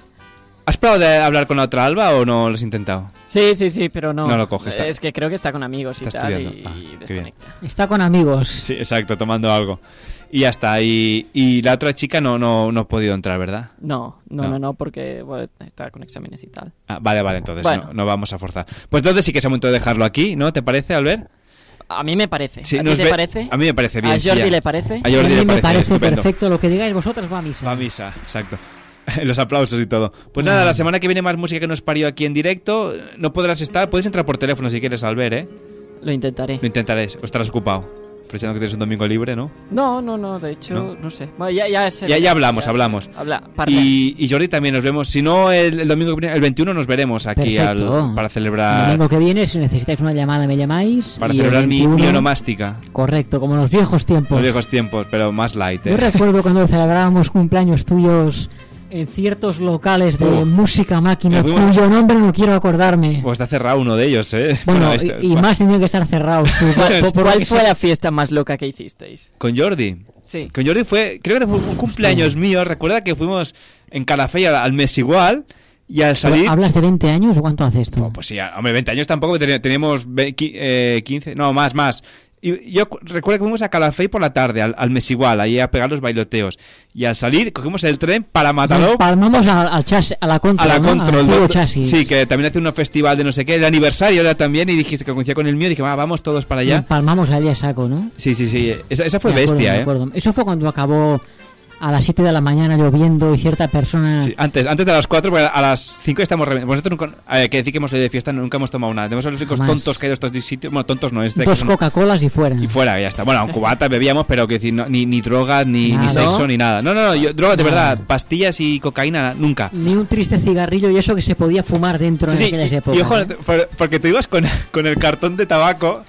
Speaker 2: ¿Has probado de hablar con la otra Alba o no lo has intentado?
Speaker 3: Sí, sí, sí, pero no.
Speaker 2: No lo coge, está-
Speaker 3: Es que creo que está con amigos y
Speaker 2: Está
Speaker 3: tal.
Speaker 2: estudiando.
Speaker 3: Y,
Speaker 2: Ah,
Speaker 3: y
Speaker 2: qué bien.
Speaker 3: desconecta.
Speaker 4: Está con amigos.
Speaker 2: Sí, exacto, tomando algo. Y ya está. Y, y la otra chica no, no, no ha podido entrar, ¿verdad?
Speaker 3: No, no,
Speaker 2: No.
Speaker 3: no, no, porque bueno, está con exámenes y tal.
Speaker 2: Ah, vale, vale, entonces
Speaker 3: Bueno.
Speaker 2: no, no vamos a forzar. Pues entonces sí que es momento de dejarlo aquí, ¿no? ¿Te parece, Albert?
Speaker 3: A mí me parece.
Speaker 2: Sí,
Speaker 3: ¿A ti
Speaker 2: nos
Speaker 3: te
Speaker 2: ve-
Speaker 3: parece?
Speaker 2: A mí me parece bien.
Speaker 3: ¿A Jordi le parece?
Speaker 2: A Jordi
Speaker 4: a mí
Speaker 2: le
Speaker 4: me parece
Speaker 2: estupendo.
Speaker 4: perfecto. Lo que digáis vosotros va a misa.
Speaker 2: Va a misa, exacto. <laughs> Los aplausos y todo. Pues nada, la semana que viene más música que nos parió aquí en directo. No podrás estar, puedes entrar por teléfono si quieres, Albert, ¿eh?
Speaker 3: Lo intentaré.
Speaker 2: Lo intentaré, o estarás ocupado. Aprovechando que tienes un domingo libre, ¿no?
Speaker 3: No, no, no, de hecho,
Speaker 2: ¿No?
Speaker 3: no, sé. Bueno, ya, ya, sé-
Speaker 2: Ya, ya hablamos, hablamos.
Speaker 3: Habla.
Speaker 2: Y, y Jordi también nos vemos. Si no, el, el domingo que viene, el 21 nos veremos aquí al- para
Speaker 4: El
Speaker 2: celebrar
Speaker 4: domingo que viene, si necesitáis una llamada, me llamáis.
Speaker 2: para
Speaker 4: y el
Speaker 2: celebrar mi,
Speaker 4: 21
Speaker 2: mi onomástica.
Speaker 4: Correcto, como los viejos tiempos.
Speaker 2: Los viejos tiempos, pero más light. ¿eh?
Speaker 4: Yo recuerdo cuando celebrábamos cumpleaños tuyos en ciertos locales de
Speaker 2: Uh.
Speaker 4: música máquina,
Speaker 2: fuimos-
Speaker 4: cuyo nombre no quiero acordarme.
Speaker 2: Pues está cerrado uno de ellos, ¿eh?
Speaker 4: Bueno,
Speaker 2: este-
Speaker 4: y, y más tenían que estar cerrados. tú, <laughs>
Speaker 3: ¿Cuál fue la fiesta más loca que hicisteis?
Speaker 2: Con Jordi.
Speaker 3: Sí.
Speaker 2: Con Jordi fue, creo que fue un cumpleaños mío. Recuerda que fuimos en Calafell al, mes igual. Y al salir.
Speaker 4: ¿Hablas de 20 años o cuánto hace esto?
Speaker 2: Pues sí, hombre, 20 años tampoco, teníamos ve- qui- eh, 15, no, más, más. Y yo cu- recuerdo que fuimos a Calafell por la tarde, al, al mes igual, ahí a pegar los bailoteos. Y al salir, cogimos el tren para Mataró.
Speaker 4: Palmamos al, al chas- a la control,
Speaker 2: A la
Speaker 4: ¿no?
Speaker 2: Control.
Speaker 4: chasis.
Speaker 2: Sí, que también hace un festival de no sé qué, el aniversario era también, y dijiste que coincidía con el mío, y dije, va, vamos todos para allá.
Speaker 4: Palmamos allí a saco, ¿no?
Speaker 2: Sí, sí, sí, esa, esa fue
Speaker 4: Me
Speaker 2: bestia, ¿eh?
Speaker 4: Eso fue cuando acabó a las 7 de la mañana lloviendo y cierta persona...
Speaker 2: Sí, antes, antes de las 4, porque a las 5 estamos. Nosotros nunca, eh, que decir que hemos ido de fiesta, nunca hemos tomado nada. Tenemos a los únicos tontos que hay de estos sitios. Bueno, tontos no es de
Speaker 4: Dos Coca-Colas y fuera.
Speaker 2: Y fuera, ya está. Bueno, un cubata <laughs> bebíamos, pero que decir, no, ni, ni drogas, ni, ni sexo, ni nada. No, no, no, yo, drogas de
Speaker 4: Nada.
Speaker 2: verdad, pastillas y cocaína, nunca.
Speaker 4: Ni un triste cigarrillo y eso que se podía fumar dentro
Speaker 2: Sí,
Speaker 4: en aquellas épocas.
Speaker 2: y ojo,
Speaker 4: ¿eh?
Speaker 2: por- porque tú ibas con, con el cartón de tabaco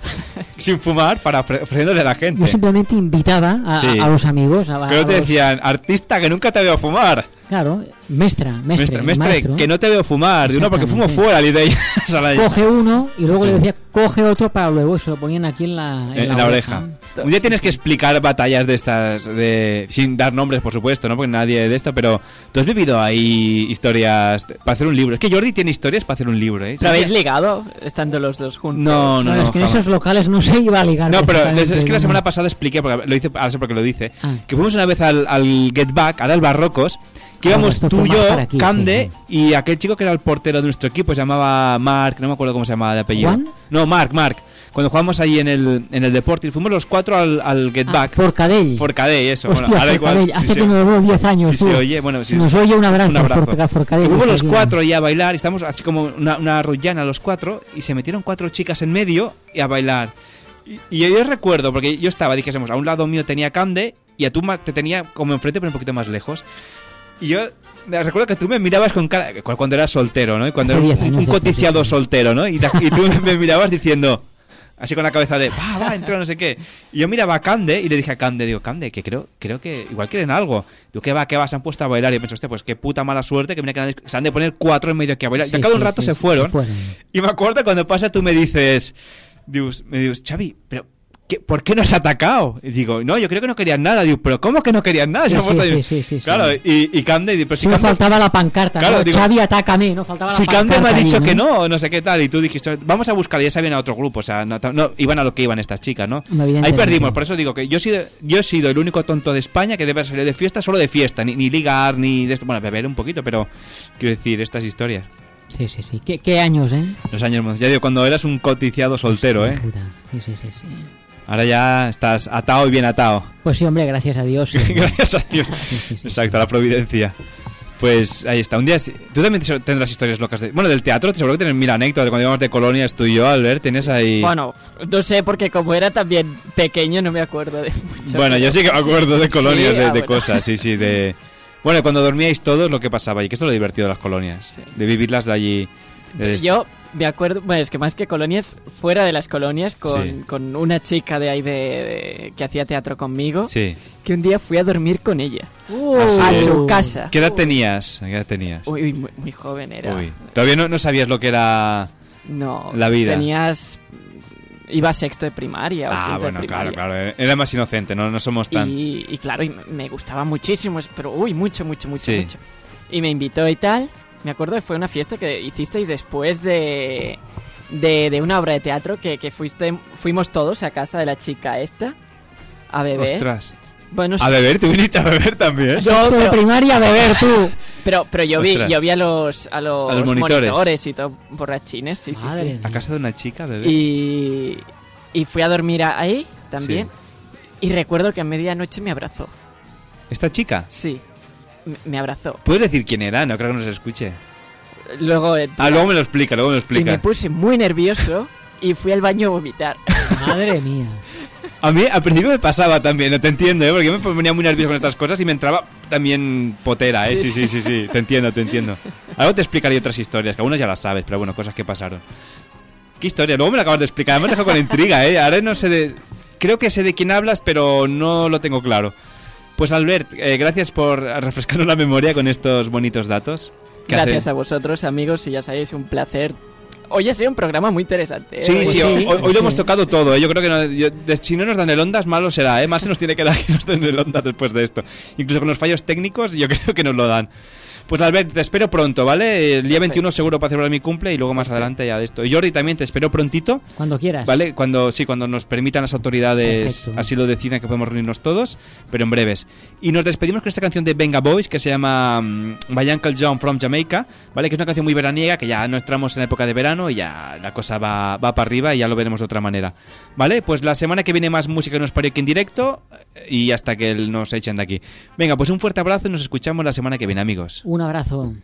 Speaker 2: sin fumar para ofre- ofreciéndole a la gente.
Speaker 4: Yo simplemente invitaba a,
Speaker 2: Sí.
Speaker 4: a- los amigos. A, a
Speaker 2: Que te decían, artista que nunca te veo fumar.
Speaker 4: Claro, mestra, mestre,
Speaker 2: Mestre, mestre,
Speaker 4: maestro.
Speaker 2: que no te veo fumar. De uno, porque fumo fuera. Y de ahí, sala ahí.
Speaker 4: Coge uno y luego
Speaker 2: Sí.
Speaker 4: le decía, coge otro para luego y se lo ponían aquí en la, en
Speaker 2: en, la oreja. Un día tienes que explicar batallas de estas, de sin dar nombres, por supuesto, ¿no? Porque nadie de esto, pero tú has vivido ahí historias para hacer un libro. Es que Jordi tiene historias para hacer un libro, ¿eh?
Speaker 3: ¿Lo habéis ligado estando los dos juntos?
Speaker 2: No, no, no.
Speaker 4: es que en esos locales no se iba a ligar.
Speaker 2: No, pero es, que la
Speaker 4: ¿no?
Speaker 2: semana pasada expliqué, porque lo hice, ahora sé por qué lo dice,
Speaker 4: Ah.
Speaker 2: que fuimos una vez al, al Get Back, ahora al Barrocos, que íbamos tú y yo,
Speaker 4: aquí,
Speaker 2: Cande, y aquel chico que era el portero de nuestro equipo, se llamaba Mark, no me acuerdo cómo se llamaba de apellido.
Speaker 4: ¿Juan?
Speaker 2: No, Mark, Mark. Cuando jugamos ahí en el, en el Deportivo, fuimos los cuatro al, al Get
Speaker 4: Ah,
Speaker 2: Back.
Speaker 4: Forcadell.
Speaker 2: Forcadell, eso.
Speaker 4: Hostia,
Speaker 2: bueno, ahora igual,
Speaker 4: hace
Speaker 2: sí, sí.
Speaker 4: que no lo veo 10 años.
Speaker 2: Sí,
Speaker 4: tú.
Speaker 2: se oye, bueno, sí.
Speaker 4: Si nos oye un abrazo,
Speaker 2: Un abrazo.
Speaker 4: Forca- Forcadell.
Speaker 2: Fuimos los cuatro ahí a bailar, y estamos así como una, una rullana los cuatro, y se metieron cuatro chicas en medio y a bailar. Y, y yo recuerdo, porque yo estaba, dijésemos, a un lado mío tenía Cande, y a tú te tenía como enfrente, pero un poquito más lejos. Y yo recuerdo que tú me mirabas con cara, cu- cuando eras soltero, ¿no? Y cuando eras
Speaker 4: 10
Speaker 2: un, un coticiado soltero, ¿no? Y, y tú <laughs> me mirabas diciendo, así con la cabeza de, va, va, entra, no sé qué. Y yo miraba a Cande y le dije a Cande, digo, Cande, que creo, creo que igual quieren algo. Digo, ¿qué va, qué va? Se han puesto a bailar. Y yo pienso, hostia, pues qué puta mala suerte que mira que se han de poner cuatro en medio aquí a bailar. y
Speaker 4: Sí,
Speaker 2: al cabo de un rato
Speaker 4: sí,
Speaker 2: se,
Speaker 4: sí,
Speaker 2: fueron.
Speaker 4: se fueron.
Speaker 2: Y me acuerdo cuando pasa tú me dices, Dios, me dices, Xavi, pero ¿qué- ¿por qué no has atacado? Y digo, no, yo creo que no querían nada. Digo, pero ¿cómo que no querían nada?
Speaker 4: Sí, sí, sí, sí, sí, sí.
Speaker 2: Claro, y, y Cande, pero si Cande-
Speaker 4: faltaba la pancarta.
Speaker 2: Claro,
Speaker 4: ¿no?
Speaker 2: digo-
Speaker 4: Xavi, atácame. No faltaba la
Speaker 2: si
Speaker 4: pancarta.
Speaker 2: Cande me ha dicho que no, no sé qué tal, y tú dijiste, vamos a buscar, ya sabían a otro grupo, o sea, no, no, iban a lo que iban estas chicas, ¿no? Ahí perdimos, por eso digo que yo he, sido, yo he sido el único tonto de España que debe salir de fiesta solo de fiesta, ni, ni ligar, ni de esto, bueno, beber un poquito, pero quiero decir, estas historias.
Speaker 4: Sí, sí, sí. ¿Qué, qué años, eh?
Speaker 2: Los años, ya digo, cuando eras un coticiado soltero, ¿eh?
Speaker 4: Puta. Sí, sí, sí, sí.
Speaker 2: Ahora ya estás atado y bien atado.
Speaker 4: Pues sí, hombre, gracias a Dios. <laughs> sí.
Speaker 2: Gracias a Dios.
Speaker 4: Sí, sí, sí.
Speaker 2: Exacto, a la providencia. Pues ahí está. Un día tú también te- tendrás historias locas de. Bueno, del teatro, seguro que tienes mil anécdotas. Cuando íbamos de colonias tú y yo, Albert, tienes ahí.
Speaker 3: Bueno, no sé, porque como era también pequeño no me acuerdo de mucho.
Speaker 2: Bueno, yo sí que me acuerdo de <laughs> colonias, de,
Speaker 3: ah,
Speaker 2: de
Speaker 3: bueno.
Speaker 2: cosas, sí, sí, de... <laughs> Bueno, cuando dormíais todos, lo que pasaba, y que esto es lo divertido de las colonias, de vivirlas de allí. De-
Speaker 3: Yo me acuerdo, bueno, es que más que colonias, fuera de las colonias, con,
Speaker 2: Sí.
Speaker 3: con una chica de ahí de, de- que hacía teatro conmigo,
Speaker 2: Sí.
Speaker 3: que un día fui a dormir con ella.
Speaker 2: Sí.
Speaker 3: A su casa.
Speaker 2: ¿Qué edad tenías? ¿Qué edad tenías?
Speaker 3: Uy, uy, muy, muy joven era.
Speaker 2: Uy. Todavía no, no sabías lo que era
Speaker 3: No.
Speaker 2: la vida.
Speaker 3: Tenías... Iba a sexto de primaria. o
Speaker 2: Ah,
Speaker 3: quinto de
Speaker 2: bueno, claro,
Speaker 3: primaria.
Speaker 2: claro. Era más inocente, no, no somos tan...
Speaker 3: Y, y claro, y me gustaba muchísimo, es- pero uy, mucho, mucho, mucho,
Speaker 2: Sí.
Speaker 3: mucho. Y me invitó y tal. Me acuerdo que fue una fiesta que hicisteis después de, de, de una obra de teatro que, que fuiste, fuimos todos a casa de la chica esta a beber.
Speaker 2: Ostras.
Speaker 3: Bueno,
Speaker 2: ¿A
Speaker 3: sí.
Speaker 2: beber? ¿Tú viniste a beber también?
Speaker 3: No,
Speaker 30: Sexto de primaria a beber tú.
Speaker 3: Pero, pero yo vi,
Speaker 2: Ostras.
Speaker 3: yo vi a los, a los,
Speaker 2: A los monitores.
Speaker 3: y todo borrachines, sí, sí,
Speaker 30: Madre
Speaker 3: sí.
Speaker 2: ¿A casa de una chica, bebé?
Speaker 3: Y, y fui a dormir a- ahí también. Y recuerdo que a medianoche me abrazó.
Speaker 2: ¿Esta chica?
Speaker 3: Sí, me, abrazó.
Speaker 2: ¿Puedes decir quién era? No creo que nos escuche.
Speaker 3: Luego, eh,
Speaker 2: Ah, luego me lo explica, luego me lo
Speaker 3: y me puse muy nervioso y fui al baño a vomitar. <laughs>
Speaker 30: Madre mía.
Speaker 2: A mí al principio me pasaba también, no te entiendo, ¿eh? porque yo me ponía muy nervioso con estas cosas y me entraba también potera, ¿eh? Sí, sí, sí, sí, te entiendo, te entiendo. Algo te explicaré otras historias, que algunas ya las sabes, pero bueno, cosas que pasaron. ¿Qué historia? Luego me la acabas de explicar, me has dejado con intriga, ¿eh? Ahora no sé de... Creo que sé de quién hablas, pero no lo tengo claro. Pues Albert, eh, gracias por refrescarnos la memoria con estos bonitos datos.
Speaker 3: Gracias
Speaker 2: hace-
Speaker 3: a vosotros, amigos, y ya sabéis, un placer. Hoy ha sido un programa muy interesante. ¿eh?
Speaker 2: Sí, sí, hoy, hoy lo hemos tocado todo. ¿eh? Yo creo que no- yo- de- si no nos dan el ondas, malo será. ¿eh? Más se nos tiene que dar que nos den el ondas después de esto. Incluso con los fallos técnicos, yo <laughs> creo que nos lo dan. Pues Albert, te espero pronto, ¿vale? El día 21 seguro para celebrar mi cumple y luego más adelante ya de esto. Y Jordi también te espero prontito,
Speaker 30: Cuando quieras.
Speaker 2: ¿vale? Cuando sí, cuando nos permitan las autoridades,
Speaker 30: Perfecto.
Speaker 2: así lo decidan que podemos reunirnos todos, pero en breves. Y nos despedimos con esta canción de Venga Boys que se llama mm, My Uncle John from Jamaica, ¿vale? Que es una canción muy veraniega, que ya no entramos en la época de verano y ya la cosa va, va para arriba y ya lo veremos de otra manera. ¿Vale? Pues la semana que viene más música que nos parió aquí en directo eh, y hasta que nos echen de aquí. Venga, pues un fuerte abrazo y nos escuchamos la semana que viene, amigos.
Speaker 30: Un abrazo.